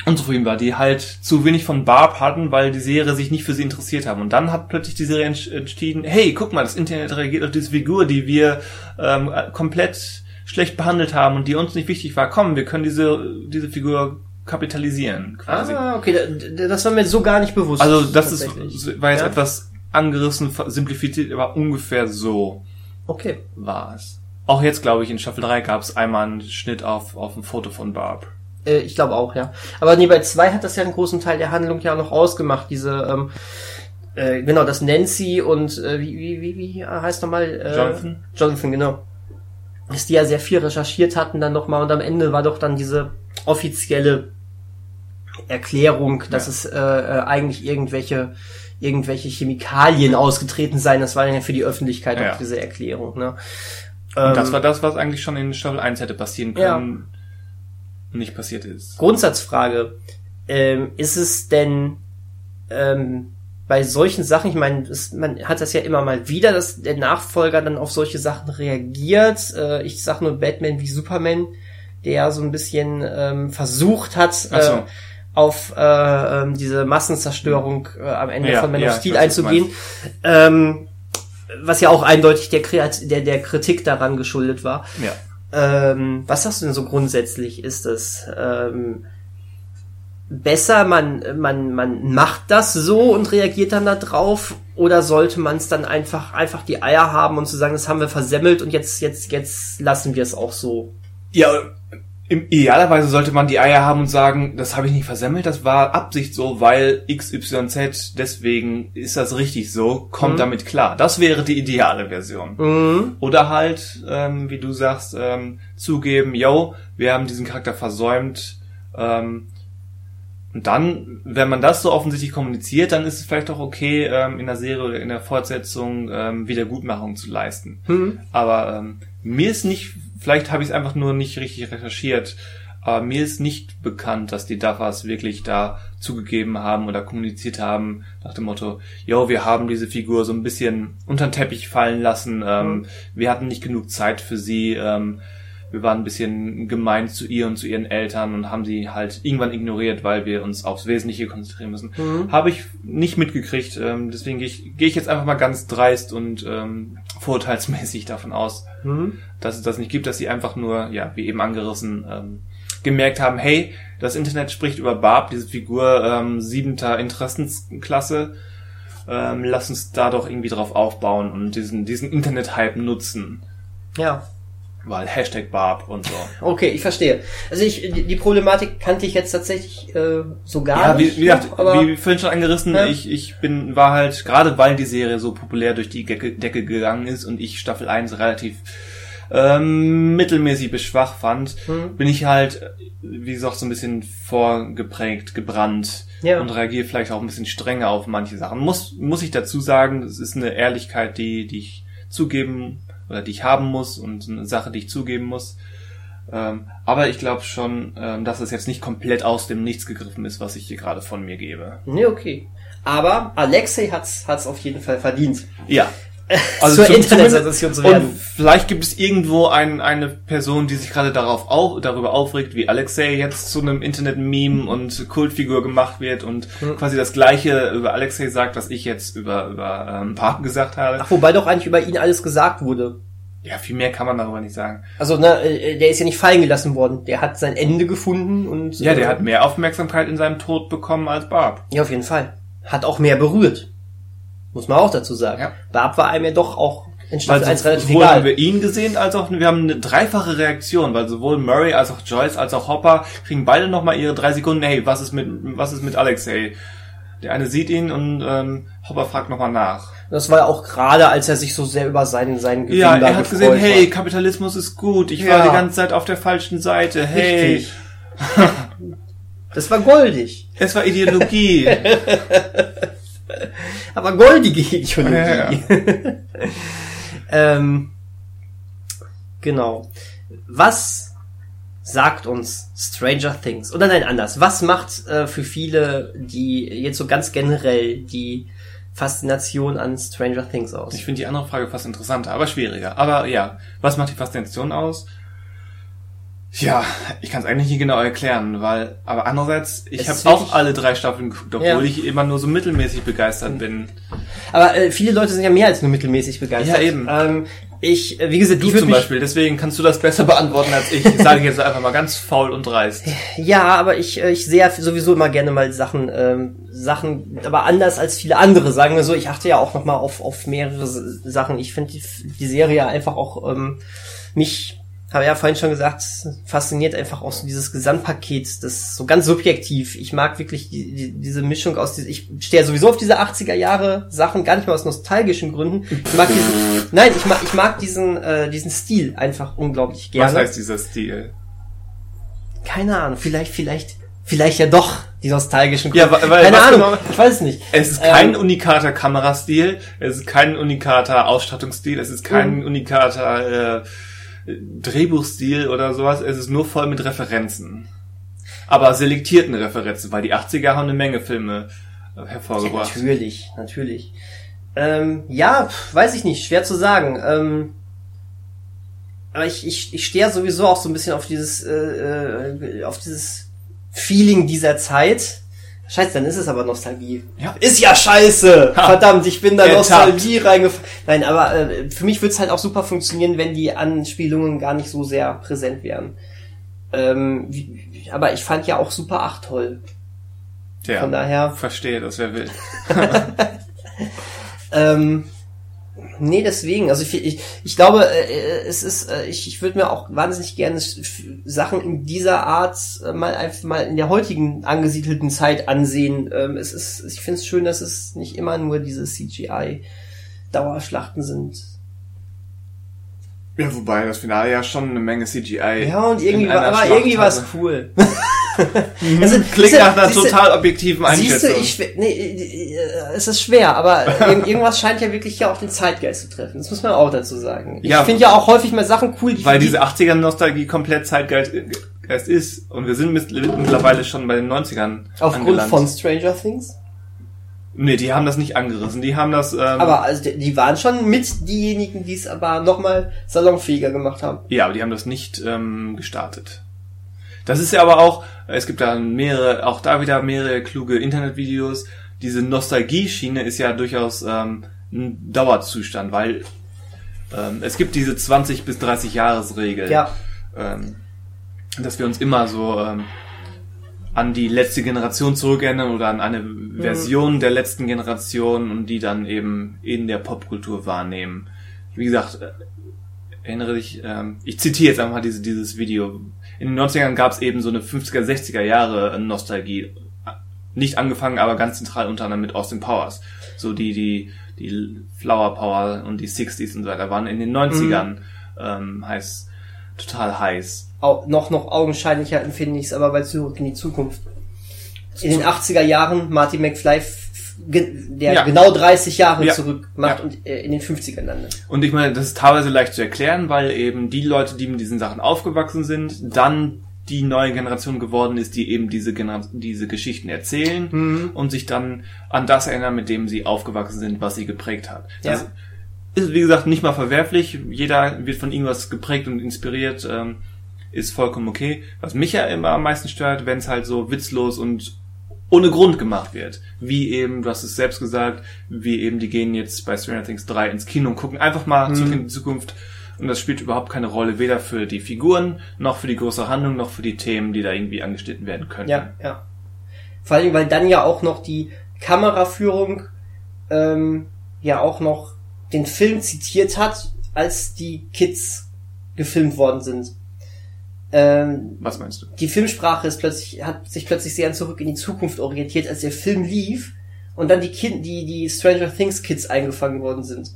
unzufrieden war, die halt zu wenig von Barb hatten, weil die Serie sich nicht für sie interessiert haben. Und dann hat plötzlich die Serie entsch- entschieden, hey, guck mal, das Internet reagiert auf diese Figur, die wir ähm, komplett schlecht behandelt haben und die uns nicht wichtig war. Komm, wir können diese, diese Figur kapitalisieren, quasi. Ah, okay, da- da- das war mir so gar nicht bewusst. Also das ist, war jetzt Ja? etwas angerissen, simplifiziert, aber ungefähr so Okay. war es. Auch jetzt, glaube ich, in Staffel 3 gab es einmal einen Schnitt auf, auf ein Foto von Barb. Äh, ich glaube auch, ja. Aber nee, bei zwei hat das ja einen großen Teil der Handlung ja noch ausgemacht, diese, ähm, äh, genau, das Nancy und, äh, wie, wie, wie, wie heißt nochmal? Äh, Jonathan? Jonathan, genau. Dass die ja sehr viel recherchiert hatten dann nochmal und am Ende war doch dann diese offizielle Erklärung, dass Ja. es äh, äh, eigentlich irgendwelche irgendwelche Chemikalien ausgetreten seien. Das war ja für die Öffentlichkeit Ja. auch diese Erklärung. Ne? Und das Ähm, war das, was eigentlich schon in Staffel 1 hätte passieren können und nicht passiert ist. Grundsatzfrage. Ähm, ist es denn ähm, bei solchen Sachen, ich meine, man hat das ja immer mal wieder, dass der Nachfolger dann auf solche Sachen reagiert. Äh, ich sag nur Batman wie Superman, der so ein bisschen ähm, versucht hat, so. äh, auf äh, ähm, diese Massenzerstörung äh, am Ende Ja, von Man ja, of Steel einzugehen. Ähm, was ja auch eindeutig der, Kreat der, der Kritik daran geschuldet war. Ja. Ähm, was sagst du denn so grundsätzlich? Ist es ähm, besser, man, man, man macht das so und reagiert dann da drauf? Oder sollte man es dann einfach, einfach die Eier haben und zu sagen, das haben wir versemmelt und jetzt, jetzt, jetzt lassen wir es auch so? Ja, im idealerweise sollte man die Eier haben und sagen, das habe ich nicht versemmelt, das war Absicht so, weil XYZ, deswegen ist das richtig so, kommt Mhm. damit klar. Das wäre die ideale Version. Mhm. Oder halt, ähm, wie du sagst, ähm, zugeben, yo, wir haben diesen Charakter versäumt. Ähm, und dann, wenn man das so offensichtlich kommuniziert, dann ist es vielleicht auch okay, ähm, in der Serie oder in der Fortsetzung ähm, Wiedergutmachung zu leisten. Mhm. Aber ähm, mir ist nicht, vielleicht habe ich es einfach nur nicht richtig recherchiert, aber mir ist nicht bekannt, dass die Duffers wirklich da zugegeben haben oder kommuniziert haben nach dem Motto, yo, wir haben diese Figur so ein bisschen unter den Teppich fallen lassen, ähm, wir hatten nicht genug Zeit für sie, ähm, wir waren ein bisschen gemein zu ihr und zu ihren Eltern und haben sie halt irgendwann ignoriert, weil wir uns aufs Wesentliche konzentrieren müssen. Mhm. Habe ich nicht mitgekriegt. Ähm, deswegen gehe ich, geh ich jetzt einfach mal ganz dreist und ähm, vorurteilsmäßig davon aus, Mhm. dass es das nicht gibt, dass sie einfach nur, ja, wie eben angerissen, ähm, gemerkt haben, hey, das Internet spricht über Barb, diese Figur ähm, siebenter Interessensklasse. Ähm, lass uns da doch irgendwie drauf aufbauen und diesen, diesen Internet-Hype nutzen. Ja. Weil Hashtag Barb und so. Okay, ich verstehe. Also ich, die, Problematik kannte ich jetzt tatsächlich äh, so gar Ja, wie, nicht. wie gesagt, aber wie vorhin schon angerissen, Ja. ich, ich bin, war halt, gerade weil die Serie so populär durch die Decke, Decke gegangen ist und ich Staffel 1 relativ ähm, mittelmäßig bis schwach fand, Hm. bin ich halt, wie gesagt, so ein bisschen vorgeprägt, gebrannt Ja. und reagiere vielleicht auch ein bisschen strenger auf manche Sachen. Muss, muss ich dazu sagen, das ist eine Ehrlichkeit, die, die ich zugeben oder die ich haben muss und eine Sache, die ich zugeben muss. Ähm, aber ich glaube schon, ähm, dass es jetzt nicht komplett aus dem Nichts gegriffen ist, was ich hier gerade von mir gebe. Nee, okay. Aber Alexei hat's hat's auf jeden Fall verdient. Ja. (laughs) Zur zum- Internetsensation zu werden. Und vielleicht gibt es irgendwo ein, eine Person, die sich gerade darauf auf, darüber aufregt, wie Alexei jetzt zu einem Internet-Meme und Kultfigur gemacht wird und Hm. quasi das Gleiche über Alexei sagt, was ich jetzt über, über ähm, Barb gesagt habe. Ach, wobei doch eigentlich über ihn alles gesagt wurde. Ja, viel mehr kann man darüber nicht sagen. Also, ne, äh, der ist ja nicht fallen gelassen worden. Der hat sein Ende gefunden und. Ja, der äh, hat mehr Aufmerksamkeit in seinem Tod bekommen als Barb. Ja, auf jeden Fall. Hat auch mehr berührt. Muss man auch dazu sagen. Ja. Barb war einem ja doch auch in Staffel 1 Also relativ sowohl haben egal. wir ihn gesehen, als auch wir haben eine dreifache Reaktion, weil sowohl Murray als auch Joyce als auch Hopper kriegen beide nochmal ihre drei Sekunden, hey, was ist mit was ist mit Alexei? Der eine sieht ihn und ähm, Hopper fragt nochmal nach. Das war ja auch gerade, als er sich so sehr über seinen, seinen Gewinn Ja, er hat gesehen, hey. Kapitalismus ist gut, ich Ja. war die ganze Zeit auf der falschen Seite, hey, Richtig. (laughs) Das war goldig. es war Ideologie. (laughs) Aber goldige Ideologie. Ja, (laughs) ähm, genau. Was sagt uns Stranger Things? Oder nein, anders. Was macht äh, für viele, die jetzt so ganz generell die Faszination an Stranger Things aus? Ich finde die andere Frage fast interessanter, aber schwieriger. Aber ja, was macht die Faszination aus? Ja, ich kann es eigentlich nicht genau erklären, weil, aber andererseits, ich habe auch alle drei Staffeln geguckt, obwohl Ja. ich immer nur so mittelmäßig begeistert bin. Aber äh, viele Leute sind ja mehr als nur mittelmäßig begeistert. Ja, eben. Ähm, ich, äh, wie gesagt, Du ich zum Beispiel, deswegen kannst du das besser beantworten als ich. Ich sage jetzt einfach mal ganz faul und dreist. (laughs) Ja, aber ich, äh, ich sehe ja sowieso immer gerne mal Sachen, ähm, Sachen, aber anders als viele andere, sagen wir so. Ich achte ja auch nochmal auf, auf mehrere Sachen. Ich finde die, die Serie ja einfach auch ähm, mich, habe ja vorhin schon gesagt, fasziniert einfach auch so dieses Gesamtpaket, das so ganz subjektiv. Ich mag wirklich die, die, diese Mischung aus, die, ich stehe sowieso auf diese 80er Jahre Sachen, gar nicht mal aus nostalgischen Gründen. Ich mag diesen, (laughs) nein, ich mag, ich mag diesen, äh, diesen Stil einfach unglaublich gerne. Was heißt dieser Stil? Keine Ahnung, vielleicht, vielleicht, vielleicht ja doch die nostalgischen Ja, Gründe. weil- weil- Keine Ahnung, genau- ich weiß es nicht. Es ist kein Ähm, unikater Kamerastil, es ist kein unikater Ausstattungsstil, es ist kein Mhm. unikater äh, Drehbuchstil oder sowas, es ist nur voll mit Referenzen. Aber selektierten Referenzen, weil die 80er haben eine Menge Filme äh, Ja, hervorgebracht. natürlich, natürlich. Ähm, ja, weiß ich nicht, schwer zu sagen. Ähm, aber ich, ich, ich stehe ja sowieso auch so ein bisschen auf dieses, äh, äh, auf dieses Feeling dieser Zeit. Scheiße, dann ist es aber Nostalgie. Ja. Ist ja scheiße! Ha. Verdammt, ich bin da Ertappt. Nostalgie reingefallen. Nein, aber äh, für mich würde es halt auch super funktionieren, wenn die Anspielungen gar nicht so sehr präsent wären. Ähm, wie, aber ich fand ja auch Super 8 toll. ja, Von daher. verstehe, das wäre wild. (laughs) (laughs) Ähm, nee, deswegen. Also ich, ich, ich glaube, äh, es ist, äh, ich, ich würde mir auch wahnsinnig gerne Sachen in dieser Art äh, mal einfach mal in der heutigen angesiedelten Zeit ansehen. Ähm, es ist, ich finde es schön, dass es nicht immer nur diese CGI-Dauerschlachten sind. Ja, wobei das Finale ja schon eine Menge CGI. Ja, und irgendwie war, aber irgendwie war es cool. (laughs) Also, Klingt nach einer siehste- total objektiven Siehst du, Einschätzung. ich, nee, äh, es ist schwer, aber irg- irgendwas scheint ja wirklich ja auch den Zeitgeist zu treffen. Das muss man auch dazu sagen. Ich Ja. finde ja auch häufig mal Sachen cool, die weil die, diese 80er-Nostalgie komplett Zeitgeist Geist ist. Und wir sind mit- mittlerweile schon bei den 90ern aufgrund angelangt. von Stranger Things. Nee, die haben das nicht angerissen. Die haben das. Ähm, Aber also die- die waren schon mit diejenigen, die es aber nochmal salonfähiger gemacht haben. Ja, aber die haben das nicht ähm, gestartet. Das ist ja aber auch, es gibt da mehrere, auch da wieder mehrere kluge Internetvideos. Diese Nostalgie-Schiene ist ja durchaus ähm, ein Dauerzustand, weil ähm, es gibt diese 20 bis 30 Jahresregel, Ja. ähm, dass wir uns immer so ähm, an die letzte Generation zurückerinnern oder an eine Version der letzten Generation und die dann eben in der Popkultur wahrnehmen. Wie gesagt, äh, erinnere dich, ähm, ich zitiere jetzt einfach mal diese, dieses Video. In den 90ern gab es eben so eine 50er, 60er Jahre Nostalgie. Nicht angefangen, aber ganz zentral unter anderem mit Austin Powers. So die, die, die Flower Power und die 60s und so weiter waren in den 90ern ähm, heiß, total heiß. Au noch, noch augenscheinlicher empfinde ich es aber bei Zurück in die Zukunft. In den 80er Jahren Marty McFly, der Ja. genau 30 Jahre Ja. zurück macht Ja. und äh, in den 50ern landet. Und ich meine, das ist teilweise leicht zu erklären, weil eben die Leute, die mit diesen Sachen aufgewachsen sind, dann die neue Generation geworden ist, die eben diese, Genera diese Geschichten erzählen Mhm. und sich dann an das erinnern, mit dem sie aufgewachsen sind, was sie geprägt hat. Das ist, wie gesagt, nicht mal verwerflich. Jeder wird von irgendwas geprägt und inspiriert, ähm, ist vollkommen okay. Was mich ja immer am meisten stört, wenn es halt so witzlos und ohne Grund gemacht wird. Wie eben, du hast es selbst gesagt, wie eben die gehen jetzt bei Stranger Things 3 ins Kino und gucken einfach mal Mhm. in die Zukunft. Und das spielt überhaupt keine Rolle, weder für die Figuren, noch für die größere Handlung, noch für die Themen, die da irgendwie angeschnitten werden können. Ja, ja. Vor allem, weil dann ja auch noch die Kameraführung ähm, ja auch noch den Film zitiert hat, als die Kids gefilmt worden sind. Ähm, Was meinst du? die Filmsprache ist plötzlich, hat sich plötzlich sehr zurück in die Zukunft orientiert, als der Film lief und dann die Kind, die, die Stranger Things Kids eingefangen worden sind.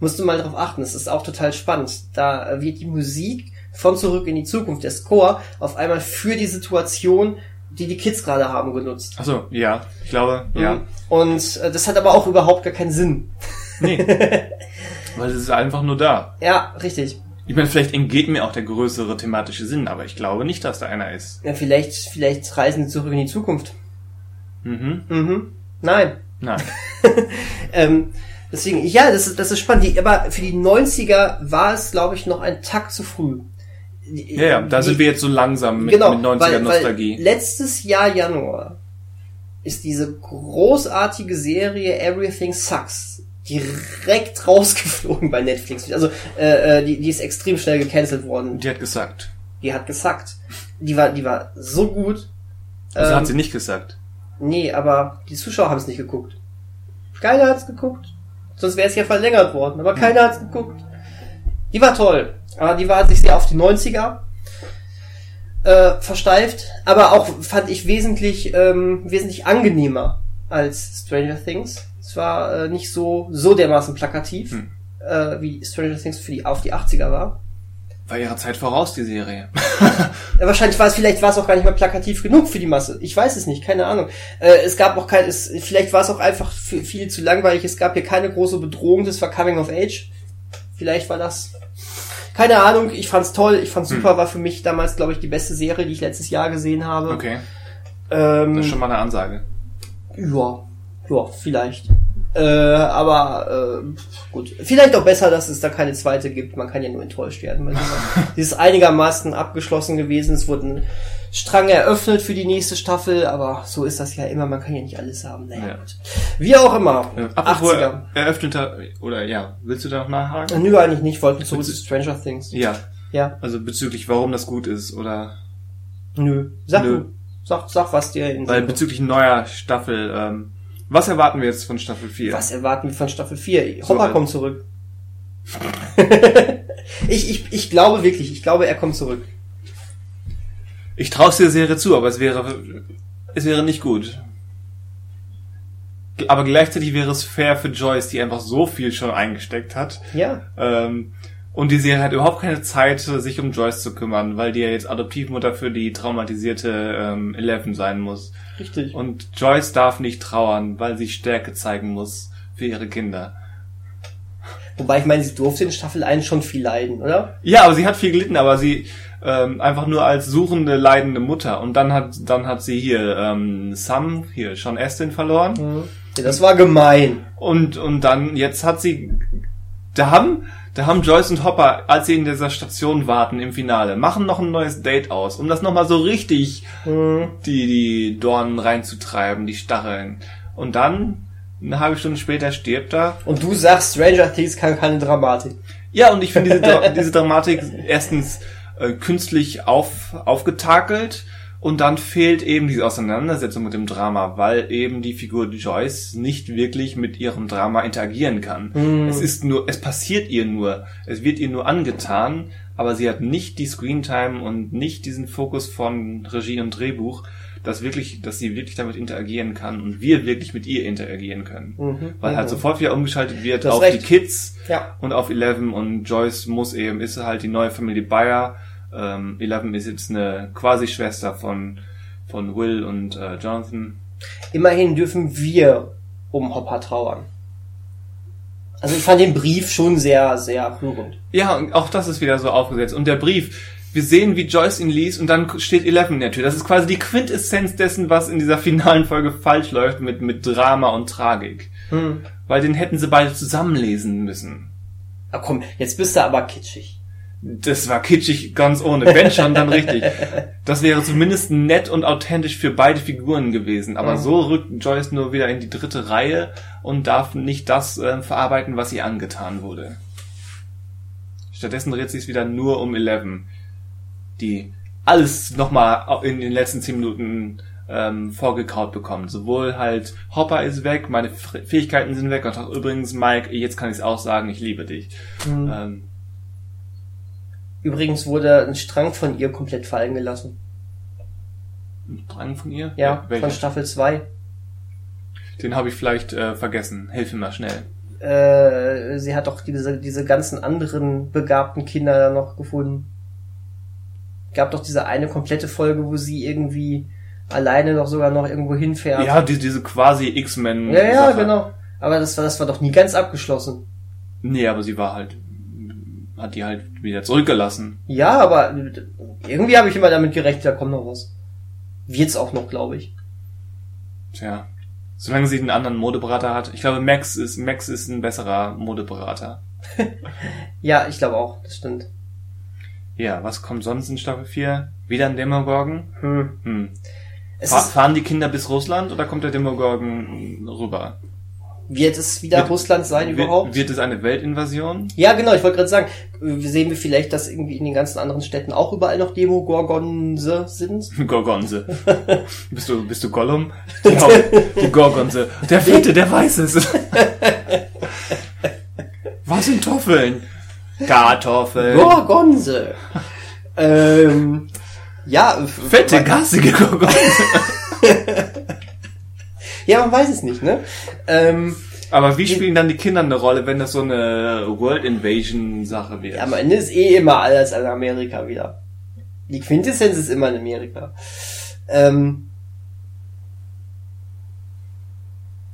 Musst du mal drauf achten, das ist auch total spannend. Da wird die Musik von zurück in die Zukunft, der Score, auf einmal für die Situation, die die Kids gerade haben, genutzt. Achso, ja, ich glaube, ja. Und äh, das hat aber auch überhaupt gar keinen Sinn. Nee. (laughs) Weil es ist einfach nur da. Ja, richtig. Ich meine, vielleicht entgeht mir auch der größere thematische Sinn, aber ich glaube nicht, dass da einer ist. Ja, vielleicht, vielleicht reisen sie zurück in die Zukunft. Mhm. Mhm. Nein. Nein. (laughs) Ähm, deswegen, ja, das ist, das ist spannend. Die, aber für die 90er war es, glaube ich, noch ein Tag zu früh. Ja, ja, da sind wir jetzt so langsam mit, genau, mit 90er weil, Nostalgie. Weil letztes Jahr Januar ist diese großartige Serie Everything Sucks direkt rausgeflogen bei Netflix. Also äh, äh, die, die ist extrem schnell gecancelt worden. Die hat gesagt. Die hat gesackt. Die war, die war so gut. Also Ähm, hat sie nicht gesagt. Nee, aber die Zuschauer haben es nicht geguckt. Keiner hat's geguckt. Sonst wäre es ja verlängert worden, aber keiner hat's geguckt. Die war toll. Aber die war sich sehr auf die 90er äh, versteift, aber auch fand ich wesentlich ähm, wesentlich angenehmer als Stranger Things. Es war äh, nicht so so dermaßen plakativ, Hm. äh, wie Stranger Things für die auf die 80er war. War ihrer Zeit voraus, die Serie. (laughs) Ja, wahrscheinlich war es, vielleicht war es auch gar nicht mehr plakativ genug für die Masse. Ich weiß es nicht, keine Ahnung. Äh, es gab auch kein, es, vielleicht war es auch einfach viel zu langweilig. Es gab hier keine große Bedrohung, das war Coming of Age. Vielleicht war das. Keine Ahnung, ich fand's toll, ich fand's super, war für mich damals, glaube ich, die beste Serie, die ich letztes Jahr gesehen habe. Okay, Ähm, das ist schon mal eine Ansage. ja, ja, vielleicht. Äh, aber äh, gut. Vielleicht auch besser, dass es da keine zweite gibt. Man kann ja nur enttäuscht werden. Sie ist (laughs) einigermaßen abgeschlossen gewesen. Es wurde ein Strang eröffnet für die nächste Staffel, aber so ist das ja immer. Man kann ja nicht alles haben. Naja, Ja. gut. Wie auch immer. Äh, apropos 80er. eröffneter, oder ja, willst du da noch nachhaken? Nö, eigentlich nicht. Wollten zurück zu Stranger Things. Ja, Ja. also bezüglich warum das gut ist oder Nö. Sag Nö. Sag, sag, was dir in weil bezüglich neuer Staffel, ähm, was erwarten wir jetzt von Staffel 4? Was erwarten wir von Staffel 4? So, Hopper äh, kommt zurück. (laughs) ich, ich, ich glaube wirklich, ich glaube, er kommt zurück. Ich traue der Serie zu, aber es wäre es wäre nicht gut. Aber gleichzeitig wäre es fair für Joyce, die einfach so viel schon eingesteckt hat. Ja. Ähm, und die Serie hat überhaupt keine Zeit, sich um Joyce zu kümmern, weil die ja jetzt Adoptivmutter für die traumatisierte ähm, Eleven sein muss. Richtig. Und Joyce darf nicht trauern, weil sie Stärke zeigen muss für ihre Kinder. Wobei ich meine, sie durfte in Staffel 1 schon viel leiden, oder? Ja, aber sie hat viel gelitten, aber sie ähm, einfach nur als suchende, leidende Mutter. Und dann hat dann hat sie hier ähm, Sam, hier Sean Astin verloren. Ja, das war gemein. Und, und dann, jetzt hat sie, da haben, da haben Joyce und Hopper, als sie in dieser Station warten im Finale, machen noch ein neues Date aus, um das nochmal so richtig Hm. die, die Dornen reinzutreiben, die Stacheln. Und dann, eine halbe Stunde später stirbt er. Und du sagst, Stranger Things kann keine Dramatik. Ja, und ich finde diese, (laughs) diese Dramatik erstens äh, künstlich auf, aufgetakelt und dann fehlt eben diese Auseinandersetzung mit dem Drama, weil eben die Figur Joyce nicht wirklich mit ihrem Drama interagieren kann. Es ist nur, es passiert ihr nur, es wird ihr nur angetan, aber sie hat nicht die Screentime und nicht diesen Fokus von Regie und Drehbuch, dass wirklich, dass sie wirklich damit interagieren kann und wir wirklich mit ihr interagieren können. Mhm. Weil halt Mhm. sofort wieder umgeschaltet wird auf recht. die Kids Ja. und auf Eleven und Joyce muss eben, ist halt die neue Familie Bayer. Ähm, Eleven ist jetzt eine quasi Schwester von, von Will und äh, Jonathan. Immerhin dürfen wir um Hopper trauern. Also ich fand den Brief schon sehr, sehr rührend. Ja, und auch das ist wieder so aufgesetzt. Und der Brief, wir sehen, wie Joyce ihn liest und dann steht Eleven in der Tür. Das ist quasi die Quintessenz dessen, was in dieser finalen Folge falsch läuft mit, mit Drama und Tragik. Hm. Weil den hätten sie beide zusammenlesen müssen. Ah, komm, jetzt bist du aber kitschig. Das war kitschig ganz ohne. Wenn schon, dann richtig. Das wäre zumindest nett und authentisch für beide Figuren gewesen. Aber Mhm. so rückt Joyce nur wieder in die dritte Reihe und darf nicht das äh, verarbeiten, was ihr angetan wurde. Stattdessen dreht sich wieder nur um Eleven, die alles nochmal in den letzten zehn Minuten ähm, vorgekaut bekommt. Sowohl halt Hopper ist weg, meine Fähigkeiten sind weg und auch übrigens Mike, jetzt kann ich es auch sagen, ich liebe dich. Hm. Ähm, Übrigens wurde ein Strang von ihr komplett fallen gelassen. ein Drang von ihr? Ja, Welcher? von Staffel 2. Den habe ich vielleicht äh, vergessen. Hilf mir mal schnell. Äh, sie hat doch diese, diese ganzen anderen begabten Kinder da noch gefunden. Gab doch diese eine komplette Folge, wo sie irgendwie alleine doch sogar noch irgendwo hinfährt. Ja, die, diese quasi X-Men. ja, ja, genau. Aber das war, das war doch nie ganz abgeschlossen. Nee, aber sie war halt, hat die halt wieder zurückgelassen. Ja, aber irgendwie habe ich immer damit gerechnet, da kommt noch was. Wird's auch noch, glaube ich. Tja. Solange sie einen anderen Modeberater hat. Ich glaube, Max ist, Max ist ein besserer Modeberater. (laughs) Ja, ich glaube auch, das stimmt. Ja, was kommt sonst in Staffel 4? Wieder ein Demogorgon? Hm. Hm. Es Fa ist, fahren die Kinder bis Russland oder kommt der Demogorgon rüber? Wird es wieder Wird- Russland sein überhaupt? Wird, es eine Weltinvasion? Ja, genau, ich wollte gerade sagen, sehen wir vielleicht, dass irgendwie in den ganzen anderen Städten auch überall noch Demogorgonse sind? (laughs) Gorgonse. (laughs) bist du, bist du Gollum? Die, (laughs) die Gorgonse. Der Fette, der weiß es. Was sind Toffeln? Kartoffeln. Gorgonse! ähm, ja, Fette, gassige Gorgonse. Ja, man weiß es nicht, ne? Ähm, Aber wie spielen dann die Kinder eine Rolle, wenn das so eine World Invasion Sache wird? ja, am Ende ist eh immer alles in Amerika wieder. Die Quintessenz ist immer in Amerika. Ähm,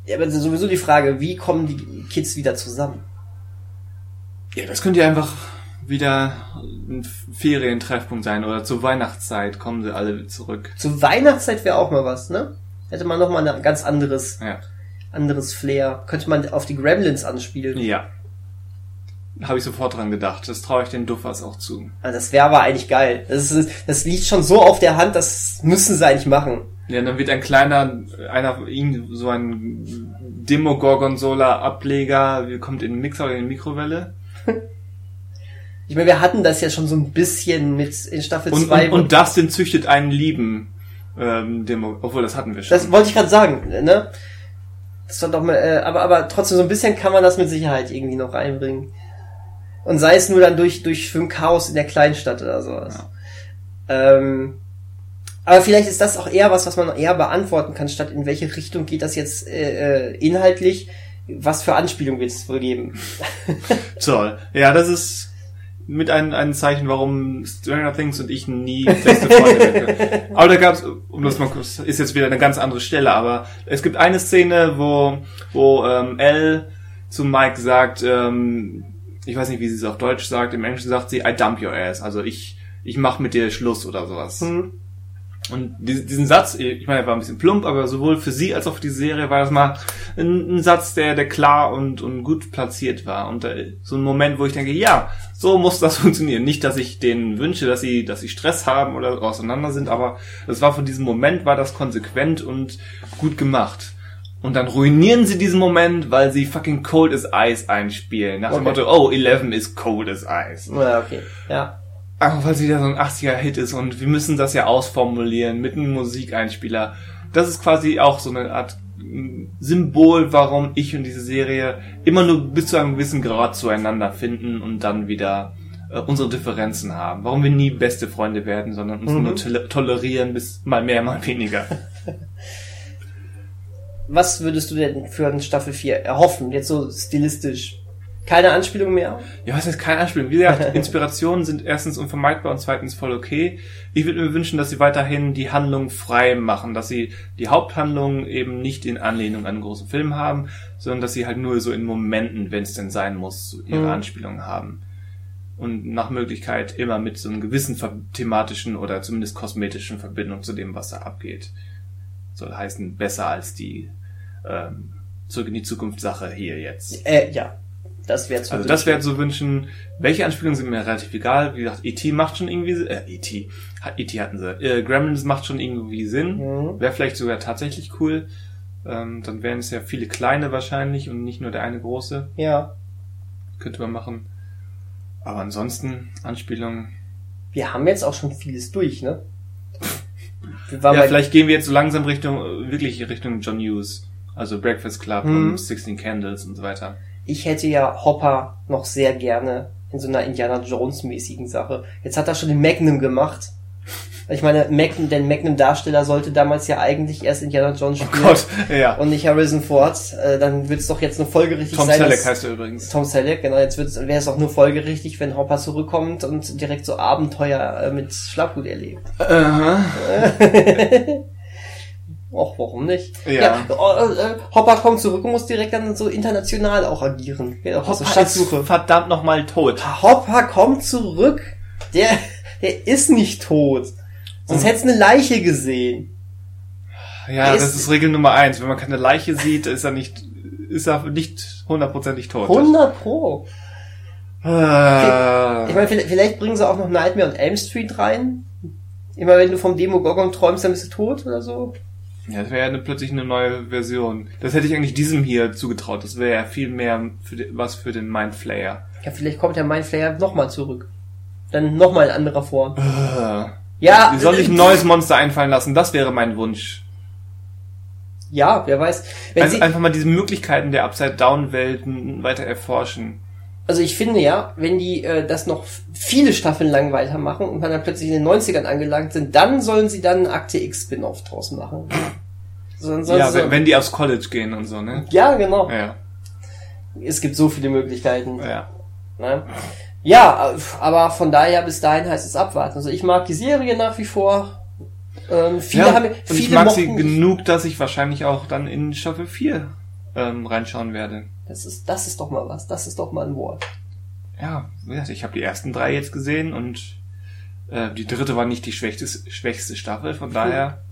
ja, aber sowieso die Frage, wie kommen die Kids wieder zusammen? Ja, das könnte ja einfach wieder ein Ferientreffpunkt sein oder zur Weihnachtszeit kommen sie alle zurück. Zur Weihnachtszeit wäre auch mal was, ne? Hätte man noch mal ein ganz anderes, Ja. anderes Flair. Könnte man auf die Gremlins anspielen. Ja. Habe ich sofort dran gedacht. Das traue ich den Duffers auch zu. Also das wäre aber eigentlich geil. Das, ist, das liegt schon so auf der Hand, das müssen sie eigentlich machen. Ja, dann wird ein kleiner, einer, ihn- so ein Demogorgonzola-Ableger, wie kommt in den Mixer oder in die Mikrowelle. (laughs) Ich meine, wir hatten das ja schon so ein bisschen mit in Staffel Und, 2. und, und Dustin züchtet einen lieben ähm, Demo, obwohl das hatten wir schon. das wollte ich gerade sagen, ne? Das war doch mal, äh, aber, aber trotzdem so ein bisschen kann man das mit Sicherheit irgendwie noch reinbringen. Und sei es nur dann durch, durch ein Chaos in der Kleinstadt oder sowas. Ähm, aber vielleicht ist das auch eher was, was man eher beantworten kann, statt in welche Richtung geht das jetzt äh, äh, inhaltlich. Was für Anspielung wird es wohl geben? (laughs) Toll. Ja, das ist mit einem, ein Zeichen, warum Stranger Things und ich nie beste Freunde werden. (laughs) Aber da gab's, um das mal kurz, ist jetzt wieder eine ganz andere Stelle, aber es gibt eine Szene, wo, wo ähm, Elle zu Mike sagt, ähm, ich weiß nicht, wie sie es auf Deutsch sagt, im Englischen sagt sie, I dump your ass, also ich, ich mach mit dir Schluss oder sowas. Hm. Und diesen Satz, ich meine, er war ein bisschen plump, aber sowohl für sie als auch für die Serie war das mal ein, ein Satz, der, der klar und, und gut platziert war. Und äh, so ein Moment, wo ich denke, ja, so muss das (laughs) funktionieren. Nicht, dass ich denen wünsche, dass sie, dass sie Stress haben oder auseinander sind, aber das war von diesem Moment, war das konsequent und gut gemacht. Und dann ruinieren sie diesen Moment, weil sie fucking Cold as Ice einspielen. Nach okay. dem Motto, oh, 11 is cold as ice. Ja, okay. Ja. Einfach weil es wieder so ein 80er-Hit ist und wir müssen das ja ausformulieren mit einem Musikeinspieler. Das ist quasi auch so eine Art mm, Symbol, warum ich und diese Serie immer nur bis zu einem gewissen Grad zueinander finden und dann wieder äh, unsere Differenzen haben. Warum wir nie beste Freunde werden, sondern uns mhm. nur to tolerieren bis mal mehr, mal weniger. (laughs) Was würdest du denn für eine Staffel 4 erhoffen, jetzt so stilistisch? Keine Anspielung mehr? Ja, was heißt keine Anspielung? Wie gesagt, (laughs) Inspirationen sind erstens unvermeidbar und zweitens voll okay. Ich würde mir wünschen, dass sie weiterhin die Handlung frei machen, dass sie die Haupthandlung eben nicht in Anlehnung an einen großen Film haben, sondern dass sie halt nur so in Momenten, wenn es denn sein muss, ihre mhm. Anspielungen haben. Und nach Möglichkeit immer mit so einem gewissen thematischen oder zumindest kosmetischen Verbindung zu dem, was da abgeht. Soll heißen, besser als die ähm, Zurück in die Zukunft Sache hier jetzt. Äh, ja, das wäre zu Also das wäre zu wünschen. Welche Anspielungen sind mir relativ egal. Wie gesagt, E.T. macht schon irgendwie äh, E.T. E.T. hatten sie. Äh, Gremlins macht schon irgendwie Sinn. Mhm. Wäre vielleicht sogar tatsächlich cool. Ähm, dann wären es ja viele kleine wahrscheinlich und nicht nur der eine große. Ja. Könnte man machen. Aber ansonsten Anspielungen. Wir haben jetzt auch schon vieles durch, ne? ja, vielleicht gehen wir jetzt so langsam Richtung, wirklich Richtung John Hughes. Also Breakfast Club mhm. und Sixteen Candles und so weiter ich hätte ja Hopper noch sehr gerne in so einer Indiana Jones mäßigen Sache. Jetzt hat er schon den Magnum gemacht. Ich meine, Magnum, der Magnum-Darsteller sollte damals ja eigentlich erst Indiana Jones oh spielen. Oh Gott, ja. Und nicht Harrison Ford. Äh, dann wird es doch jetzt nur folgerichtig Tom sein. Tom Selleck heißt er übrigens. Tom Selleck, genau. Jetzt wäre es auch nur folgerichtig, wenn Hopper zurückkommt und direkt so Abenteuer äh, mit Schlafgut erlebt. Uh (laughs) -huh. Och, warum nicht? Ja. ja äh, äh, Hopper kommt zurück und muss direkt dann so international auch agieren. Ja, Hopper so ist verdammt nochmal tot. Hopper kommt zurück. Der, der ist nicht tot. Sonst oh. hättest du eine Leiche gesehen. Ja, der das ist, ist Regel Nummer eins. Wenn man keine Leiche sieht, ist er nicht, ist er nicht hundertprozentig tot. 100 pro. Ah. Ich meine, vielleicht bringen sie auch noch Nightmare und Elm Street rein. Immer wenn du vom Demo Gorgon träumst, dann bist du tot oder so. Ja, das wäre ja eine, plötzlich eine neue Version. Das hätte ich eigentlich diesem hier zugetraut. Das wäre ja viel mehr für die, was für den Mindflayer. Ja, vielleicht kommt der Mindflayer nochmal zurück. Dann nochmal in anderer Form. Uh, ja. Wie soll ich ein neues Monster einfallen lassen? Das wäre mein Wunsch. Ja, wer weiß. Wenn Ein, einfach mal diese Möglichkeiten der Upside-Down-Welten weiter erforschen. Also ich finde ja, wenn die äh, das noch viele Staffeln lang weitermachen und dann plötzlich in den 90ern angelangt sind, dann sollen sie dann Akte X Spin-off draus machen. So, ja, wenn, wenn die aufs College gehen und so, ne? Ja, genau. Ja. Es gibt so viele Möglichkeiten. Ja. Ne? Ja, aber von daher bis dahin heißt es abwarten. Also ich mag die Serie nach wie vor. Ähm, viele ja, haben, viele ich mag sie genug, dass ich wahrscheinlich auch dann in Staffel 4 ähm, reinschauen werde. Das ist, das ist doch mal was. Das ist doch mal ein Wort. Ja, ich habe die ersten drei jetzt gesehen und äh, die dritte war nicht die schwächste, schwächste Staffel. Von daher,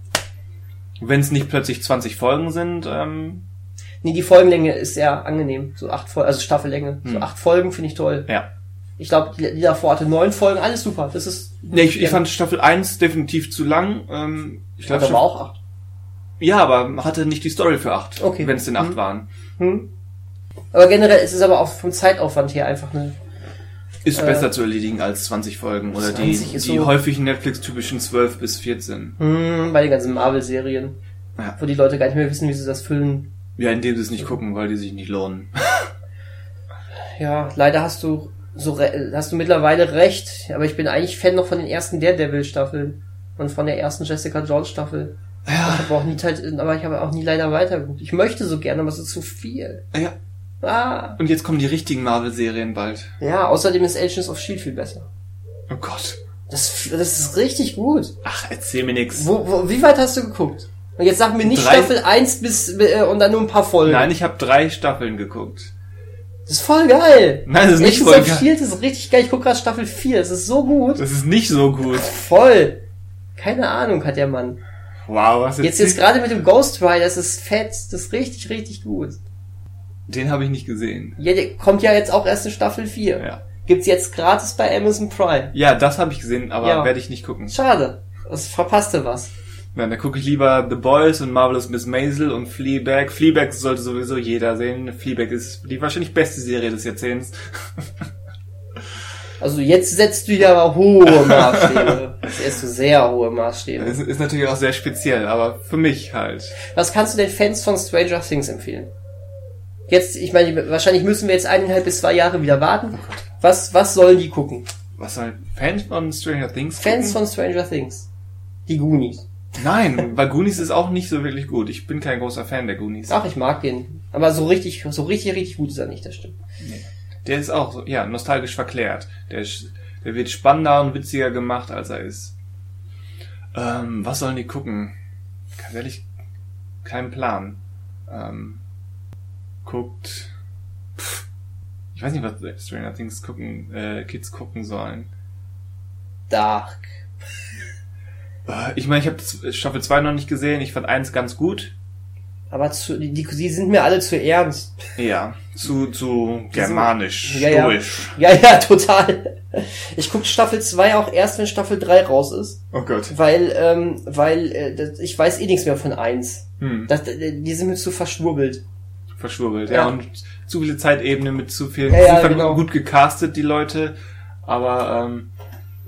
wenn es nicht plötzlich 20 Folgen sind. Ähm, nee, die Folgenlänge ist sehr angenehm. So acht Folgen, also Staffellänge. Hm. So acht Folgen finde ich toll. Ja. Ich glaube, die, die davor hatte neun Folgen, alles super. Das ist. Nee, ich, ich fand Staffel 1 definitiv zu lang. Ähm, ich glaube, war auch acht. Ja, aber hatte nicht die Story für acht. Okay. Wenn es denn acht hm. waren. Hm. Aber generell ist es aber auch vom Zeitaufwand her einfach eine. Ist äh, besser zu erledigen als 20 Folgen oder die, die so häufigen Netflix-typischen 12 bis 14. Hm, bei den ganzen Marvel-Serien. Ja. Wo die Leute gar nicht mehr wissen, wie sie das füllen. Ja, indem sie es nicht gucken, weil die sich nicht lohnen. (laughs) ja, leider hast du so hast du mittlerweile recht, aber ich bin eigentlich Fan noch von den ersten Daredevil-Staffeln und von der ersten Jessica Jones-Staffel. Ja. Ich habe auch nie, aber ich habe auch nie leider weitergeguckt. Ich möchte so gerne, aber es ist zu viel. Ja. Ah. Und jetzt kommen die richtigen Marvel-Serien bald. Ja, außerdem ist Agents of Shield viel besser. Oh Gott. Das, das ist richtig gut. Ach, erzähl mir nix. Wo, wo, wie weit hast du geguckt? Und jetzt sag mir nicht drei... Staffel 1 bis äh, und dann nur ein paar Folgen. Nein, ich habe drei Staffeln geguckt. Das ist voll geil. Nein, das ist nicht voll geil. Shield ist richtig geil. Ich guck gerade Staffel 4. Das ist so gut. Das ist nicht so gut. Voll. Keine Ahnung hat der Mann. Wow, was Jetzt jetzt gerade mit dem Ghost Rider, das ist fett, das ist richtig, richtig gut. Den habe ich nicht gesehen. Ja, der kommt ja jetzt auch erst in Staffel 4. Ja. Gibt's jetzt gratis bei Amazon Prime. Ja, das habe ich gesehen, aber Ja. werde ich nicht gucken. Schade. Das verpasste was. Ja, dann gucke ich lieber The Boys und Marvelous Miss Maisel und Fleabag. Fleabag sollte sowieso jeder sehen. Fleabag ist die wahrscheinlich beste Serie des Jahrzehnts. (laughs) Also jetzt setzt du ja aber hohe Maßstäbe. Jetzt setzt du sehr hohe Maßstäbe. Das ist natürlich auch sehr speziell, aber für mich halt. Was kannst du den Fans von Stranger Things empfehlen? Jetzt, ich meine, wahrscheinlich müssen wir jetzt eineinhalb bis zwei Jahre wieder warten. Was, was sollen die gucken? Was soll Fans von Stranger Things? Fans gucken? von Stranger Things. Die Goonies. Nein, weil Goonies ist auch nicht so wirklich gut. Ich bin kein großer Fan der Goonies. Ach, ich mag den. Aber so richtig, so richtig, richtig gut ist er nicht, das stimmt. Der ist auch so, ja, nostalgisch verklärt. Der, ist, der wird spannender und witziger gemacht, als er ist. Ähm, was sollen die gucken? Ganz ehrlich, kein Plan. Ähm, guckt. Pff, ich weiß nicht, was Stranger Things gucken, äh, Kids gucken sollen. Dark. Äh, ich meine, ich habe Staffel 2 noch nicht gesehen. Ich fand eins ganz gut. Aber zu, die, die, sind mir alle zu ernst. Ja, zu, zu germanisch, Ja, ja. stoisch. Ja, ja, (laughs) total. Ich gucke Staffel 2 auch erst, wenn Staffel 3 raus ist. Oh Gott. Weil, ähm, weil äh, das, ich weiß eh nichts mehr von 1. Hm. Das, äh, die sind mir zu verschwurbelt. Verschwurbelt. Ja. Ja. und zu viele Zeitebene mit zu viel. Ja, ja, genau. gut gecastet, die Leute, aber ähm,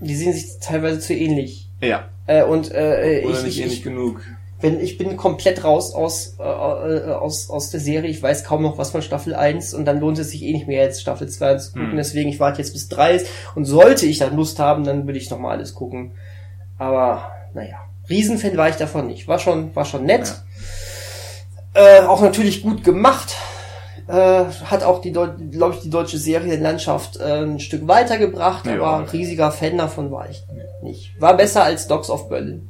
Die sehen sich teilweise zu ähnlich. ja, Äh, und äh, oder ich, nicht ich, ähnlich ich, genug. bin, ich bin komplett raus aus, äh, äh, aus, aus der Serie. Ich weiß kaum noch was von Staffel 1 und dann lohnt es sich eh nicht mehr jetzt Staffel 2 zu gucken. Hm. Deswegen, ich warte jetzt bis 3 ist. Und sollte ich dann Lust haben, dann würde ich nochmal alles gucken. Aber, naja. Riesenfan war ich davon nicht. War schon, war schon nett. Äh, auch natürlich gut gemacht. Äh, hat auch die, glaube ich, die deutsche Serienlandschaft äh, ein Stück weitergebracht, Ja. aber riesiger Fan davon war ich nicht. War besser als Dogs of Berlin.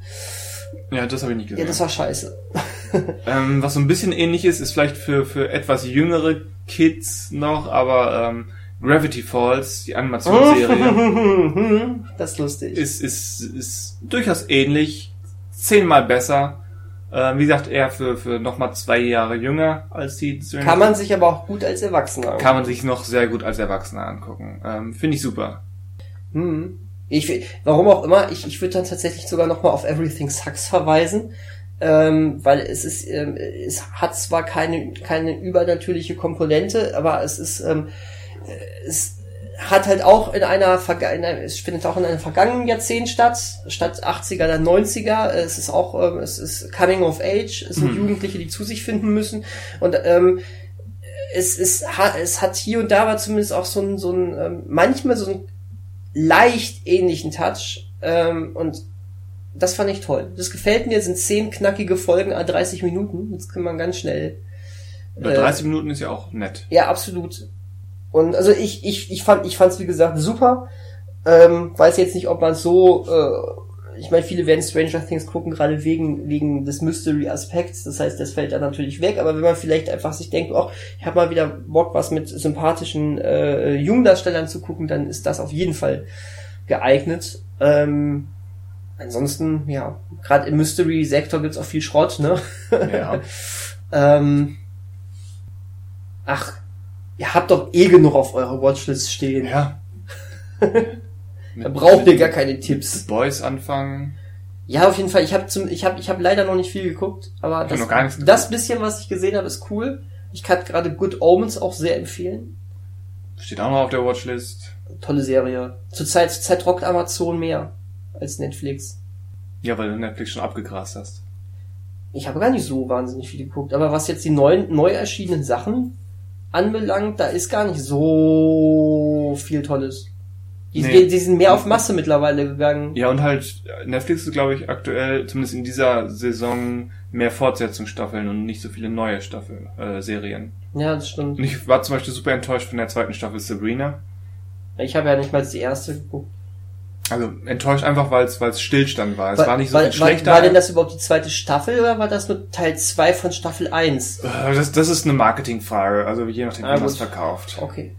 Ja, das habe ich nicht Ja, gesehen. das war scheiße. (laughs) ähm, was so ein bisschen ähnlich ist, ist vielleicht für, für etwas jüngere Kids noch, aber ähm, Gravity Falls, die Animationsserie, (laughs) das ist lustig. ist, ist, ist durchaus ähnlich, zehnmal besser. Ähm, wie gesagt, eher für, für nochmal zwei Jahre jünger als die Stranger Kann man sich aber auch gut als Erwachsener angucken. kann man sich noch sehr gut als Erwachsener angucken. Ähm, Finde ich super. Hm. Ich, warum auch immer, ich, ich würde dann tatsächlich sogar nochmal auf Everything Sucks verweisen, ähm, weil es ist, ähm, es hat zwar keine, keine übernatürliche Komponente, aber es ist, ähm, äh, es hat halt auch in einer, in einer es findet auch in einem vergangenen Jahrzehnt statt, statt 80er dann 90er. Es ist auch, ähm, es ist Coming of Age, es sind Mhm. Jugendliche, die zu sich finden müssen und ähm, es, hat, es hat hier und da aber zumindest auch so ein, so ein ähm, manchmal so ein leicht ähnlichen Touch ähm, und das fand ich toll. Das gefällt mir, sind zehn knackige Folgen a 30 Minuten. Das kann man ganz schnell. Äh, 30 Minuten ist ja auch nett. Ja, absolut. Und also ich, ich, ich fand, ich fand's wie gesagt super. Ähm, weiß jetzt nicht, ob man so, äh, ich meine, viele werden Stranger Things gucken, gerade wegen, wegen des Mystery-Aspekts. Das heißt, das fällt dann natürlich weg. Aber wenn man vielleicht einfach sich denkt, oh, ich habe mal wieder Bock, was mit sympathischen äh, Jungdarstellern zu gucken, dann ist das auf jeden Fall geeignet. Ähm, ansonsten, ja, gerade im Mystery-Sektor gibt's auch viel Schrott, ne? Ja. (laughs) ähm, ach, ihr habt doch eh genug auf eurer Watchlist stehen. ja. (laughs) Da braucht ihr gar keine Tipps. The Boys anfangen. Ja, auf jeden Fall. Ich habe zum, ich habe, ich habe leider noch nicht viel geguckt, aber hab das, geguckt. das bisschen, was ich gesehen habe, ist cool. Ich kann gerade Good Omens auch sehr empfehlen. Steht auch noch auf der Watchlist. Tolle Serie. Zurzeit, zurzeit rockt Amazon mehr als Netflix. Ja, weil du Netflix schon abgegrast hast. Ich habe gar nicht so wahnsinnig viel geguckt, aber was jetzt die neuen, neu erschienenen Sachen anbelangt, da ist gar nicht so viel Tolles. Die, Nee. die, sind mehr auf Masse mittlerweile gegangen. Ja, und halt, Netflix ist, glaube ich, aktuell, zumindest in dieser Saison, mehr Fortsetzungsstaffeln und nicht so viele neue Staffel, äh, Serien. Ja, das stimmt. Und ich war zum Beispiel super enttäuscht von der zweiten Staffel Sabrina. Ich habe ja nicht mal die erste geguckt. Also enttäuscht einfach, weil es Stillstand war. Es war, nicht so war, viel schlechter. War, war denn das überhaupt die zweite Staffel oder war das nur Teil 2 von Staffel 1? Äh, das, das ist eine Marketingfrage, also je nachdem, Ah, wie man es verkauft. Okay.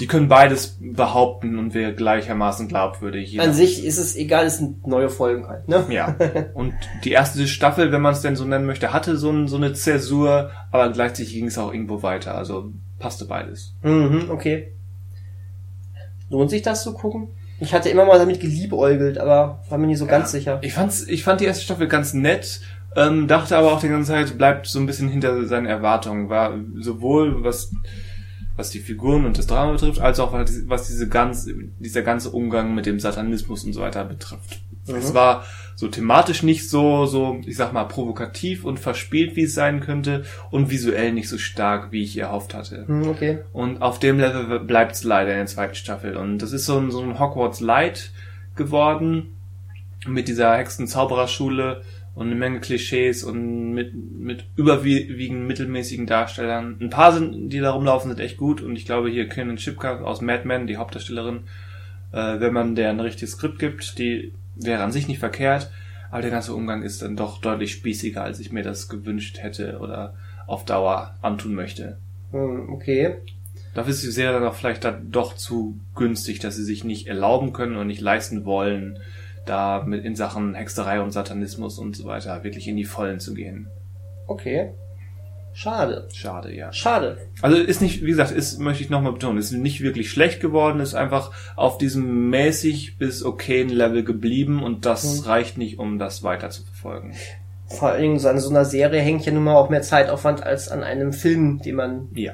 die können beides behaupten und wäre gleichermaßen glaubwürdig. An sich ist es egal, es sind neue Folgen halt, ne? Ja. (laughs) Und die erste Staffel, wenn man es denn so nennen möchte, hatte so, ein, so eine Zäsur, aber gleichzeitig ging es auch irgendwo weiter. Also passte beides. Mhm, okay. Lohnt sich das zu gucken? Ich hatte immer mal damit geliebäugelt, aber war mir nicht so ganz sicher. Ich fand's, ich fand die erste Staffel ganz nett, ähm, dachte aber auch die ganze Zeit, bleibt so ein bisschen hinter seinen Erwartungen. War sowohl was was die Figuren und das Drama betrifft, als auch was diese ganz, dieser ganze Umgang mit dem Satanismus und so weiter betrifft. Es war so thematisch nicht so, so, ich sag mal, provokativ und verspielt, wie es sein könnte, und visuell nicht so stark, wie ich erhofft hatte. Hm, okay. Und auf dem Level bleibt es leider in der zweiten Staffel. Und das ist so ein, so ein Hogwarts Light geworden. Mit dieser Hexen-Zaubererschule und eine Menge Klischees und mit, mit überwiegend mittelmäßigen Darstellern. Ein paar sind, die da rumlaufen, sind echt gut. Und ich glaube hier Kenan Shipka aus Mad Men, die Hauptdarstellerin, äh, wenn man der ein richtiges Skript gibt, die wäre an sich nicht verkehrt. Aber der ganze Umgang ist dann doch deutlich spießiger, als ich mir das gewünscht hätte oder auf Dauer antun möchte. Hm, okay. Dafür ist die Serie dann auch vielleicht dann doch zu günstig, dass sie sich nicht erlauben können und nicht leisten wollen, da mit in Sachen Hexerei und Satanismus und so weiter wirklich in die Vollen zu gehen. Okay. Schade. Schade, ja. Schade. Also ist nicht, wie gesagt, ist, möchte ich nochmal betonen, ist nicht wirklich schlecht geworden, ist einfach auf diesem mäßig bis okayen Level geblieben und das reicht nicht, um das weiter zu verfolgen. Vor allen Dingen so an so einer Serie hängt ja nun mal auch mehr Zeitaufwand als an einem Film, den man, Ja.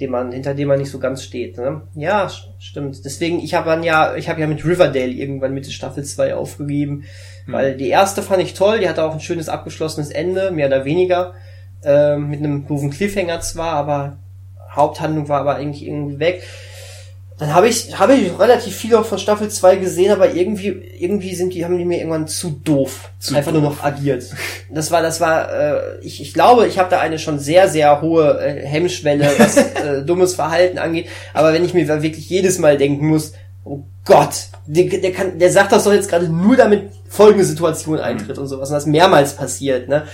den man, hinter dem man nicht so ganz steht. Ne? Ja, st- stimmt. Deswegen, ich habe dann ja, ich habe ja mit Riverdale irgendwann Mitte Staffel 2 aufgegeben, weil die erste fand ich toll, die hatte auch ein schönes abgeschlossenes Ende, mehr oder weniger. Ähm, mit einem doofen Cliffhanger zwar, aber Haupthandlung war aber eigentlich irgendwie weg. Dann habe ich, habe ich relativ viel auch von Staffel 2 gesehen, aber irgendwie, irgendwie sind die, haben die mir irgendwann zu doof. Zu einfach doof. nur noch agiert. Das war, das war, äh, ich, ich glaube, ich habe da eine schon sehr, sehr hohe äh, Hemmschwelle, was (laughs) äh, dummes Verhalten angeht. Aber wenn ich mir wirklich jedes Mal denken muss, oh Gott, der, der kann, der sagt das doch jetzt gerade nur, damit folgende Situation eintritt und sowas. Und das mehrmals passiert, ne?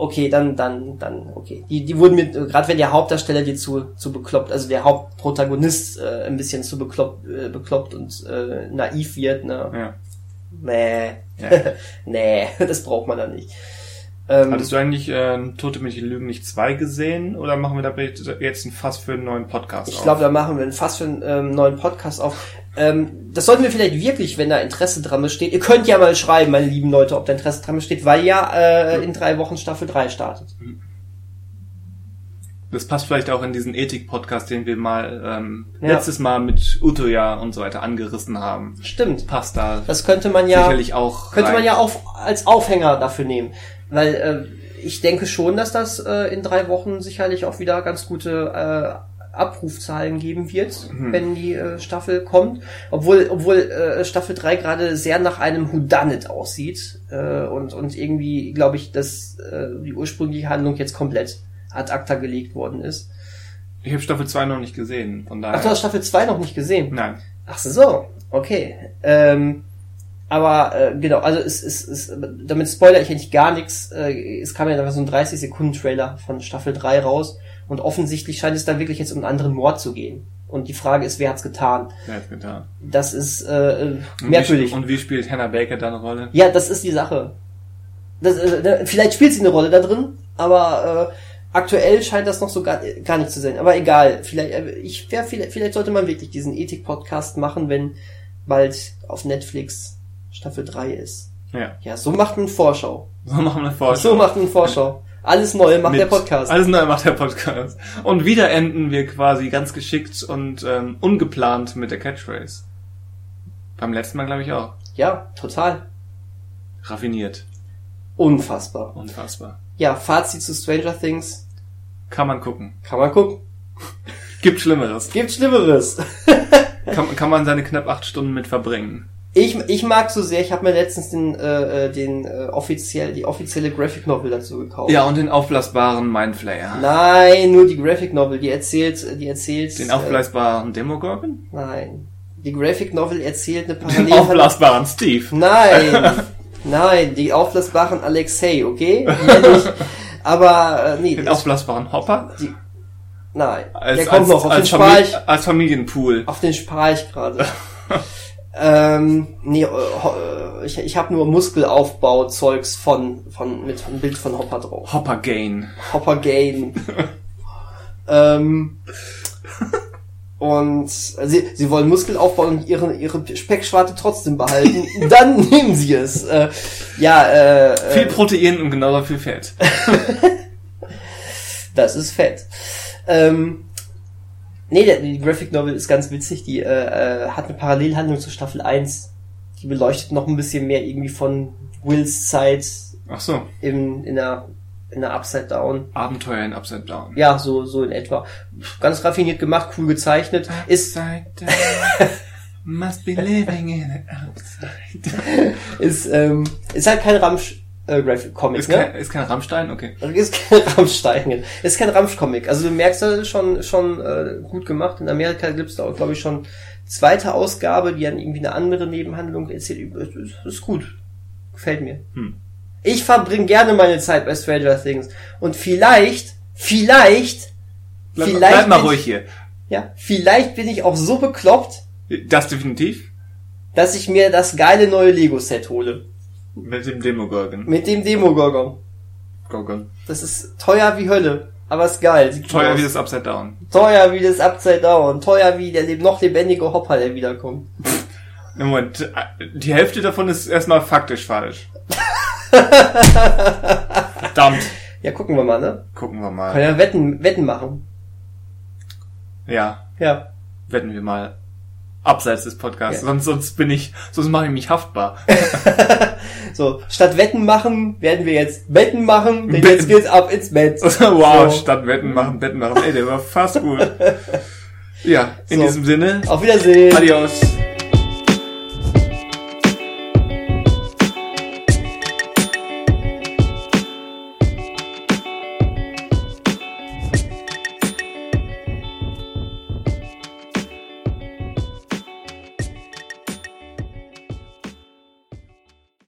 Okay, dann, dann, dann, okay. Die, die wurden mir, gerade wenn der Hauptdarsteller dir zu, zu bekloppt, also der Hauptprotagonist äh, ein bisschen zu bekloppt, äh, bekloppt und äh, naiv wird, ne? ja. Nee. Ja. (laughs) nee, das braucht man dann nicht. Ähm, Hattest du eigentlich äh, Tote Mädchen Lügen nicht zwei gesehen oder machen wir da jetzt ein Fass für einen neuen Podcast ich auf? glaube, da machen wir einen fast für einen ähm, neuen Podcast auf. Ähm, das sollten wir vielleicht wirklich, wenn da Interesse dran besteht. Ihr könnt ja mal schreiben, meine lieben Leute, ob da Interesse dran besteht, weil ja äh, in drei Wochen Staffel 3 startet. Das passt vielleicht auch in diesen Ethik-Podcast, den wir mal ähm, Ja. letztes Mal mit Utoya und so weiter angerissen haben. Stimmt. Passt da Das könnte man ja sicherlich auch. könnte man rein. ja auf, als Aufhänger dafür nehmen. Weil äh, ich denke schon, dass das äh, in drei Wochen sicherlich auch wieder ganz gute äh, Abrufzahlen geben wird, wenn die äh, Staffel kommt. Obwohl, obwohl äh, Staffel 3 gerade sehr nach einem Whodunit aussieht. Äh, und, und irgendwie glaube ich, dass äh, die ursprüngliche Handlung jetzt komplett ad acta gelegt worden ist. Ich habe Staffel 2 noch nicht gesehen, von daher. Ach, du hast Staffel 2 noch nicht gesehen. Nein. Ach so, okay. Ähm, aber äh, genau, also es ist, es, es, damit spoiler ich eigentlich gar nichts. Äh, es kam ja dann so ein 30 Sekunden Trailer von Staffel 3 raus und offensichtlich scheint es da wirklich jetzt um einen anderen Mord zu gehen. Und die Frage ist, wer hat's getan? Wer hat's getan? Das ist äh, Und merkwürdig. Wie, und wie spielt Hannah Baker da eine Rolle? Ja, das ist die Sache. Das, äh, vielleicht spielt sie eine Rolle da drin, aber äh, aktuell scheint das noch so gar, gar nicht zu sein. Aber egal, vielleicht, äh, ich wär, vielleicht, vielleicht sollte man wirklich diesen Ethik-Podcast machen, wenn bald auf Netflix Staffel 3 ist. Ja. Ja, so macht man Vorschau. So machen wir vor. So macht man Vorschau. (laughs) Alles neu macht der Podcast. Alles neu macht der Podcast. Und wieder enden wir quasi ganz geschickt und ähm, ungeplant mit der Catchphrase. Beim letzten Mal glaube ich auch. Ja, total. Raffiniert. Unfassbar. Unfassbar. Ja, Fazit zu Stranger Things. Kann man gucken. Kann man gucken. Gibt Schlimmeres. Gibt Schlimmeres. (laughs) Kann, kann man seine knapp acht Stunden mit verbringen. Ich, ich mag so sehr, ich habe mir letztens den, äh, äh, den äh, offiziell, die offizielle Graphic Novel dazu gekauft. Ja, und den aufblasbaren Mindflayer. Nein, nur die Graphic Novel, die erzählt, die erzählt. Den aufblasbaren Demogorgon? Äh, nein. Die Graphic Novel erzählt eine Den Parallel. aufblasbaren Steve. Nein, (laughs) nein, die aufblasbaren Alexei, okay? Aber äh, nee, Den aufblasbaren Hopper? die, Nein, Als, der kommt als, noch. Auf als, den spar Famili ich, als Familienpool. auf den spar ich gerade. (laughs) ähm, nee, äh, ho- äh, ich, ich habe nur Muskelaufbau-Zeugs von, von, mit einem Bild von Hopper drauf. Hopper Gain. Hopper Gain. (laughs) ähm, und sie, sie wollen Muskelaufbau und ihre, ihre Speckschwarte trotzdem behalten. (laughs) Dann nehmen sie es. Äh, ja, äh, Viel äh, Protein und genauso viel Fett. (laughs) das ist fett. Ähm, nee, der, die Graphic Novel ist ganz witzig. Die äh, äh, hat eine Parallelhandlung zur Staffel 1. Die beleuchtet noch ein bisschen mehr irgendwie von Wills Zeit Ach so. im, in der in der Upside Down. Abenteuer in Upside Down. Ja, so, so in etwa. Ganz raffiniert gemacht, cool gezeichnet. Ist, Upside (laughs) Down. Must be living in upside. (laughs) ist, ähm, ist halt kein Ramsch, äh, Graphic Comic, Ist ne? kein, ist kein Rammstein? Okay. Ist kein (laughs) Rammstein. Ist kein Ramsch-Comic. Also du merkst, das ist schon, schon äh, gut gemacht. In Amerika gibt's da auch, glaube ich, schon zweite Ausgabe, die dann irgendwie eine andere Nebenhandlung erzählt. Ist, ist, gut. Gefällt mir. Hm. Ich verbringe gerne meine Zeit bei Stranger Things. Und vielleicht, vielleicht, Bleib, vielleicht bleib mal ruhig ich, hier. Ja, vielleicht bin ich auch so bekloppt, Das definitiv. dass ich mir das geile neue Lego-Set hole. Mit dem Demogorgon. Mit dem Demogorgon. Gorgon. Das ist teuer wie Hölle. Aber ist geil. Sieht Teuer wie das Upside Down. Teuer wie das Upside Down. Teuer wie der noch lebendige Hopper, der wiederkommt. Moment, äh, die Hälfte davon ist erstmal faktisch falsch. Verdammt. Ja, gucken wir mal, ne? Gucken wir Können mal. ja Wetten, Wetten machen. Ja, Ja. wetten wir mal. Abseits des Podcasts. Ja. Sonst, sonst bin ich, sonst mache ich mich haftbar. (laughs) So, statt Wetten machen, werden wir jetzt Wetten machen, denn Betten. jetzt geht's ab ins Bett. (laughs) wow, So. statt Wetten machen, Betten machen. Ey, der war fast gut. (laughs) Ja, in So. diesem Sinne, Auf Wiedersehen. adios.